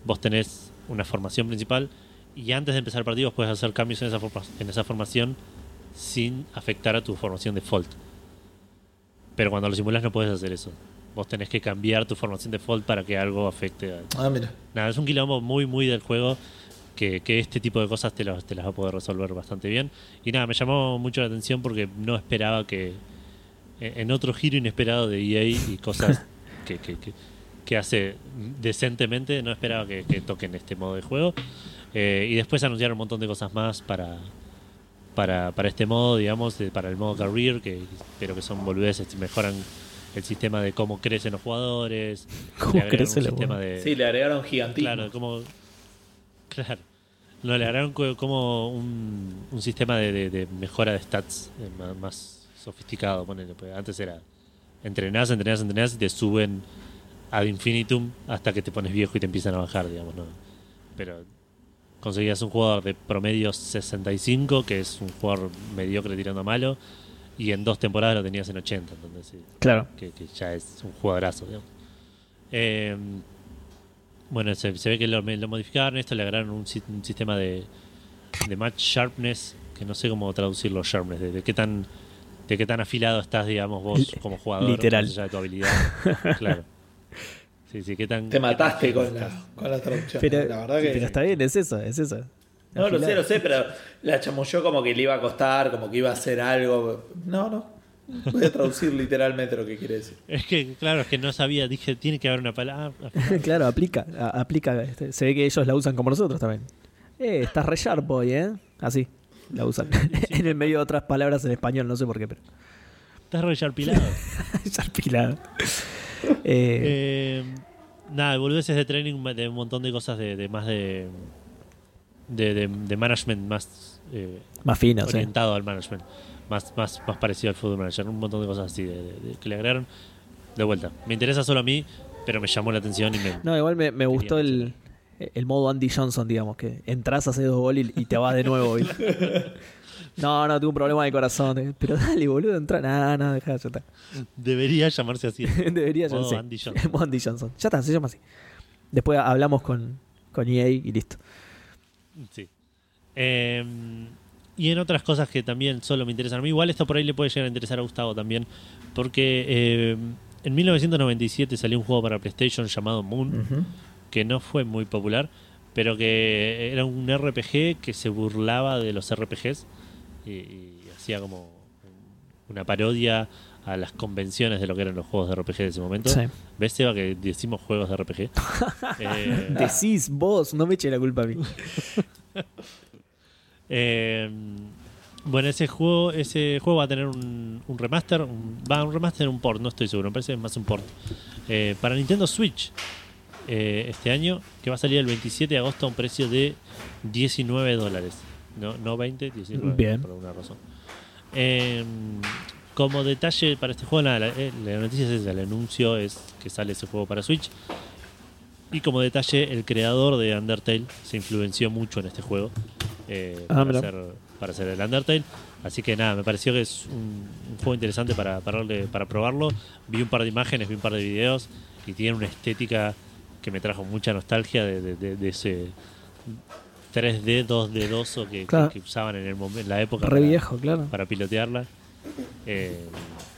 Vos tenés una formación principal y antes de empezar el partido puedes hacer cambios en esa, forma- en esa formación sin afectar a tu formación default. Pero cuando lo simulas no puedes hacer eso. Vos tenés que cambiar tu formación default para que algo afecte a, Ah, mira. Nada, es un quilombo muy, muy del juego que, que este tipo de cosas te, las- te las va a poder resolver bastante bien. Y nada, me llamó mucho la atención porque no esperaba que en en otro giro inesperado de EA y cosas que, que, que- que hace decentemente, no esperaba que, que toquen este modo de juego. Eh, y después anunciaron un montón de cosas más para, para, para este modo, digamos, de- para el modo career, que pero que son boludeces, mejoran el sistema de cómo crecen los jugadores, ¿Cómo un los sistema de, Sí, le agregaron gigantismo. Claro, como. Claro. No, le agregaron co- como un, un sistema de, de- de mejora de stats eh, más, más sofisticado. ponele, antes era entrenás, entrenás, entrenás y te suben ad infinitum hasta que te pones viejo y te empiezan a bajar, digamos. ¿no? Pero conseguías un jugador de promedio 65, que es un jugador mediocre tirando a malo, y en dos temporadas lo tenías en 80. Entonces, sí, Claro. que, que ya es un jugadorazo. digamos. Eh, bueno, se, se ve que lo, lo modificaron, esto le agregaron un, un sistema de, de match sharpness, que no sé cómo traducirlo sharpness, de, de qué tan de qué tan afilado estás, digamos, vos como jugador, literal. más allá de tu habilidad. claro. Sí, sí, qué tan Te mataste con la, con la traducción. Pero, la verdad que. pero está bien, es eso, es eso. No, lo sé, lo sé, pero la chamulló como que le iba a costar, como que iba a hacer algo. No, no. Voy a traducir literalmente lo que quiere decir. Es que, claro, es que no sabía, dije, tiene que haber una palabra. claro, aplica, a- aplica. este, Se ve que ellos la usan como nosotros también. Eh, estás re sharp hoy, ¿eh? Así, la usan. en el medio de otras palabras en español, no sé por qué, pero. Estás re sharpilado. Sharpilado. Eh, Eh, nada, boludeces de training de un montón de cosas de, de más de, de, de- de management más eh, más fino, orientado al management, más, más, más parecido al fútbol manager, un montón de cosas así que le agregaron. De vuelta, me interesa solo a mí, pero me llamó la atención y me... No, igual me, me gustó el, el modo Andy Johnson, digamos, que entras, haces dos goles y, y te vas de nuevo. No, no, tuve un problema de corazón. eh, Pero dale, boludo, entra. No, no, dejá, ya está. Debería llamarse así. Debería Modo llamarse. Andy Johnson. Modo Andy Johnson. Ya está, se llama así. Después hablamos con, con EA y listo. Sí. Eh, y en otras cosas que también solo me interesan a mí, igual esto por ahí le puede llegar a interesar a Gustavo también, porque eh, en 1997 salió un juego para PlayStation llamado Moon, que no fue muy popular, pero que era un RPG que se burlaba de los RPGs y, y hacía como una parodia a las convenciones de lo que eran los juegos de RPG de ese momento. Sí. ¿Ves, Seba, que decimos juegos de RPG? Eh, Decís vos, no me eche la culpa a mí. Eh, bueno, ese juego, ese juego va a tener un, un remaster, un, va un remaster, un port, no estoy seguro, me parece más un port. Eh, para Nintendo Switch este año, que va a salir el 27 de agosto a un precio de 19 dólares. No, no 20, 19 Bien. por alguna razón. Eh, como detalle para este juego, nada, la, eh, la noticia es esa, el anuncio es que sale ese juego para Switch. Y como detalle, el creador de Undertale se influenció mucho en este juego eh, Ah, para, hacer, para hacer el Undertale. Así que nada, me pareció que es un, un juego interesante para, para, para probarlo. Vi un par de imágenes, vi un par de videos y tiene una estética que me trajo mucha nostalgia de, de- de- de ese 3D, 2D que, Claro. que, que usaban en, el en la época Re para- viejo, claro. para pilotearla. Eh,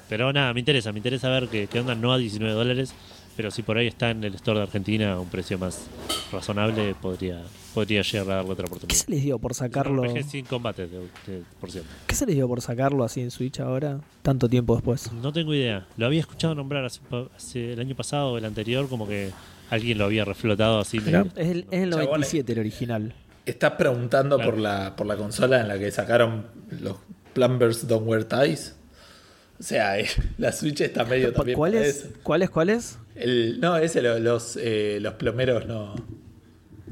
pero nada, me interesa, me interesa ver qué, qué onda, no a 19 dólares, Pero si por ahí está en el store de Argentina a un precio más razonable, podría, podría llegar a darle otra ¿Qué oportunidad. se les dio por sacarlo? Es sin combate, de- de- por cierto. ¿Qué se les dio por sacarlo así en Switch ahora? Tanto tiempo después. No tengo idea. Lo había escuchado nombrar hace, pa- hace el año pasado o el anterior, como que alguien lo había reflotado así. Es el, es el Chabones. 97 el original. Estás preguntando Claro. por la por la consola en la que sacaron los Plumbers Don't Wear Ties. O sea, eh, la Switch está medio también ¿Cuál para es? eso. ¿Cuál es? ¿Cuál es? El, no, ese lo- los, eh, los plomeros no,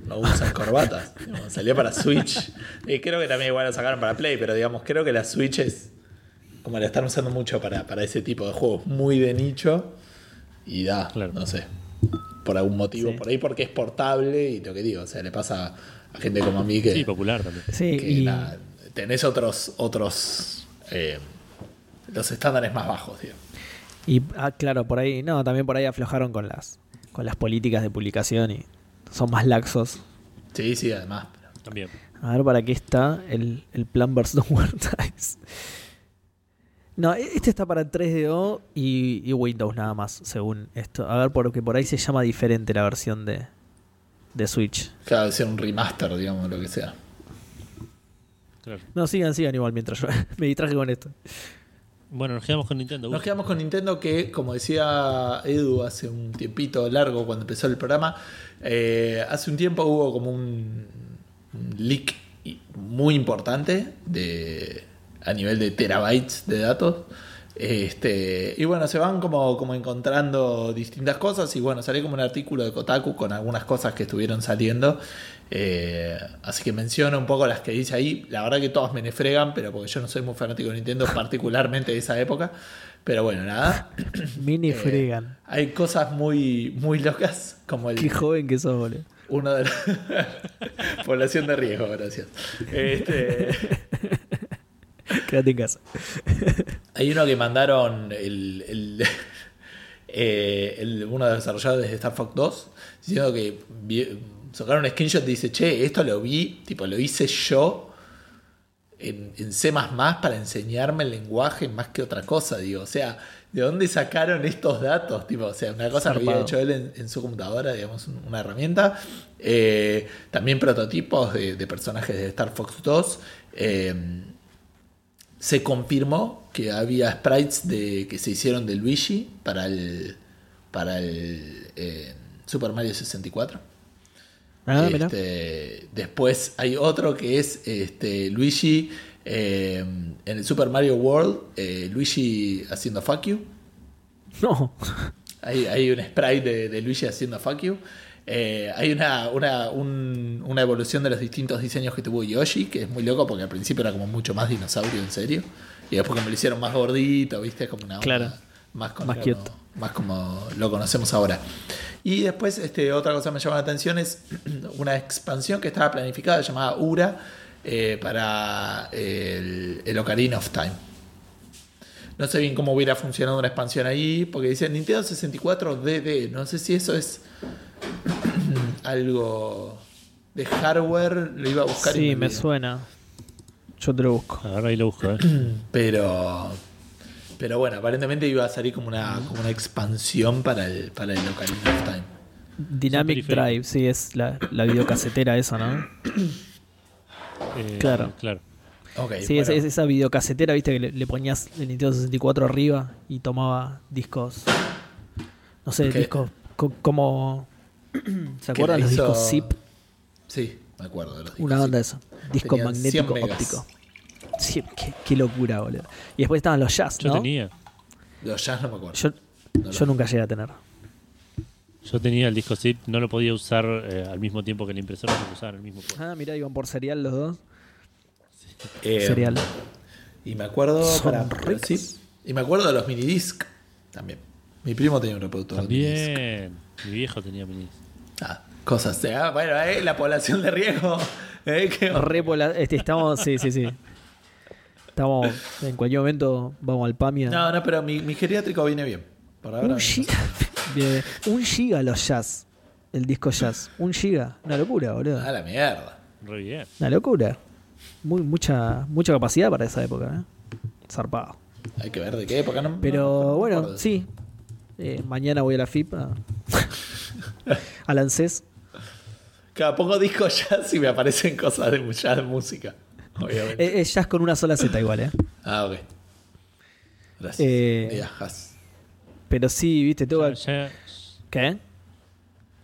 no usan corbatas. Digamos, Salió para Switch. Y creo que también igual lo sacaron para Play, pero digamos, creo que la Switch es como la están usando mucho para, para ese tipo de juegos muy de nicho. Y da, Claro. no sé. Por algún motivo, Sí. por ahí porque es portable y lo que digo, o sea, le pasa a gente como a mí que, Sí, popular también. Sí, que y nada, tenés otros, otros eh, los estándares más bajos, digamos. Y ah, claro, por ahí, no, también por ahí aflojaron con las con las políticas de publicación y son más laxos. Sí, sí, además. También. A ver para qué está el, el Plumbers Don't Wear Ties. No, e- este está para 3DO y, y Windows nada más, según esto. A ver, porque por ahí se llama diferente la versión de, de Switch. Claro, ser un remaster, digamos, lo que sea. Claro. No, sigan, sigan igual mientras yo me distraje con esto. Bueno, nos quedamos con Nintendo. Nos quedamos con Nintendo que, como decía Edu hace un tiempito largo cuando empezó el programa, eh, hace un tiempo hubo como un, un leak muy importante de, a nivel de terabytes de datos. Este, y bueno, se van como, como encontrando distintas cosas y bueno, salió como un artículo de Kotaku con algunas cosas que estuvieron saliendo. Eh, así que menciono un poco las que dice ahí. La verdad que todas me nefregan, pero porque yo no soy muy fanático de Nintendo, particularmente de esa época. Pero bueno, nada. Mini Eh, fregan. Hay cosas muy, muy locas, como el, Qué joven que sos, boludo. uno de los... Población de riesgo, gracias. Este, Quédate en casa. hay uno que mandaron el, el, eh, el- uno de los desarrolladores de Star Fox 2 diciendo que vi- sacaron un screenshot y dice, che, esto lo vi, tipo, lo hice yo en, en C para enseñarme el lenguaje más que otra cosa, digo. O sea, ¿de dónde sacaron estos datos? Tipo, o sea, una cosa que había hecho él en, en su computadora, digamos, un- una herramienta. Eh, también prototipos de, de personajes de Star Fox 2. Eh, se confirmó que había sprites de, que se hicieron de Luigi para el, para el eh, Super Mario 64. Ah. Este, después hay otro que es este, Luigi eh, en el Super Mario World, eh, Luigi haciendo fuck you. No. Hay, hay un sprite de, de Luigi haciendo fuck you. Eh, hay una, una, un- una evolución de los distintos diseños que tuvo Yoshi, que es muy loco porque al principio era como mucho más dinosaurio, en serio. Y después como lo hicieron más gordito, viste, como una onda Claro. más, Más como, cute. más como lo conocemos ahora. Y después, este, otra cosa que me llama la atención es una expansión que estaba planificada llamada Ura eh, para el, el Ocarina of Time. No sé bien cómo hubiera funcionado una expansión ahí, porque dice Nintendo 64 DD. No sé si eso es algo de hardware. Lo iba a buscar. y Sí, me olvidé. suena. Yo te lo busco. Ahora ahí lo busco, ¿eh? Pero. Pero bueno, aparentemente iba a salir como una, como una expansión para el, para el Ocarina of Time. Dynamic. Drive, sí, es la, la videocasetera esa, ¿no? Eh, Claro. Claro. Ok, Sí, bueno. es, es esa videocasetera, viste, que le, le ponías el Nintendo 64 arriba y tomaba discos. No sé, discos co- como. ¿Se acuerdan los hizo- discos zip? Sí, me acuerdo de los discos Una onda de eso. Disco Tenían 100 magnético óptico. Sí, qué, qué locura, boludo. Y después estaban los jazz, Yo ¿no? tenía. Los jazz no me acuerdo. Yo, No yo nunca llegué a tener. Yo tenía el disco zip, no lo podía usar eh, al mismo tiempo que la impresora, porque usaban el mismo puerto. Ah, mirá, iban por serial los dos. Eh, Serial. Y me acuerdo. Para- sí, y me acuerdo de los minidisc también. Mi primo tenía un reproductor de minidisc. También. Mi viejo tenía minis. Cosas. de- ah, bueno, eh, la población de riesgo. eh, este, estamos, sí, sí, sí. Estamos, en cualquier momento vamos al PAMIA. No, no, pero mi, mi geriátrico viene bien. Por ahora. un, no giga, Bien, un giga los jazz. El disco jazz. Un giga. Una locura, boludo. Ah, la mierda. Re bien. Una locura. Muy, mucha, mucha capacidad para esa época, ¿eh? Zarpado. Hay que ver de qué época. No, no- Pero no me bueno, sí. Eh, mañana voy a la FIP a, Alan Cés. Cada poco disco jazz y me aparecen cosas de jazz de música. Obviamente. Es, es jazz con una sola Z igual, ¿eh? ah, ok. Gracias. Eh, jazz. Pero sí, viste, Ya, ya- ¿Qué?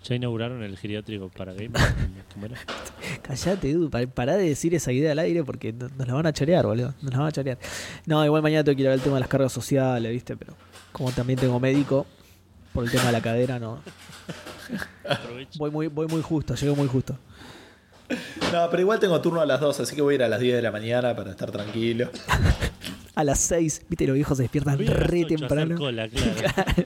ya inauguraron el geriátrico para gamers. ¿Cómo era? Callate, Edu, pa- pará de decir esa idea al aire porque no- nos la van a chorear, boludo. Nos la van a chorear. No, igual mañana tengo que ir a ver el tema de las cargas sociales, viste, pero como también tengo médico, por el tema de la cadera, no. Voy muy, voy muy justo, llego muy justo. No, pero igual tengo turno a las 2, así que voy a ir a las 10 de la mañana para estar tranquilo. A las 6, viste, los viejos se despiertan re temprano. cola, claro.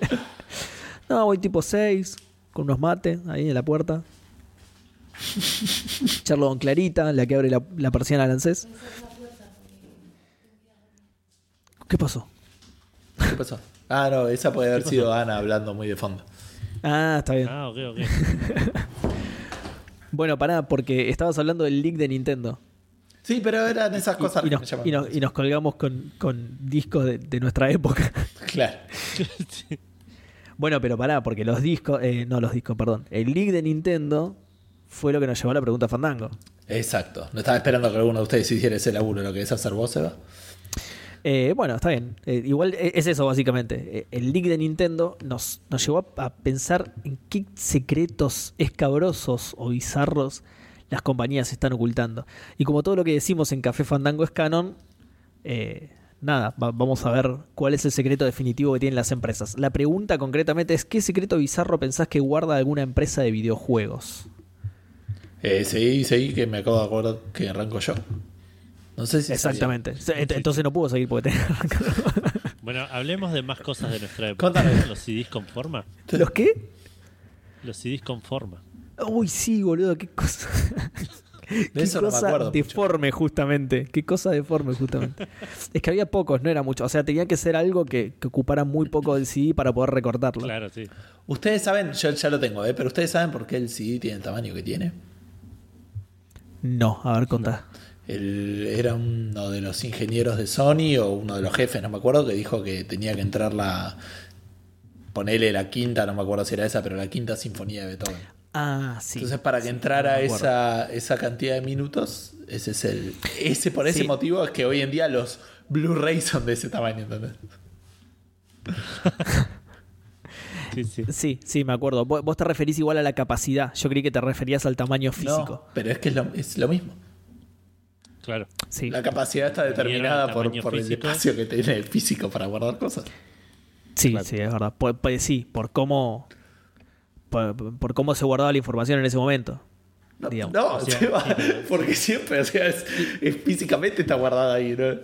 No, voy tipo 6, con unos mates ahí en la puerta. Charlo con Clarita, la que abre la, la persiana al ANSES. ¿Qué pasó? ¿Qué pasó? Ah, no, esa puede haber sido Ana hablando muy de fondo. Ah, está bien. Ah, ok, ok. Bueno, pará, porque estabas hablando del leak de Nintendo. Sí, pero eran esas Y, cosas y que me nos, y nos- y nos colgamos con, con discos de, de nuestra época. Claro. Bueno, pero pará, porque los discos, eh, no los discos, perdón. El leak de Nintendo fue lo que nos llevó a la pregunta Fandango. Exacto. No estaba esperando que alguno de ustedes hiciera ese laburo, lo que es hacer vos, Eva. Eh, bueno, está bien. Eh, igual e- es eso, básicamente. Eh, el leak de Nintendo nos, nos llevó a, pensar en qué secretos escabrosos o bizarros las compañías están ocultando. Y como todo lo que decimos en Café Fandango es canon, eh, nada, va- vamos a ver cuál es el secreto definitivo que tienen las empresas. La pregunta concretamente es, ¿qué secreto bizarro pensás que guarda alguna empresa de videojuegos? Eh, seguí, seguí, que me acabo de acordar que arranco yo. No sé si Exactamente. Ent- Entonces no puedo seguir porque tengo... Bueno, hablemos de más cosas de nuestra época. Contame. Los CDs con forma. ¿Los qué? Los CDs con forma. Uy, sí, boludo, qué cosa. Qué eso no me cosa acuerdo mucho. deforme, justamente. Qué cosa deforme, justamente. es que había pocos, no era mucho. O sea, tenía que ser algo que, que ocupara muy poco del CD para poder recortarlo. Claro, sí. Ustedes saben, yo ya lo tengo, ¿eh? pero ustedes saben por qué el CD tiene el tamaño que tiene. No, a ver, contá. El- era uno de los ingenieros de Sony o uno de los jefes, no me acuerdo, que dijo que tenía que entrar la. Ponele la quinta, no me acuerdo si era esa, pero la quinta sinfonía de Beethoven. Ah, sí. Entonces, para que Sí, entrara esa, esa cantidad de minutos, ese es el. Ese, por ese Sí. motivo es que hoy en día los Blu-rays son de ese tamaño, ¿entendés? Sí, sí. Sí, sí, me acuerdo. Vos, vos te referís igual a la capacidad. Yo creí que te referías al tamaño físico. No, pero es que es lo, es lo mismo. Claro. Sí. La capacidad está el determinada por, el espacio que tiene el físico para guardar cosas. Sí, Claro. sí, es verdad. Por, por- sí, por cómo. Por, por cómo se guardaba la información en ese momento. No, digamos. no, O sea, se va, porque siempre, o sea, es, es- físicamente está guardada ahí, ¿no?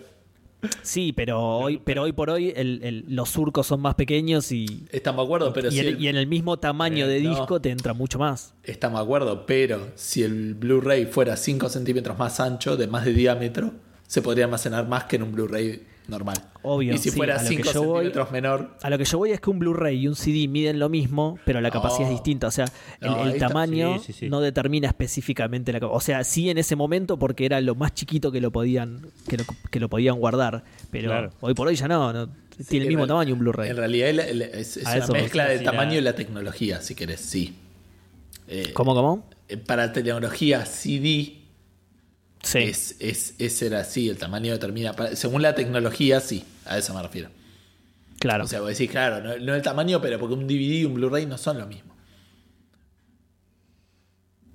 Sí, pero hoy, pero hoy por hoy el- el- los surcos son más pequeños y, Estamos de acuerdo, pero y, si en, el- y en el mismo tamaño Eh, de no. disco te entra mucho más. Estamos de acuerdo, pero si el Blu-ray fuera 5 centímetros más ancho, de más de diámetro, se podría almacenar más que en un Blu-ray normal. Obvio, Y si sí, fuera a lo que 5 yo voy- centímetros menor, A lo que yo voy es que un Blu-ray y un CD miden lo mismo, pero la capacidad es distinta. O sea, el, No, tamaño Sí, sí, sí. no determina específicamente la capacidad. O sea, sí en ese momento porque era lo más chiquito que lo podían, que lo, que lo podían guardar. Pero Claro. hoy por hoy ya no, no tiene el mismo real- tamaño un Blu-ray. En realidad el- el- es, es A una mezcla del tamaño y la tecnología, si querés, sí. Eh, ¿Cómo, cómo? eh, Para tecnología CD Sí. es, es, ese era así, el tamaño determina. según la tecnología, sí, a eso me refiero. claro. O sea, vos decís, claro, no, no el tamaño, pero porque un DVD y un Blu-ray no son lo mismo.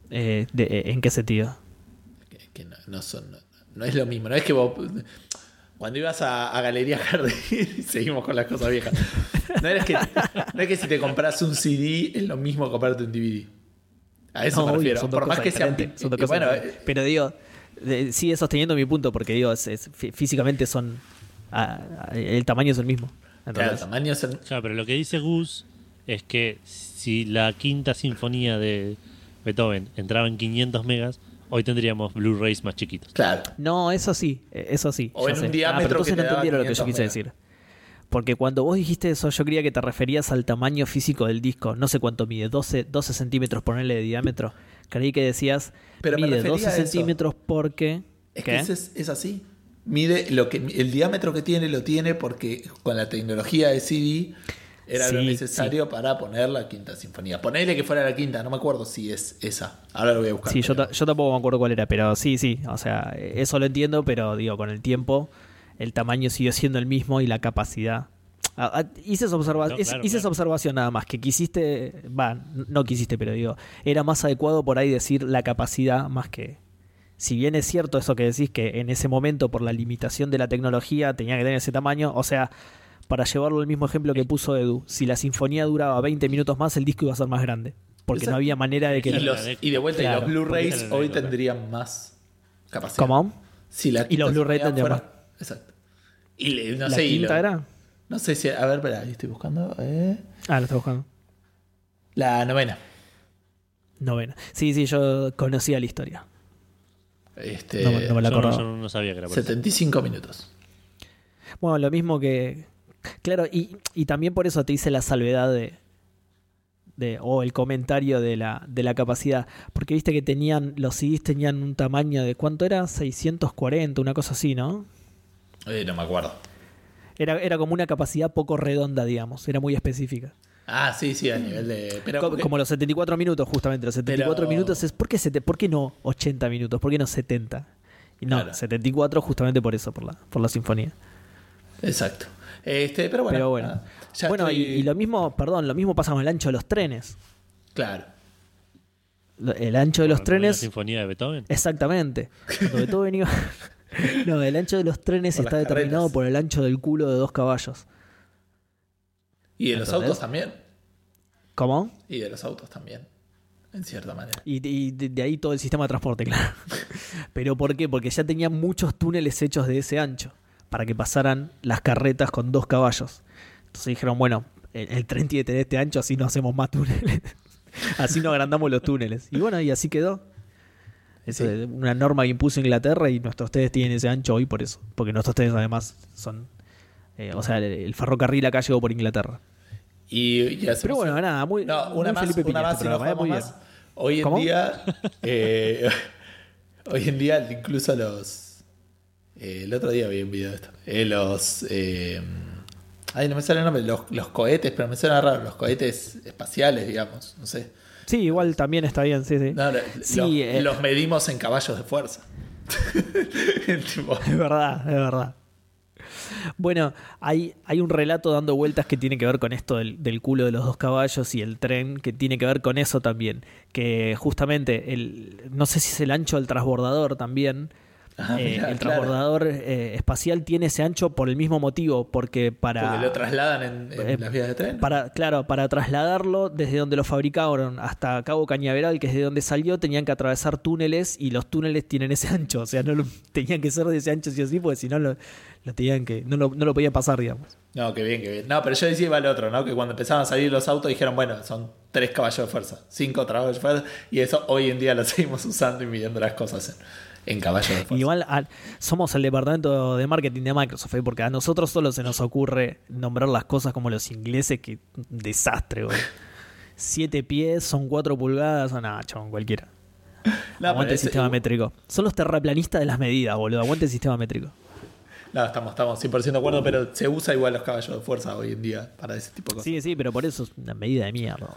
Eh, de- eh, ¿En qué sentido? Que, que no, no son, no, no es lo mismo. No es que vos. Cuando ibas a, a Galería Jardín, seguimos con las cosas viejas. No es, que, no es que si te compras un CD es lo mismo comprarte un DVD. A eso No, me refiero. son dos Por más que sean. diferentes, son dos cosas bueno, diferentes. Pero digo, sigue sosteniendo mi punto porque digo, es- es- fí- físicamente son. ah, ah, el tamaño es el mismo. claro, el tamaño es el- Claro, pero lo que dice Gus es que si la quinta sinfonía de Beethoven entraba en 500 megas, hoy tendríamos Blu-rays más chiquitos. Claro. No, eso sí, eso sí. O en un sé. diámetro Ah, pero entonces que no entendieron lo que yo 500 quise megas. decir. Porque cuando vos dijiste eso, yo creía que te referías al tamaño físico del disco. No sé cuánto mide, 12, 12 centímetros, ponerle de diámetro. Creí que decías, Pero mide refería 12 a eso. centímetros porque... Es ¿Qué? que ese es, es así. Mide lo que el diámetro que tiene lo tiene porque con la tecnología de CD Era lo Sí, necesario para poner la quinta sinfonía. Ponele que fuera la quinta, no me acuerdo si es esa. Ahora lo voy a buscar. Sí, yo, yo tampoco me acuerdo cuál era, pero sí, sí. O sea, eso lo entiendo, pero digo, con el tiempo el tamaño siguió siendo el mismo y la capacidad. Ah, ah, hice esa, observa- No, es- claro, hice esa claro. observación nada más, que quisiste, va, no quisiste, pero digo, era más adecuado por ahí decir la capacidad más que... Si bien es cierto eso que decís que en ese momento por la limitación de la tecnología tenía que tener ese tamaño, o sea, para llevarlo al mismo ejemplo que puso Edu, si la sinfonía duraba 20 minutos más, el disco iba a ser más grande, porque Exacto. no había manera de que... y, los- y de vuelta, Claro, y los Blu-rays hoy tendrían más capacidad. ¿Cómo? Si la Y los quinta Blu-ray sinfonía tendrían fuera- Exacto. Y le- no ¿La sé, y quinta lo- era? No sé si. A ver, espera, ahí estoy buscando. eh. Ah, lo estoy buscando. La novena. Novena. Sí, sí, yo conocía la historia. Este, No me- no me la Yo no, acordaba. yo no sabía que era por eso. 75 minutos. Bueno, lo mismo que. Claro, y, y también por eso te hice la salvedad de. de o el comentario de la, de la capacidad. Porque viste que tenían. Los CDs tenían un tamaño de. ¿Cuánto era? 640, una cosa así, ¿no? Eh, no me acuerdo. Era, era como una capacidad poco redonda, digamos. Era muy específica. Ah, sí, sí, a nivel de. Pero, Co- porque- como los 74 minutos, justamente. Los 74 Pero- minutos es. ¿por qué, sete- ¿Por qué no 80 minutos? ¿Por qué no 70? Y no, Claro. 74 justamente por eso, por la, por la sinfonía. Exacto. Este, pero bueno. Pero bueno. ya bueno, y, estoy- y lo mismo, perdón, lo mismo pasa con el ancho de los trenes. Claro. El ancho de los Como la trenes, sinfonía de Beethoven. exactamente. Cuando Beethoven iba- No, el ancho de los trenes Por está determinado por el ancho del culo de dos caballos. Y de los autos también. ¿Cómo? Y de los autos también. En cierta manera. Y, y de, de ahí todo el sistema de transporte, claro. ¿Pero por qué? Porque ya tenían muchos túneles hechos de ese ancho para que pasaran las carretas con dos caballos. Entonces dijeron, bueno, el, el tren tiene que tener este ancho, así no hacemos más túneles. así no agrandamos los túneles. Y bueno, y así quedó. Eso Sí. es una norma que impuso Inglaterra y nuestros trenes tienen ese ancho hoy por eso. Porque nuestros trenes además son... eh, o sea, el, el ferrocarril acá llegó por Inglaterra. Y, y hacemos- Pero bueno, nada, muy, No, muy una más, Felipe una Piña este programa, eh, más. Hoy en ¿Cómo? día, eh, hoy en día incluso los, eh, el otro día vi un video de esto, Eh, los, eh, ay no me sale el nombre, los, los cohetes, pero me suena raro, los cohetes espaciales, digamos, no sé. Sí, igual también está bien, sí, sí. No, Sí, los, eh. los medimos en caballos de fuerza. Es verdad, es verdad. Bueno, hay, hay un relato dando vueltas que tiene que ver con esto del, del culo de los dos caballos y el tren, que tiene que ver con eso también. Que justamente, el, no sé si es el ancho del transbordador también. Ah, eh, mirá, el claro. transbordador eh, espacial tiene ese ancho por el mismo motivo, porque para... porque lo trasladan en, en eh, las vías de tren. Para, claro, para trasladarlo desde donde lo fabricaron hasta Cabo Cañaveral, que es de donde salió, tenían que atravesar túneles y los túneles tienen ese ancho. O sea, no lo- tenían que ser de ese ancho sí o sí, porque si no lo, lo tenían que, no lo, no lo podían pasar, digamos. No, qué bien, qué bien. No, pero yo decía iba el otro, ¿no? Que cuando empezaron a salir los autos dijeron, bueno, son tres caballos de fuerza, cinco caballos de fuerza, y eso hoy en día lo seguimos usando y midiendo las cosas en, en caballos de fuerza. Igual a- somos el departamento de marketing de Microsoft, ¿eh? porque a nosotros solo se nos ocurre nombrar las cosas como los ingleses, que desastre, güey. Siete pies, son cuatro pulgadas, o nada, chabón, cualquiera. No, Aguante el sistema métrico. Son los terraplanistas de las medidas, boludo. Aguante el sistema métrico. No, estamos, estamos 100% de acuerdo, pero se usa igual los caballos de fuerza hoy en día para ese tipo de cosas. Sí, sí, pero por eso es una medida de mierda.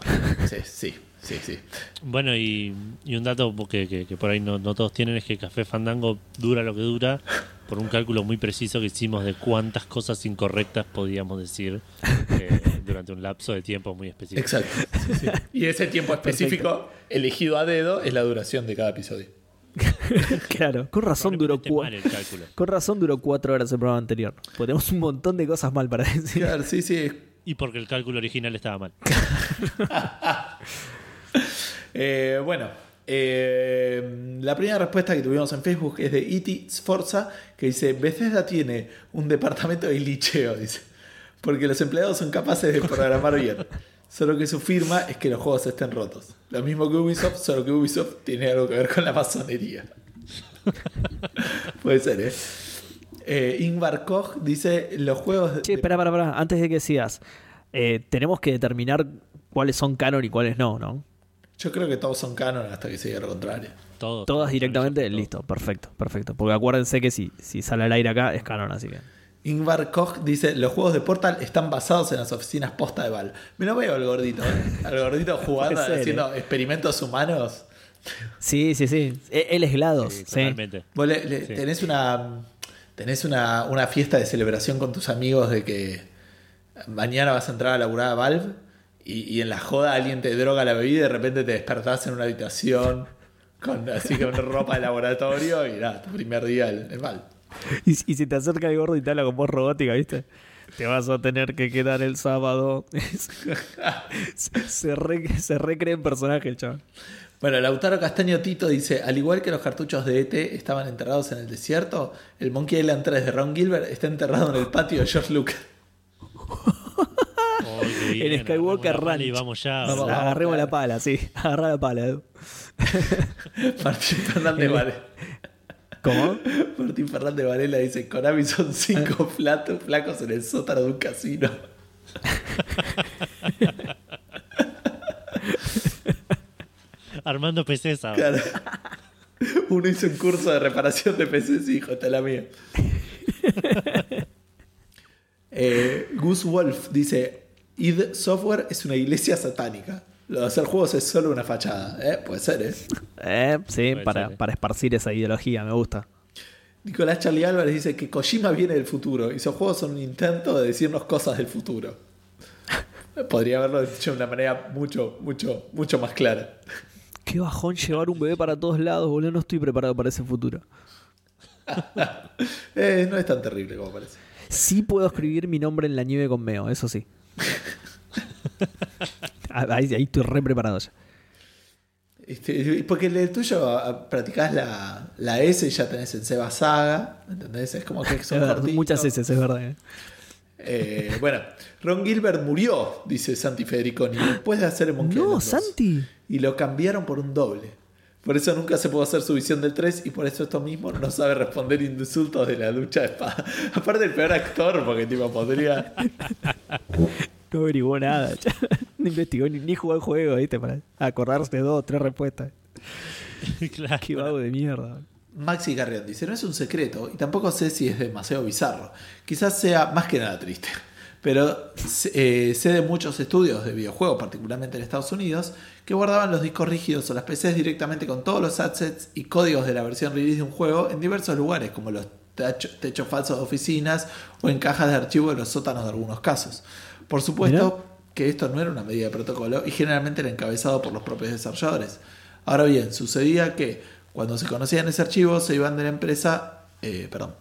Sí, sí, sí, sí. Bueno, y, y un dato que, que- que por ahí no, no todos tienen es que Café Fandango dura lo que dura por un cálculo muy preciso que hicimos de cuántas cosas incorrectas podíamos decir eh, durante un lapso de tiempo muy específico. Exacto. sí, sí. Y ese tiempo específico elegido a dedo es la duración de cada episodio. claro, con razón duró Probablemente cua- mal el cálculo. con razón duró cuatro horas el programa anterior. Porque tenemos un montón de cosas mal para decir. Claro, sí, sí. Y porque el cálculo original estaba mal. Eh, bueno, eh, la primera respuesta que tuvimos en Facebook es de Iti Sforza, que dice, Bethesda tiene un departamento de glitcheo, dice, porque los empleados son capaces de programar bien. Solo que su firma es que los juegos estén rotos. Lo mismo que Ubisoft, solo que Ubisoft tiene algo que ver con la masonería. Puede ser, ¿eh? eh Ingvar Koch dice, los juegos... de- Che, espera, espera, espera. Antes de que sigas, eh, tenemos que determinar cuáles son canon y cuáles no, ¿no? Yo creo que todos son canon hasta que se diga lo contrario. Todo, Todas directamente, listo, perfecto, perfecto. Porque acuérdense que si, si sale al aire acá es canon, así que. Ingvar Koch dice: Los juegos de Portal están basados en las oficinas posta de Valve. Me lo veo al gordito, ¿eh? Al gordito jugando, ser, haciendo experimentos humanos. Sí, sí, sí. E- Él es GLaDOS. Sí, sí. totalmente. Vos le- le- Sí. tenés una tenés una, una fiesta de celebración con tus amigos de que mañana vas a entrar a laburar a Valve y, y en la joda alguien te droga la bebida y de repente te despertás en una habitación con así con ropa de laboratorio y nada, tu primer día en, en Valve. Y, y si te acerca el gordo y te habla con voz robótica, ¿viste? Te vas a tener que quedar el sábado. se, se, re- se recrea en personaje el chaval. Bueno, Lautaro Castaño Tito dice, al igual que los cartuchos de ET estaban enterrados en el desierto, el Monkey Island 3 de Ron Gilbert está enterrado en el patio de George Lucas. Oh, bien, El Skywalker Ranch. Y vamos ya. Vamos. Agarremos la pala, sí. Agarra la pala. Edu. Martín Fernández Varela. ¿Cómo? Martín Fernández Varela dice, Konami son cinco platos flacos en el sótano de un casino. Armando PCs ahora. Claro. Uno hizo un curso de reparación de PCs y dijo, esta es la mía. Eh, Gus Wolf dice, id Software es una iglesia satánica. Lo de hacer juegos es solo una fachada. ¿eh? Puede ser, ¿eh? Eh, sí, Puede para, ser, eh. para esparcir esa ideología, me gusta. Nicolás Charlie Álvarez dice que Kojima viene del futuro y sus juegos son un intento de decirnos cosas del futuro. Podría haberlo dicho de una manera mucho, mucho, mucho más clara. Qué bajón llevar un bebé para todos lados, boludo. No estoy preparado para ese futuro. Eh, no es tan terrible como parece. Sí puedo escribir mi nombre en la nieve con Meo, eso sí. Ah, ahí, ahí estoy re preparado ya. Este, porque el tuyo practicás la, la S y ya tenés en Seba Saga, ¿entendés? Es como que son verdad, muchas veces, es verdad. eh. Eh, bueno, Ron Gilbert murió, dice Santi Federiconi, después de hacer el Monkey No, Island 2. Santi. Y lo cambiaron por un doble. Por eso nunca se pudo hacer su visión del 3 y por eso esto mismo no sabe responder insultos de la lucha de espada. Aparte el peor actor, porque tipo podría... No averiguó nada. No investigó ni, ni jugó el juego, ¿viste? Para acordarse de dos, tres respuestas. claro. Qué vago de mierda. Maxi Carrión dice, no es un secreto y tampoco sé si es demasiado bizarro. Quizás sea más que nada triste. Pero eh, sé de muchos estudios de videojuegos, particularmente en Estados Unidos, que guardaban los discos rígidos o las PCs directamente con todos los assets y códigos de la versión release de un juego en diversos lugares, como los techo- techos falsos de oficinas o en cajas de archivo de los sótanos de algunos casos. Por supuesto que esto no era una medida de protocolo y generalmente era encabezado por los propios desarrolladores. Ahora bien, sucedía que cuando se conocían ese archivo se iban de la empresa, eh, perdón,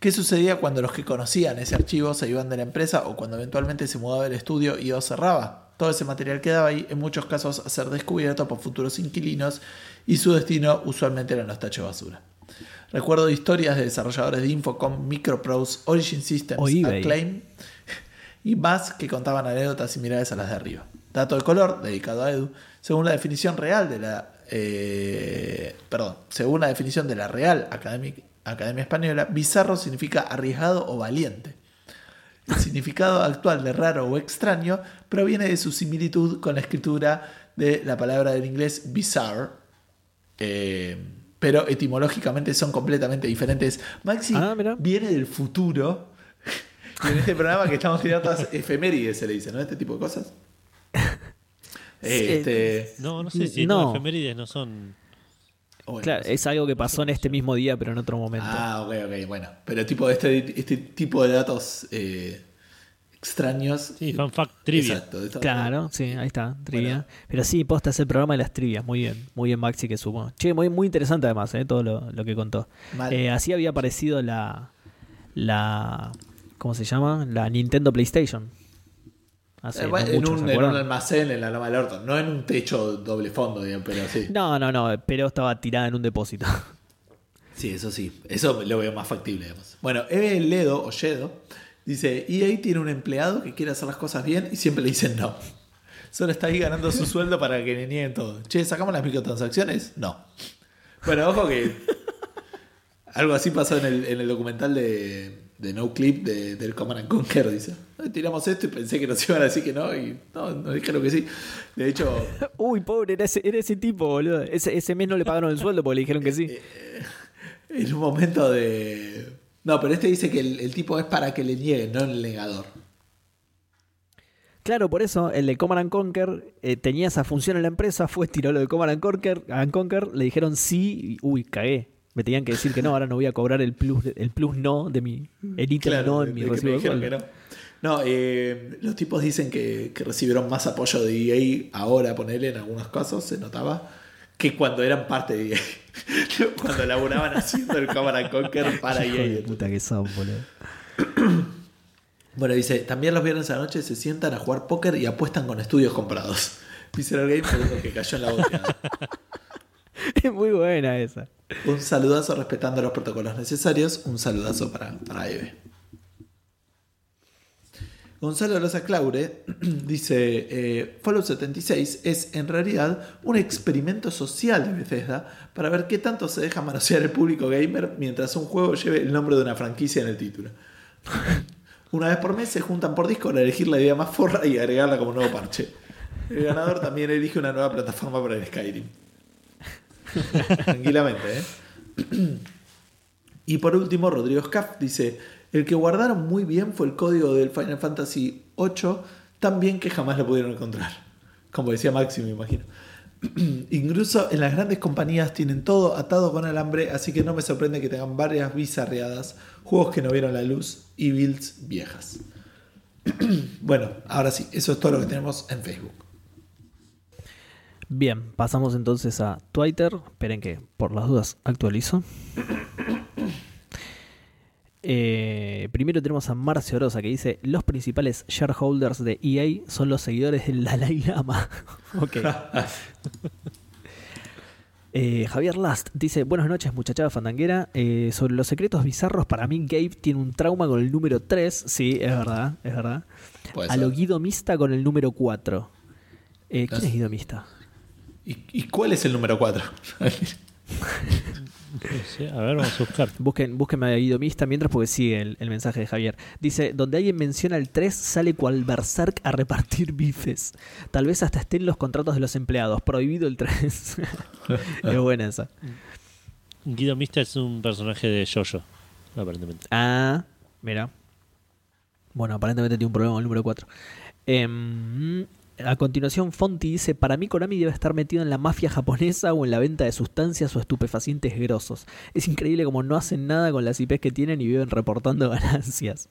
¿qué sucedía cuando los que conocían ese archivo se iban de la empresa o cuando eventualmente se mudaba el estudio y o cerraba? Todo ese material quedaba ahí, en muchos casos a ser descubierto por futuros inquilinos y su destino usualmente eran los tachos de basura. Recuerdo historias de desarrolladores de Infocom, Microprose, Origin Systems. Acclaim y más que contaban anécdotas similares a las de arriba. Dato de color, dedicado a Edu, según la definición real de la. eh, perdón, según la definición de la Real Academia, Academia Española, bizarro significa arriesgado o valiente. El significado actual de raro o extraño proviene de su similitud con la escritura de la palabra del inglés bizarre, eh, pero etimológicamente son completamente diferentes. Maxi Ah, viene del futuro. Y en este programa que estamos tirando todas efemérides, se le dice, ¿no? Este tipo de cosas. Este, No, no sé si No. no. efemérides no son. bueno, Claro, es algo que pasó en este mismo día, pero en otro momento. Ah, ok, ok, bueno. Pero tipo este, este tipo de datos eh, extraños. Sí, fan fact trivia. Exacto. Claro, sí, ahí está, trivia. Bueno. Pero sí, posta es el programa de las trivias, muy bien, muy bien Maxi que supo. Che, muy, muy interesante además, eh, todo lo, lo que contó. Eh, así había aparecido la, la, ¿cómo se llama? La Nintendo PlayStation. Hace Eh, no en, mucho, un, ¿se en acuerdan? un almacén en la Loma del Orto. No en un techo doble fondo, digamos, pero sí. No, no, no, pero estaba tirada en un depósito. Sí, eso sí. Eso lo veo más factible, digamos. Bueno, Eve Ledo, o Yedo, dice: EA tiene un empleado que quiere hacer las cosas bien y siempre le dicen no. Solo está ahí ganando su sueldo para que le nieguen todo. Che, ¿sacamos las microtransacciones? No. Bueno, ojo que algo así pasó en el, en el documental de, de No Clip de- del Command and Conquer, dice. "Eh, Tiramos esto y pensé que nos iban a decir que no y no, nos dijeron que sí. De hecho, Uy, pobre, era ese, era ese tipo, boludo. Ese, ese mes no le pagaron el sueldo porque le dijeron que sí. en un momento de, No, pero este dice que el, el tipo es para que le nieguen, no el negador. Claro, por eso el de Command and Conquer eh, tenía esa función en la empresa, fue, tiró lo de Command and Conquer, and Conquer, le dijeron sí, y, uy, cagué. Me tenían que decir que no, ahora no voy a cobrar el plus, el plus no de mi, el ítem Claro, no en mi recibo que no. No, eh, los tipos dicen que, que recibieron más apoyo de EA ahora, ponerle en algunos casos, se notaba, que cuando eran parte de EA. cuando laburaban haciendo el and Conquer para Hijo de EA. puta que son, boludo. Bueno, dice, también los viernes a la noche se sientan a jugar póker y apuestan con estudios comprados. Visceral Game fue uno que cayó en la boteada. Es muy buena esa. Un saludazo respetando los protocolos necesarios. Un saludazo para, para Eve. Gonzalo Rosa Claure dice: eh, Fallout 76 es en realidad un experimento social de Bethesda para ver qué tanto se deja manosear el público gamer mientras un juego lleve el nombre de una franquicia en el título. Una vez por mes se juntan por Discord a elegir la idea más forra y agregarla como nuevo parche. El ganador también elige una nueva plataforma para el Skyrim. Tranquilamente, ¿eh? Y por último, Rodrigo Scaff dice: El que guardaron muy bien fue el código del Final Fantasy VIII, tan bien que jamás lo pudieron encontrar. Como decía Maxi, me imagino. Incluso en las grandes compañías tienen todo atado con alambre, así que no me sorprende que tengan varias bizarreadas, juegos que no vieron la luz y builds viejas. bueno, ahora sí, eso es todo lo que tenemos en Facebook. Bien, pasamos entonces a Twitter. Esperen que por las dudas actualizo. Eh, primero tenemos a Marcio Rosa que dice: Los principales shareholders de EA son los seguidores del Dalai Lama. ok. Eh, Javier Last dice: Buenas noches, muchachada fandanguera. Eh, sobre los secretos bizarros, para mí Gabe tiene un trauma con el número 3. Sí, es verdad, es verdad. A lo Guido Mista con el número 4. Eh, ¿Quién es Guido Mista? ¿Y, y cuál es el número 4? No sé, a ver, vamos a buscar. Busquen, búsquenme a Guido Mista mientras porque sigue el, el mensaje de Javier. Dice, donde alguien menciona el 3, sale cual berserk a repartir bifes. Tal vez hasta estén los contratos de los empleados. Prohibido el 3. es buena esa. Guido Mista es un personaje de Jojo, aparentemente. Ah, mira. Bueno, aparentemente tiene un problema con el número 4. Em, a continuación, Fonti dice: Para mí, Konami debe estar metido en la mafia japonesa o en la venta de sustancias o estupefacientes grosos. Es increíble como no hacen nada con las IPs que tienen y viven reportando ganancias.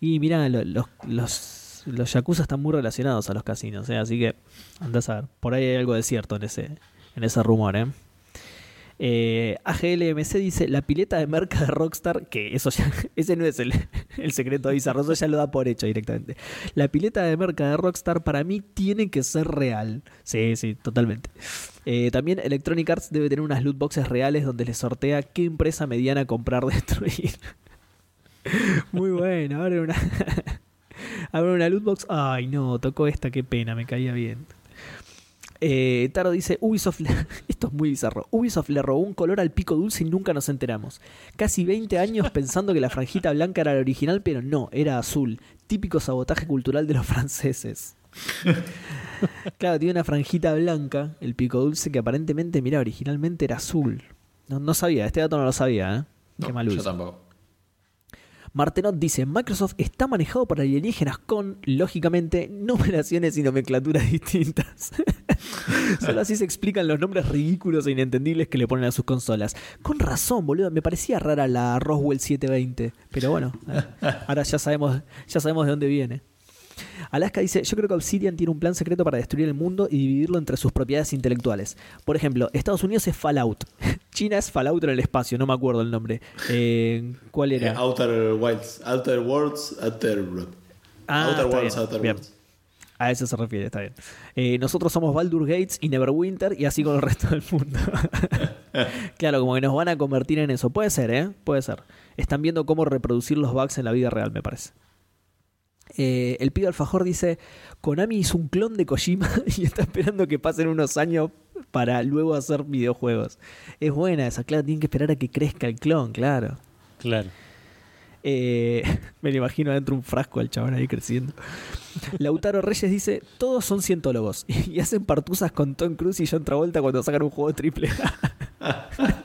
Y mira, lo- los, los, los yakuza están muy relacionados a los casinos, ¿eh? así que andás a ver. Por ahí hay algo de cierto en ese, en ese rumor. ¿eh? Eh, AGLMC dice la pileta de merca de Rockstar, que eso ese no es el, el secreto de bizarro, eso ya lo da por hecho directamente. La pileta de merca de Rockstar para mí tiene que ser real. Sí, sí, totalmente. Eh, también Electronic Arts debe tener unas loot boxes reales donde le sortea qué empresa mediana comprar destruir. Muy bueno, ahora una. Ahora una loot box. Ay, no, tocó esta, qué pena, me caía bien. Eh, Taro dice, Ubisoft, le- esto es muy bizarro, Ubisoft le robó un color al pico dulce y nunca nos enteramos. Casi 20 años pensando que la franjita blanca era la original, pero no, era azul. Típico sabotaje cultural de los franceses. claro, tiene una franjita blanca, el pico dulce, que aparentemente, mira, originalmente era azul. No, no sabía, este dato no lo sabía, ¿eh? Qué mal yo tampoco. Martenot dice, Microsoft está manejado por alienígenas con, lógicamente, numeraciones y nomenclaturas distintas. Solo así se explican los nombres ridículos e inentendibles que le ponen a sus consolas. Con razón, boludo, me parecía rara la Roswell 720, pero bueno, eh, ahora ya sabemos, ya sabemos de dónde viene. Alaska dice, yo creo que Obsidian tiene un plan secreto para destruir el mundo y dividirlo entre sus propiedades intelectuales. Por ejemplo, Estados Unidos es Fallout. China es Fallout en el espacio, no me acuerdo el nombre. Eh, ¿Cuál Eh, era? Outer Wilds, Outer Worlds, Outer. Ah, Outer Worlds, bien, Outer bien. Worlds. A eso se refiere, está bien. Eh, nosotros somos Baldur Gates y Neverwinter y así con el resto del mundo. claro, como que nos van a convertir en eso. Puede ser, ¿eh? Puede ser. Están viendo cómo reproducir los bugs en la vida real, me parece. Eh, el pibe alfajor dice, Konami hizo un clon de Kojima y está esperando que pasen unos años para luego hacer videojuegos. Es buena esa, claro, tienen que esperar a que crezca el clon, claro. Claro. Eh, me lo imagino adentro un frasco al chabón ahí creciendo. Lautaro Reyes dice: Todos son cientólogos y hacen partusas con Tom Cruise y John Travolta cuando sacan un juego triple. A".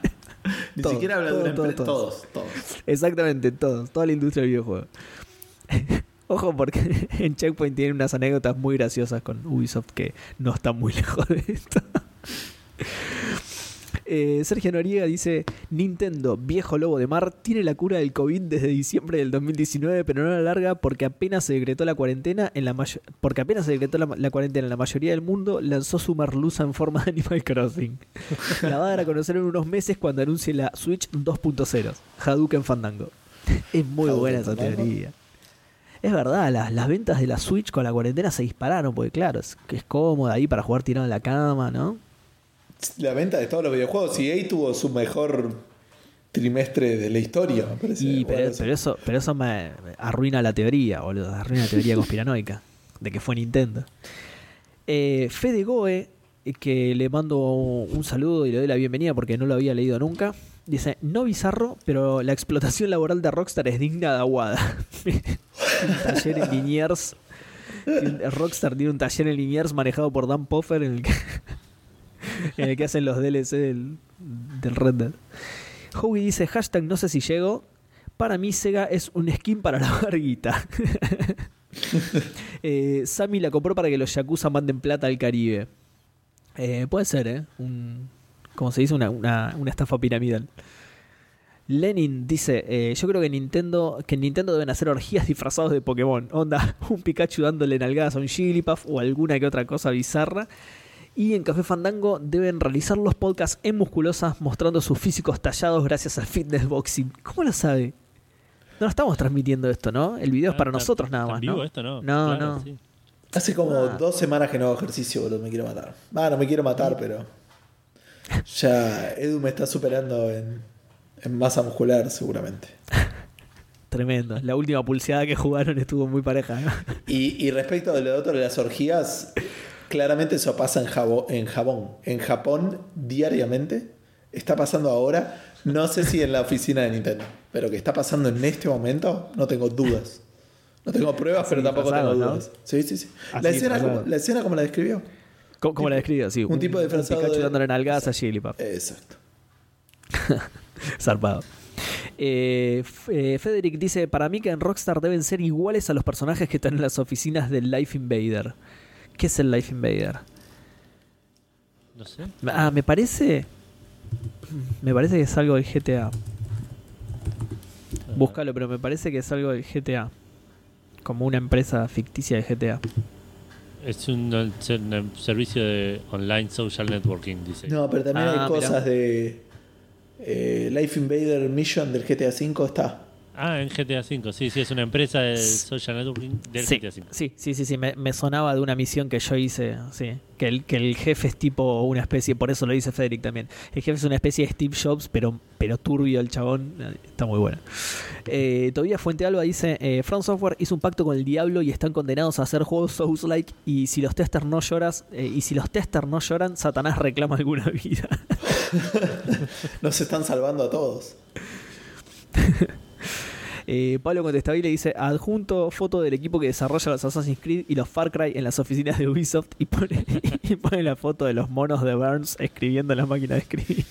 Ni siquiera habla de una todo, empresa. todo. Todos, todos. Exactamente, todos, toda la industria del videojuego. Ojo, porque en Checkpoint tienen unas anécdotas muy graciosas con Ubisoft que no están muy lejos de esto. Eh, Sergio Noriega dice: Nintendo, viejo lobo de mar, tiene la cura del COVID desde diciembre del 2019, pero no la larga porque apenas se decretó la cuarentena en la porque apenas se decretó la, la cuarentena en la mayoría del mundo, lanzó su merluza en forma de Animal Crossing. La va a dar a conocer en unos meses cuando anuncie la Switch 2.0, Hadouken Fandango. Es muy Hadouken buena esa Fandango. teoría. Es verdad, las, las ventas de la Switch con la cuarentena se dispararon, porque claro, es, que es cómoda ahí para jugar tirado en la cama, ¿no? La venta de todos los videojuegos. EA tuvo su mejor trimestre de la historia, me parece. Y, pero, así. pero eso, pero eso me arruina la teoría, boludo. Arruina la teoría conspiranoica de que fue Nintendo. Eh, Fede Goe, que le mando un saludo y le doy la bienvenida porque no lo había leído nunca. Dice, no bizarro, pero la explotación laboral de Rockstar es digna de aguada. un taller en Liniers. Rockstar tiene un taller en Liniers manejado por Dan Poffer en el que, en el que hacen los DLC del, del Red Dead. Howie dice, hashtag no sé si llego. Para mí Sega es un skin para la barguita. eh, Sammy la compró para que los Yakuza manden plata al Caribe. Eh, puede ser, ¿eh? Un, como se dice, una, una, una estafa piramidal. Lenin dice, eh, yo creo que Nintendo, que en Nintendo deben hacer orgías disfrazados de Pokémon. Onda, un Pikachu dándole nalgadas a un Jigglypuff o alguna que otra cosa bizarra. Y en Café Fandango deben realizar los podcasts en musculosas mostrando sus físicos tallados gracias al fitness boxing. ¿Cómo lo sabe? No estamos transmitiendo esto, ¿no? El video es para ¿está- nosotros nada está más, en vivo ¿no? esto no? No, Claro, no. sí. Hace como Ah. dos semanas que no hago ejercicio, boludo. Me quiero matar. Ah, no me quiero matar, pero. Ya Edu me está superando en, en masa muscular, seguramente. Tremendo. La última pulseada que jugaron estuvo muy pareja. ¿no? Y, y respecto de lo otro de las orgías, claramente eso pasa en, Jabo- en Japón. En Japón, diariamente. Está pasando ahora. No sé si en la oficina de Nintendo, pero que está pasando en este momento, no tengo dudas. No tengo pruebas, Así pero tampoco pasado, tengo ¿no? dudas. Sí, sí, sí. La escena, como, la escena como la describió. ¿Cómo, cómo la describo? Sí, un tipo disfrazado Pikachu de- dándole nalgadas a Jigglypuff. Exacto. Zarpado. Eh, eh, Federic dice: Para mí que en Rockstar deben ser iguales a los personajes que están en las oficinas del Life Invader. ¿Qué es el Life Invader? No sé. Ah, me parece. Me parece que es algo del GTA. Búscalo, pero me parece que es algo del GTA. Como una empresa ficticia de GTA. Es un, un servicio de online social networking, dice. No, pero también Ah, hay mirá. cosas de. eh, Life Invader Mission del GTA V está. Ah, en GTA V, sí, sí, es una empresa de social networking del sí, GTA V. sí, sí, sí, sí, me, me sonaba de una misión que yo hice, sí, que el, que el jefe es tipo una especie, por eso lo dice Federic también, el jefe es una especie de Steve Jobs, pero, pero turbio el chabón, está muy bueno. Eh, Todavía Fuente Alba dice, eh, From Software hizo un pacto con el diablo y están condenados a hacer juegos Souls-like y si los testers no lloras, eh, y si los testers no lloran, Satanás reclama alguna vida. Nos están salvando a todos. Eh, Pablo Contestabile dice: Adjunto foto del equipo que desarrolla los Assassin's Creed y los Far Cry en las oficinas de Ubisoft y pone, la foto de los monos de Burns escribiendo en la máquina de escribir.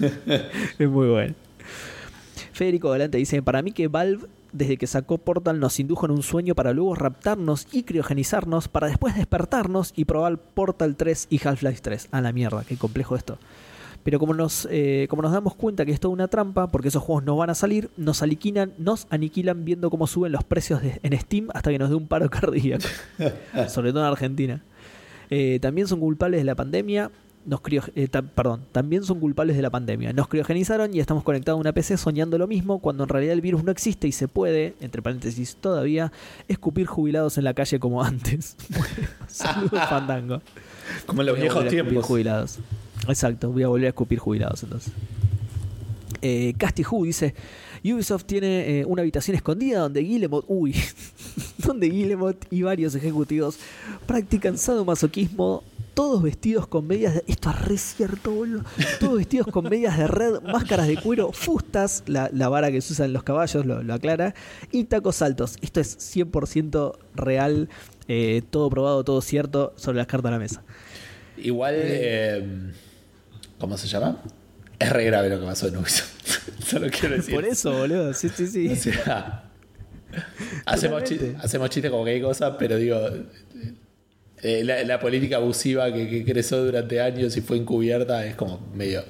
es muy bueno. Federico Galante dice: Para mí que Valve, desde que sacó Portal, nos indujo en un sueño para luego raptarnos y criogenizarnos para después despertarnos y probar Portal 3 y Half-Life 3. A la mierda, qué complejo esto. Pero como nos, eh, como nos damos cuenta que es toda una trampa, porque esos juegos no van a salir, nos aniquilan, nos aniquilan viendo cómo suben los precios de- en Steam hasta que nos dé un paro cardíaco. Sobre todo en Argentina. Eh, también son culpables de la pandemia. Nos crio- eh, ta- perdón, también son culpables de la pandemia. Nos criogenizaron y estamos conectados a una PC soñando lo mismo, cuando en realidad el virus no existe y se puede, entre paréntesis todavía, escupir jubilados en la calle como antes. Saludos, Fandango. Como en los viejos tiempos. jubilados. Exacto, voy a volver a escupir jubilados entonces. Eh, Casti Who dice: Ubisoft tiene eh, una habitación escondida donde Guillemot, uy, donde Guillemot y varios ejecutivos practican sadomasoquismo, todos vestidos con medias de. Esto es re cierto, boludo. Todos vestidos con medias de red, máscaras de cuero, fustas, la, la vara que se usa en los caballos, lo, lo aclara, y tacos altos. Esto es 100% real, eh, todo probado, todo cierto, sobre las cartas de la mesa. Igual, eh, ¿cómo se llama? Es re grave lo que pasó en Ubisoft. Solo quiero decir. Por eso, boludo. Sí, sí, sí. O sea, hacemos, chistes, hacemos chistes como que hay cosas, pero digo, eh, la, la política abusiva que, que creció durante años y fue encubierta es como medio.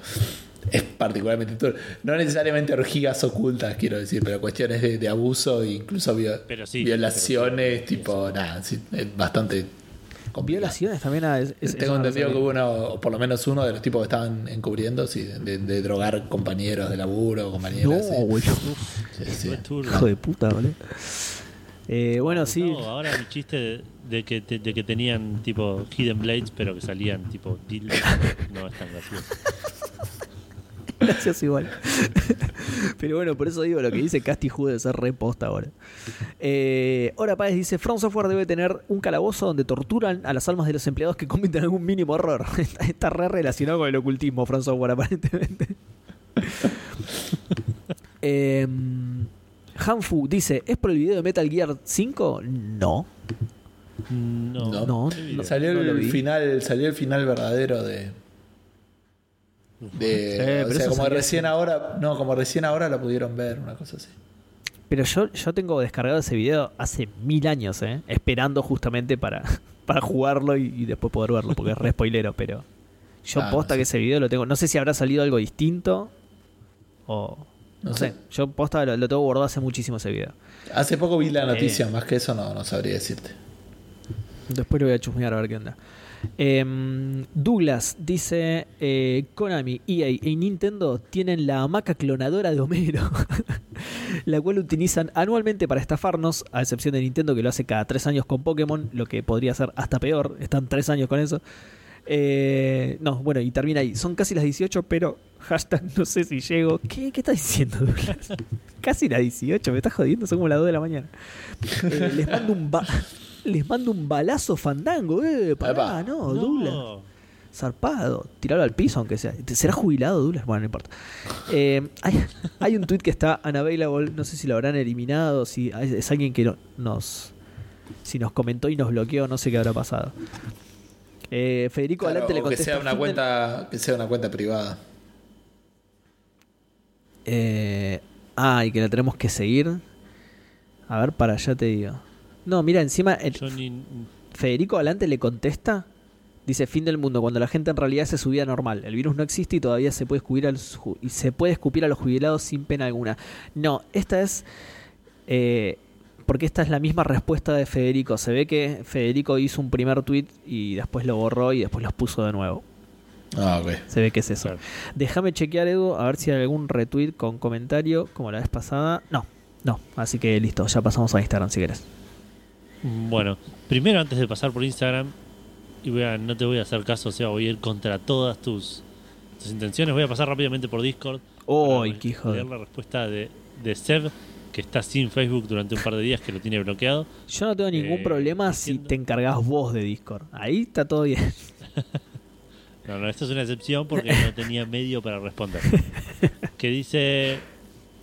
Es particularmente. No necesariamente orgías ocultas, quiero decir, pero cuestiones de, de abuso e incluso vio- Pero sí, violaciones, pero sí. tipo, nada, sí, es bastante. Complicado. Violaciones también. ah, es- es- Tengo entendido que hubo uno, o por lo menos uno de los tipos que estaban encubriendo, sí, de, de drogar compañeros de laburo, compañeras. No, sí. boludo. Sí. Hijo de puta, boludo. Eh, bueno, sí. No, ahora mi chiste de, de que, de que tenían tipo Hidden Blades, pero que salían tipo dildos, no es tan gracioso. Gracias igual. Pero bueno, por eso digo lo que dice Casti Hu debe ser reposta ahora. Eh, Ahora Páez dice: From Software debe tener un calabozo donde torturan a las almas de los empleados que cometen algún mínimo error. Está, está re relacionado con el ocultismo, From Software, aparentemente. Eh, Hanfu dice: ¿Es por el video de Metal Gear 5? No. No, No. No. Salió el final, salió el final verdadero de. De Sí, o pero sea, eso como recién ahora, no, como recién ahora lo pudieron ver, una cosa así. Pero yo, yo tengo descargado ese video hace mil años, ¿eh? esperando justamente para, para jugarlo y, y después poder verlo, porque es re spoilero, pero yo Ah, posta sí. que ese video lo tengo. No sé si habrá salido algo distinto o. No, No sé. sé. Yo posta lo, lo tengo guardado hace muchísimo ese video. Hace poco vi la noticia, Eh. más que eso no, no sabría decirte. Después lo voy a chusmear a ver qué onda. Em, Douglas dice: eh, Konami, EA y Nintendo tienen la hamaca clonadora de Homero, la cual utilizan anualmente para estafarnos, a excepción de Nintendo que lo hace cada tres años con Pokémon, lo que podría ser hasta peor. Están tres años con eso. Eh, no, bueno, y termina ahí. Son casi las 18, pero hashtag no sé si llego. ¿Qué, qué estás diciendo, Douglas? casi las 18, me estás jodiendo, son como las 2 de la mañana. Eh, les mando un ba- les mando un balazo fandango, eh, pará, Epa. no, No. Douglas. Zarpado, tirarlo al piso aunque sea. ¿Será jubilado Douglas? Bueno, no importa. Eh, hay, hay un tweet que está unavailable, no sé si lo habrán eliminado, si es alguien que no- nos si nos comentó y nos bloqueó, no sé qué habrá pasado. Eh, Federico Claro, Adelante le o que contesta. sea una "Fin del- cuenta, que sea una cuenta privada. Eh, ah, y que la tenemos que seguir. A ver, para allá te digo. No, mira, encima el- ni- Federico Adelante le contesta. Dice fin del mundo, cuando la gente en realidad hace su vida normal. El virus no existe y todavía se puede escupir a los, y se puede escupir a los jubilados sin pena alguna. No, esta es. eh, porque esta es la misma respuesta de Federico. Se ve que Federico hizo un primer tweet y después lo borró y después los puso de nuevo. Ah, ok. Se ve que es eso. Claro. Déjame chequear, Edu, a ver si hay algún retweet con comentario como la vez pasada. No, no. Así que listo, ya pasamos a Instagram si querés. Bueno, primero antes de pasar por Instagram, y voy a, no te voy a hacer caso, o sea, voy a ir contra todas tus, tus intenciones. Voy a pasar rápidamente por Discord. ¡Uy, para qué leer la respuesta de, de Seb, que está sin Facebook durante un par de días, que lo tiene bloqueado. Yo no tengo ningún Eh, problema si te encargas vos de Discord. Ahí está todo bien. No, no, esto es una excepción porque no tenía medio para responder. Que dice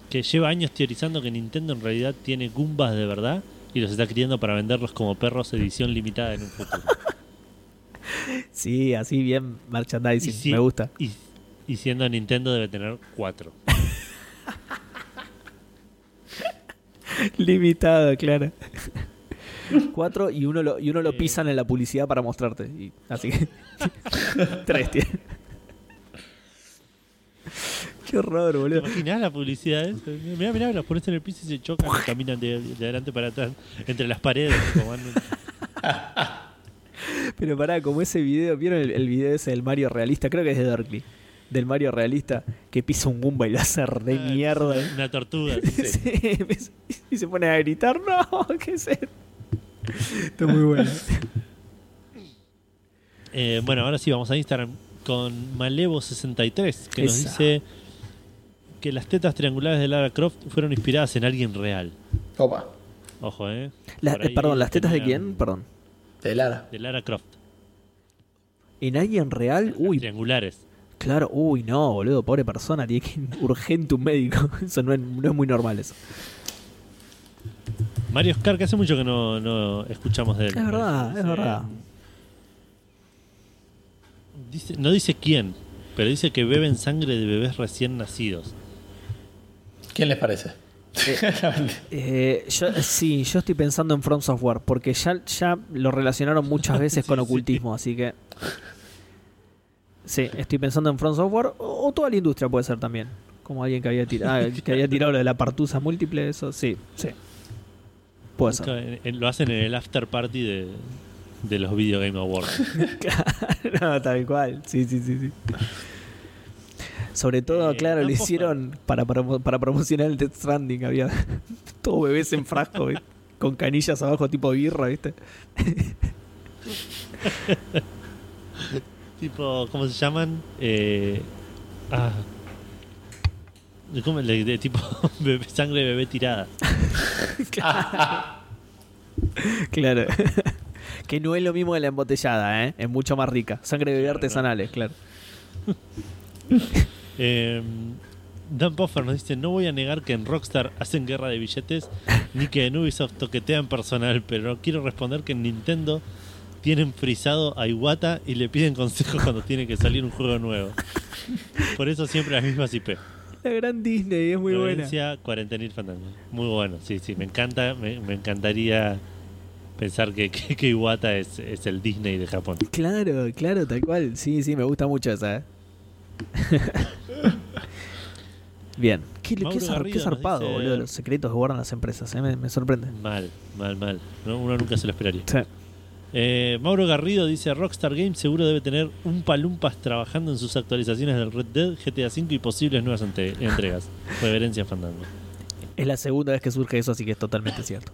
que lleva años teorizando que Nintendo en realidad tiene Goombas de verdad y los está criando para venderlos como perros edición limitada en un futuro. Sí, así bien merchandising. Si- Me gusta. Y, y siendo Nintendo debe tener cuatro. Limitado, claro. Cuatro y uno lo, y uno lo pisan en la publicidad para mostrarte. Y- así que. Tres tiene. Qué horror, ¿Te boludo. imaginas la publicidad? esa? Mirá, mirá, los pones en el piso y se chocan y caminan de, de adelante para atrás, entre las paredes. como Pero pará, como ese video, ¿vieron el, el video ese del Mario realista? Creo que es de Darkly. Del Mario realista que pisa un Goomba y lo hace de Ah, mierda. Una, una tortuga. Sí, y se pone a gritar, no, ¿qué es esto? Está muy bueno. Eh, bueno, ahora sí vamos a Instagram con Malevo63, que nos Esa. dice que las tetas triangulares de Lara Croft fueron inspiradas en alguien real. Opa, Ojo, eh. La- ahí perdón, ¿las tetas de quién? Perdón. de Lara. De Lara Croft. ¿En alguien real? Uy, Triangulares. claro, uy, no, boludo, pobre persona, tiene que ir urgente un médico. Eso no es, no es muy normal eso. Mario Oscar, que hace mucho que no, no escuchamos de él. Es verdad, es Dice- verdad. Dice, no dice quién, pero dice que beben sangre de bebés recién nacidos. ¿Quién les parece? Eh, yo, sí, yo estoy pensando en From Software, porque ya, ya lo relacionaron muchas veces con Sí, ocultismo, así que. Sí, estoy pensando en From Software, o, o toda la industria puede ser también. Como alguien que había tirado, que había tirado lo de la partusa múltiple, eso sí, sí. Puede ser. En- Lo hacen en el after party de, de los Video Game Awards. no, tal cual. Sí, sí, sí, sí. Sobre todo, Eh, claro, lo hicieron para, para, para promocionar el Death Stranding. Había todos bebés en frasco, ¿viste? con canillas abajo, tipo birra, ¿viste? tipo, ¿cómo se llaman? Eh, ah. ¿Cómo? De, de tipo bebé- sangre de bebé tirada. Claro. que no es lo mismo de la embotellada, ¿eh? Es mucho más rica. Sangre de bebé Claro, artesanales, claro. Eh, Dan Poffer nos dice: No voy a negar que en Rockstar hacen guerra de billetes, ni que en Ubisoft toquetean personal, pero quiero responder que en Nintendo tienen frisado a Iwata y le piden consejos cuando tiene que salir un juego nuevo. Por eso siempre las mismas IP. La gran Disney es muy buena. Florencia, Cuarentenil Fandango. Muy bueno, sí, sí, me encanta, me, me encantaría pensar que, que, que Iwata es, es el Disney de Japón. Claro, claro, tal cual. Sí, sí, me gusta mucho esa, ¿eh? Bien. Qué, qué zar- qué zarpado, dice- boludo, los secretos que guardan las empresas, ¿eh? me, me sorprende. Mal, mal, mal. No, uno nunca se lo esperaría. Sí. Eh, Mauro Garrido dice: Rockstar Games seguro debe tener un palumpas trabajando en sus actualizaciones del Red Dead, GTA V y posibles nuevas entregas. Reverencia Fandango. Es la segunda vez que surge eso, así que es totalmente cierto.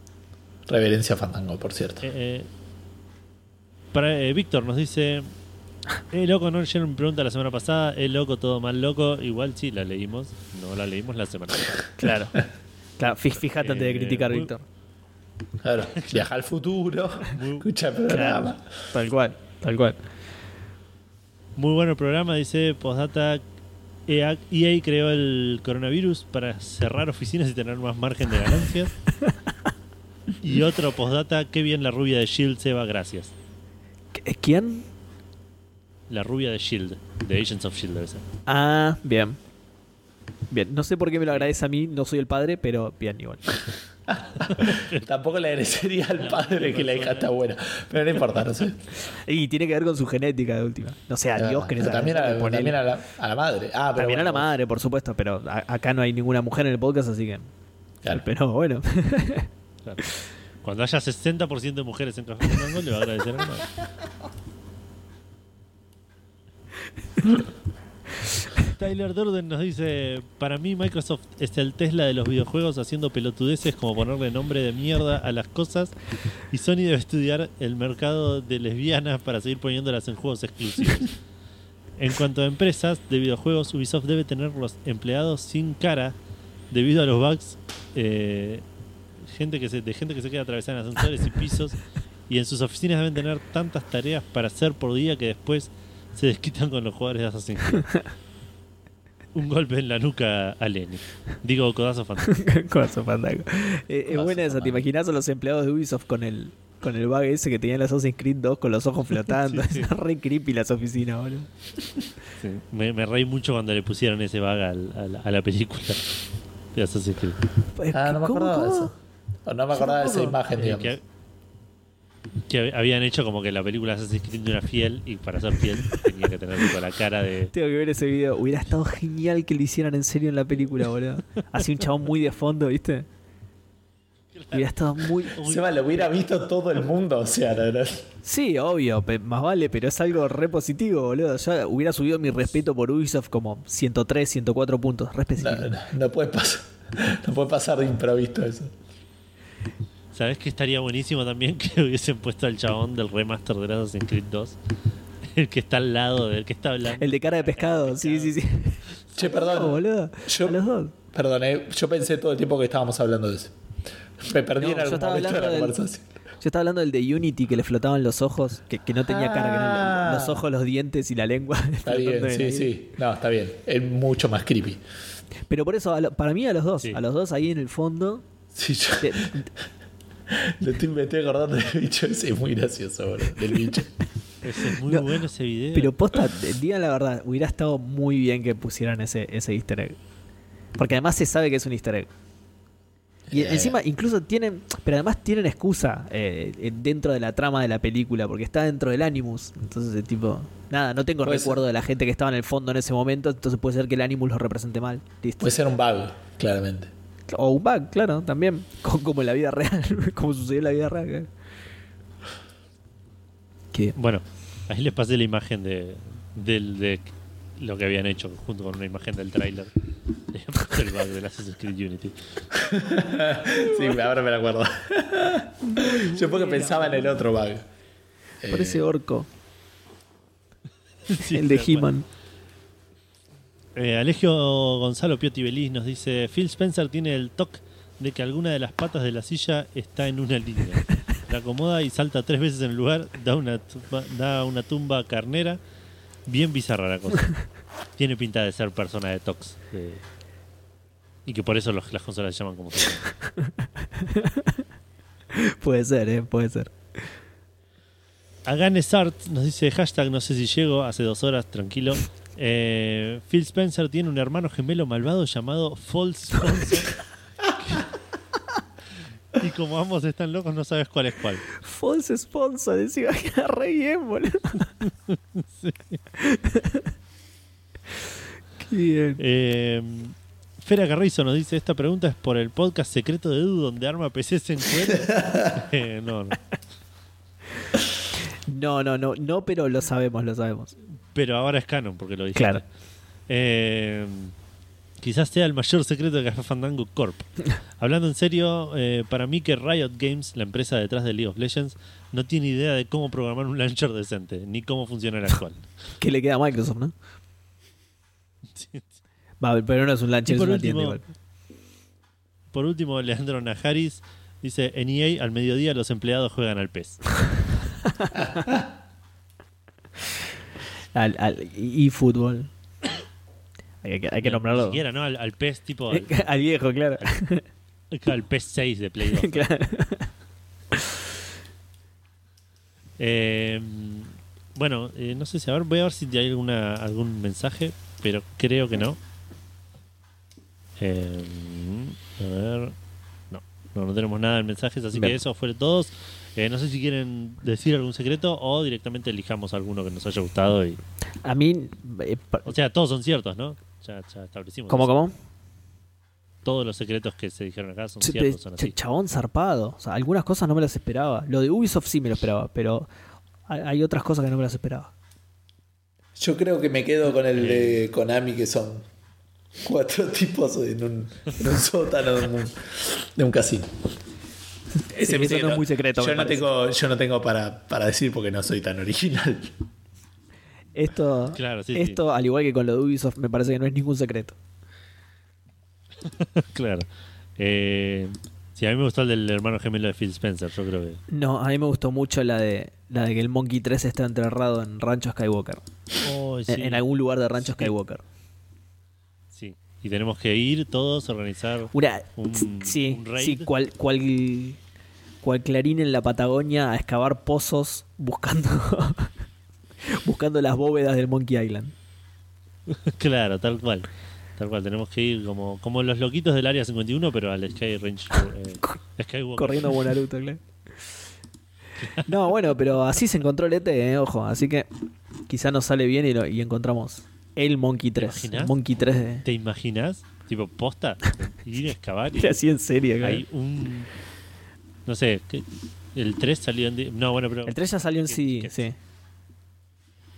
Reverencia Fandango, por cierto. Eh, eh, para eh, Víctor nos dice: Eh, loco, no leyeron mi pregunta la semana pasada. Eh, loco, todo mal loco. Igual sí, la leímos. No la leímos la semana pasada. Claro. claro, fí- fíjate antes de Eh, criticar, muy- Víctor. Claro, viaja al futuro, escucha el programa. Tal cual, tal cual. Muy bueno el programa, dice Postdata. EA, EA creó el coronavirus para cerrar oficinas y tener más margen de ganancias. y otro postdata, qué bien la rubia de Shield Seba, gracias. ¿Qu- ¿Quién? La rubia de Shield, de Agents of Shield debe ser. Ah, bien. Bien, no sé por qué me lo agradece a mí, no soy el padre, pero bien, igual. Tampoco le agradecería al padre que la hija está buena. Pero no importa, no sé. Y tiene que ver con su genética de última. No sé, a Dios que Pero también, a, también a, la, a la madre. Ah, pero También a la bueno, madre, por supuesto, pero a- acá no hay ninguna mujer en el podcast, así que. Claro. Pero bueno. Claro. Cuando haya 60% de mujeres en Café Fandango, le va a agradecer a la madre. Tyler Durden nos dice: Para mí, Microsoft es el Tesla de los videojuegos haciendo pelotudeces como ponerle nombre de mierda a las cosas. Y Sony debe estudiar el mercado de lesbianas para seguir poniéndolas en juegos exclusivos. En cuanto a empresas de videojuegos, Ubisoft debe tener los empleados sin cara debido a los bugs eh, gente que se, de gente que se queda atravesada en ascensores y pisos. Y en sus oficinas deben tener tantas tareas para hacer por día que después se desquitan con los jugadores de Assassin's Creed. Un golpe en la nuca a Lenny. Digo, codazo fantástico. Codazo fandango. Eh, es buena esa, ¿te fandango. imaginas a los empleados de Ubisoft con el con el bug ese que tenían las Assassin's Creed 2 con los ojos flotando? Sí, sí. Es re creepy las oficinas, boludo. Sí. Me, me reí mucho cuando le pusieron ese bug al- a, la, a la película de Assassin's Creed. Ah, no me ¿Cómo, acordaba de eso. O no me acordaba de esa imagen, Eh, digamos. que, que habían hecho como que la película Assassin's Creed no era fiel y para ser fiel tenía que tener tipo, la cara de... Tengo que ver ese video. Hubiera estado genial que lo hicieran en serio en la película, boludo. Así un chabón muy de fondo, ¿viste? Hubiera estado muy. Seba, lo hubiera visto todo el mundo, o sea, no, no. Sí, obvio, más vale, pero es algo re positivo, boludo. Yo hubiera subido mi respeto por Ubisoft como 103, 104 puntos. Re No, específico. no, no puede pasar. No puede pasar de improviso eso. ¿Sabes que estaría buenísimo también que hubiesen puesto al chabón del remaster de Assassin's Creed 2? El que está al lado del que está hablando. El de cara de pescado, sí, sí, sí. Che, perdón. boludo. Yo- A los dos. Perdón, eh, yo pensé todo el tiempo que estábamos hablando de eso. Me perdí No, en yo algún estaba momento de la hablando del- conversación. Yo estaba hablando del de Unity que le flotaban los ojos, que, que no tenía cara, que eran Ah. los ojos, los dientes y la lengua. Está bien, sí, sí. No, está bien. Es mucho más creepy. Pero por eso, lo- para mí a los dos, Sí. a los dos ahí en el fondo. Sí, yo de- lo estoy, me estoy acordando del bicho ese, es muy gracioso, boludo, del bicho. Ese es muy No, bueno ese video. Pero posta, digan la verdad, hubiera estado muy bien que pusieran ese, ese easter egg. Porque además se sabe que es un easter egg. Y Eh. encima incluso tienen, pero además tienen excusa eh, dentro de la trama de la película, porque está dentro del Animus. Entonces, tipo, nada, no tengo Puede recuerdo de la gente que estaba en el fondo en ese momento, entonces puede ser que el Animus lo represente mal. Listo. Puede ser un bug, claramente. O un bug, claro, también. co- Como en la vida real, como sucedió en la vida real. Que Bueno, ahí les pasé la imagen de, del, de lo que habían hecho junto con una imagen del tráiler. el bug del Assassin's Creed Unity. Sí, ahora me la acuerdo. Yo porque pensaba en el otro bug. parece Eh, orco, Sí, el de. He-Man. Eh, Alegio Gonzalo Piotti Belis nos dice: Phil Spencer tiene el toque de que alguna de las patas de la silla está en una línea. La acomoda y salta tres veces en el lugar, da una tumba, da una tumba carnera. Bien bizarra la cosa. Tiene pinta de ser persona de tox. eh, y que por eso los- las consolas se llaman como se llaman. Puede ser, eh, puede ser. Aganes Art nos dice hashtag no sé si llego, hace dos horas, tranquilo. Eh, Phil Spencer tiene un hermano gemelo malvado llamado False Sponsor. y como ambos están locos, no sabes cuál es cuál. False sponsor, decía que era re bien, boludo. Qué bien. Eh, Fera Carrizo nos dice: Esta pregunta es por el podcast secreto de Edu donde arma PCs en cuero. Eh, no, no. No, no, no, no, pero lo sabemos, lo sabemos. Pero ahora es canon porque lo dijiste. Claro. Eh, quizás sea el mayor secreto de Café Fandango Corp. Hablando en serio, eh, para mí que Riot Games, la empresa detrás de League of Legends, no tiene idea de cómo programar un launcher decente, ni cómo funciona el actual. Que le queda a Microsoft, ¿no? Va, pero no es un launcher, es una último, tienda igual. por último, Leandro Najaris dice, en EA al mediodía los empleados juegan al PES. Al, al, y fútbol. Hay que, hay que Ni nombrarlo. siquiera, ¿no? Al, al PES tipo... Al, Al viejo, claro. al PES 6 de Play 2. claro. Eh, bueno, eh, no sé si a ver, voy a ver si hay alguna, algún mensaje, pero creo que no. Eh, a ver, no, no, no tenemos nada en mensajes, así Bien. que eso fue todos. Eh, no sé si quieren decir algún secreto o directamente elijamos alguno que nos haya gustado. y A mí. eh, O sea, todos son ciertos, ¿no? Ya, ya establecimos. ¿Cómo, eso. cómo? Todos los secretos que se dijeron acá son Ch- ciertos, son ch- así. Chabón zarpado. O sea, algunas cosas no me las esperaba. Lo de Ubisoft sí me lo esperaba, pero hay, hay otras cosas que no me las esperaba. Yo creo que me quedo con el de Konami, que son cuatro tipos en un, en un sótano de un, de un casino. Sí, mi eso no es muy secreto, Yo no tengo, yo no tengo para, para decir porque no soy tan original. Esto, Claro, sí, sí. esto al igual que con lo de Ubisoft, me parece que no es ningún secreto. claro. Eh, sí, a mí me gustó el del hermano gemelo de Phil Spencer, yo creo que... No, a mí me gustó mucho la de la de que el Monkey 3 está enterrado en Rancho Skywalker. Oh, En- sí. En, algún lugar de Rancho Sí. Skywalker. Y tenemos que ir todos a organizar. Una, Un- sí, un raid. sí, cual, cual, cual Clarín en la Patagonia a excavar pozos buscando buscando las bóvedas del Monkey Island. claro, tal cual. Tal cual, tenemos que ir como, como los loquitos del área 51, pero al Sky Range. eh, Skywalker. Corriendo como Naruto, claro. No, bueno, pero así se encontró el ET, eh, ojo. Así que quizá nos sale bien y, lo- y encontramos el Monkey 3. El imaginas? Monkey 3 de... ¿Te imaginas? Tipo, posta, ir a excavar y así en serio, claro. hay un. No sé, el 3 salió en. No, bueno, pero. El 3 ya salió en ¿Qué- sí, sí.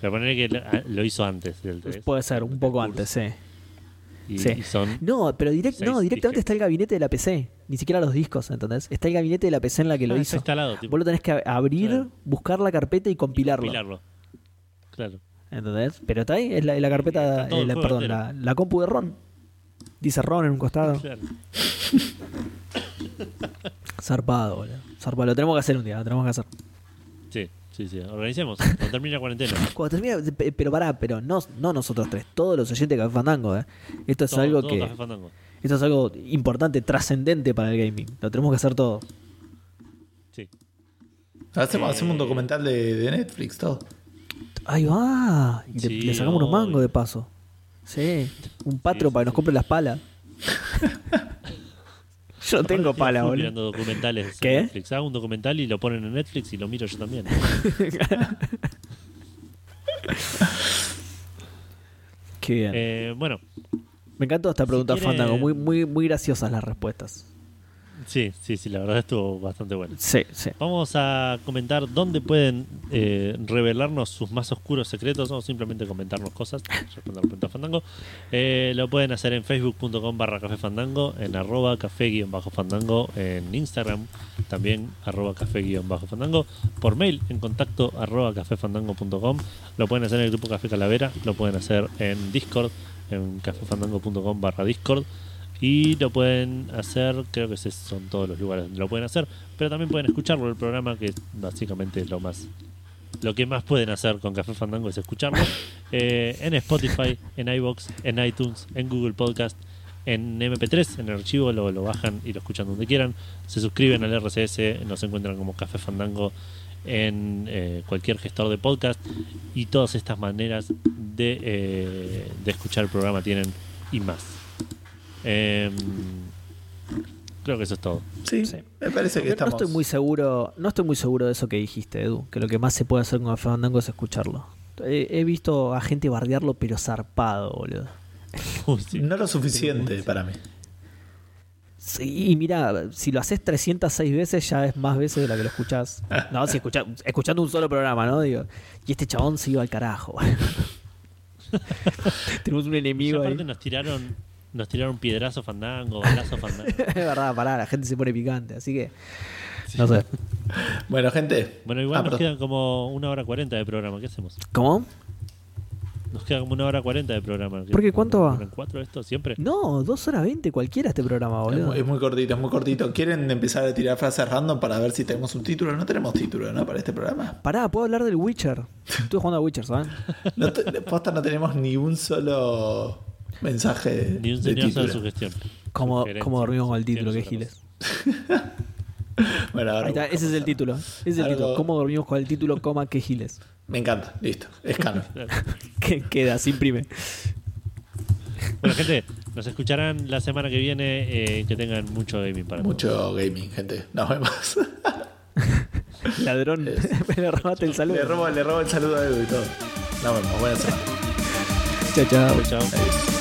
Pero poner que lo, ah, lo hizo antes del 3. Puede ser, un poco antes, sí. Y, sí. y son. No, pero direct- Seis no, directamente está el gabinete de la PC. Ni siquiera los discos, ¿entendés? Está el gabinete de la PC en la que lo Ah, hizo. Está instalado, tipo, Vos lo tenés que abrir, Claro. buscar la carpeta y compilarlo. compilarlo. Claro. ¿Entendés? Pero está ahí, es la, es la carpeta, eh, la- perdón, la, la compu de Ron. Dice Ron en un costado. claro. Zarpado, boludo. Zarpado. Lo tenemos que hacer un día, lo tenemos que hacer. Sí, sí, sí. Organicemos. Cuando termine la cuarentena. Cuando termine, pe- pero pará, pero no, no nosotros tres, todos los oyentes de Café Fandango, ¿eh? Esto es Todo- algo todo que. Café Fandango. Esto es algo importante, trascendente para el gaming. Lo tenemos que hacer todo. Sí. Hacemos, Eh. hacemos un documental de, de Netflix, todo. Ahí va. Y le- Sí, le, sacamos unos mangos de paso. Sí. Un patro Sí, para que nos sí. compre las palas. Yo no tengo pala, boludo. mirando documentales ¿Qué? en Netflix. Hago un documental y lo ponen en Netflix y lo miro yo también. Qué bien. Eh, bueno, Me encantó esta pregunta, quiere- Fandango. Muy, muy, muy graciosas las respuestas. Sí, sí, sí, la verdad estuvo bastante bueno. Sí, sí. Vamos a comentar dónde pueden eh, revelarnos sus más oscuros secretos o simplemente comentarnos cosas. Responder Fandango. Eh, lo pueden hacer en facebook.com barra café fandango, en arroba café guion bajo fandango, en Instagram también arroba café guion bajo fandango, por mail en contacto arroba cafefandango.com. Lo pueden hacer en el grupo Café Calavera, lo pueden hacer en Discord, en cafefandango.com barra Discord. Y lo pueden hacer, creo que esos son todos los lugares donde lo pueden hacer, pero también pueden escucharlo el programa, que básicamente es lo más lo que más pueden hacer con Café Fandango es escucharlo eh, en Spotify, en iBox, en iTunes, en Google Podcast, en MP3, en el archivo lo, lo bajan y lo escuchan donde quieran. Se suscriben al RCS, nos encuentran como Café Fandango en eh, cualquier gestor de podcast y todas estas maneras de, eh, de escuchar el programa tienen y más. Em, creo que eso es todo. Sí, Sí. me parece que No estamos. estoy muy seguro, no estoy muy seguro de eso que dijiste, Edu, que lo que más se puede hacer con Café Fandango es escucharlo. He, he visto a gente bardearlo, pero zarpado, boludo. Uy, sí. No lo suficiente para mí. Sí, y mira, si lo haces 306 veces, ya es más veces de la que lo escuchás. No, si escucha- escuchando un solo programa, ¿no? Digo, y este chabón se iba al carajo. Tenemos un Y enemigo ahí. aparte nos tiraron, nos tiraron piedrazo fandango, balazo fandango. Es verdad, pará, la gente se pone picante, así que. No sé. Bueno, gente. Bueno, igual Ah, nos perdón. quedan como una hora cuarenta de programa. ¿Qué hacemos? ¿Cómo? Nos queda como una hora cuarenta de programa. ¿Por qué? ¿Cuánto va? ¿En cuatro esto? ¿Siempre? No, 2 horas 20 cualquiera este programa, Es boludo. muy, es muy cortito, es muy cortito. ¿Quieren empezar a tirar frases random para ver si tenemos un título? No tenemos título, ¿no? Para este programa. Pará, puedo hablar del Witcher. Estuve jugando a Witcher, ¿saben? No te- posta no tenemos ni un solo mensaje Ni un de señor título. de sugestión. Como, como dormimos con el título, sugestión giles. Bueno, ahora Ahí está, ese es el título. Ese es el Algo- título. ¿Cómo dormimos con el título, coma, qué giles? Me encanta, listo. Es canon. Que queda, se imprime. Bueno, gente, nos escucharán la semana que viene. eh, que tengan mucho gaming para todos. Mucho gaming, gente. Nos vemos. Ladrón, me robaste el saludo. le, robo, le robo el saludo a Edu y todo. Nos vemos. Buena semana. Chao, chao. Chao.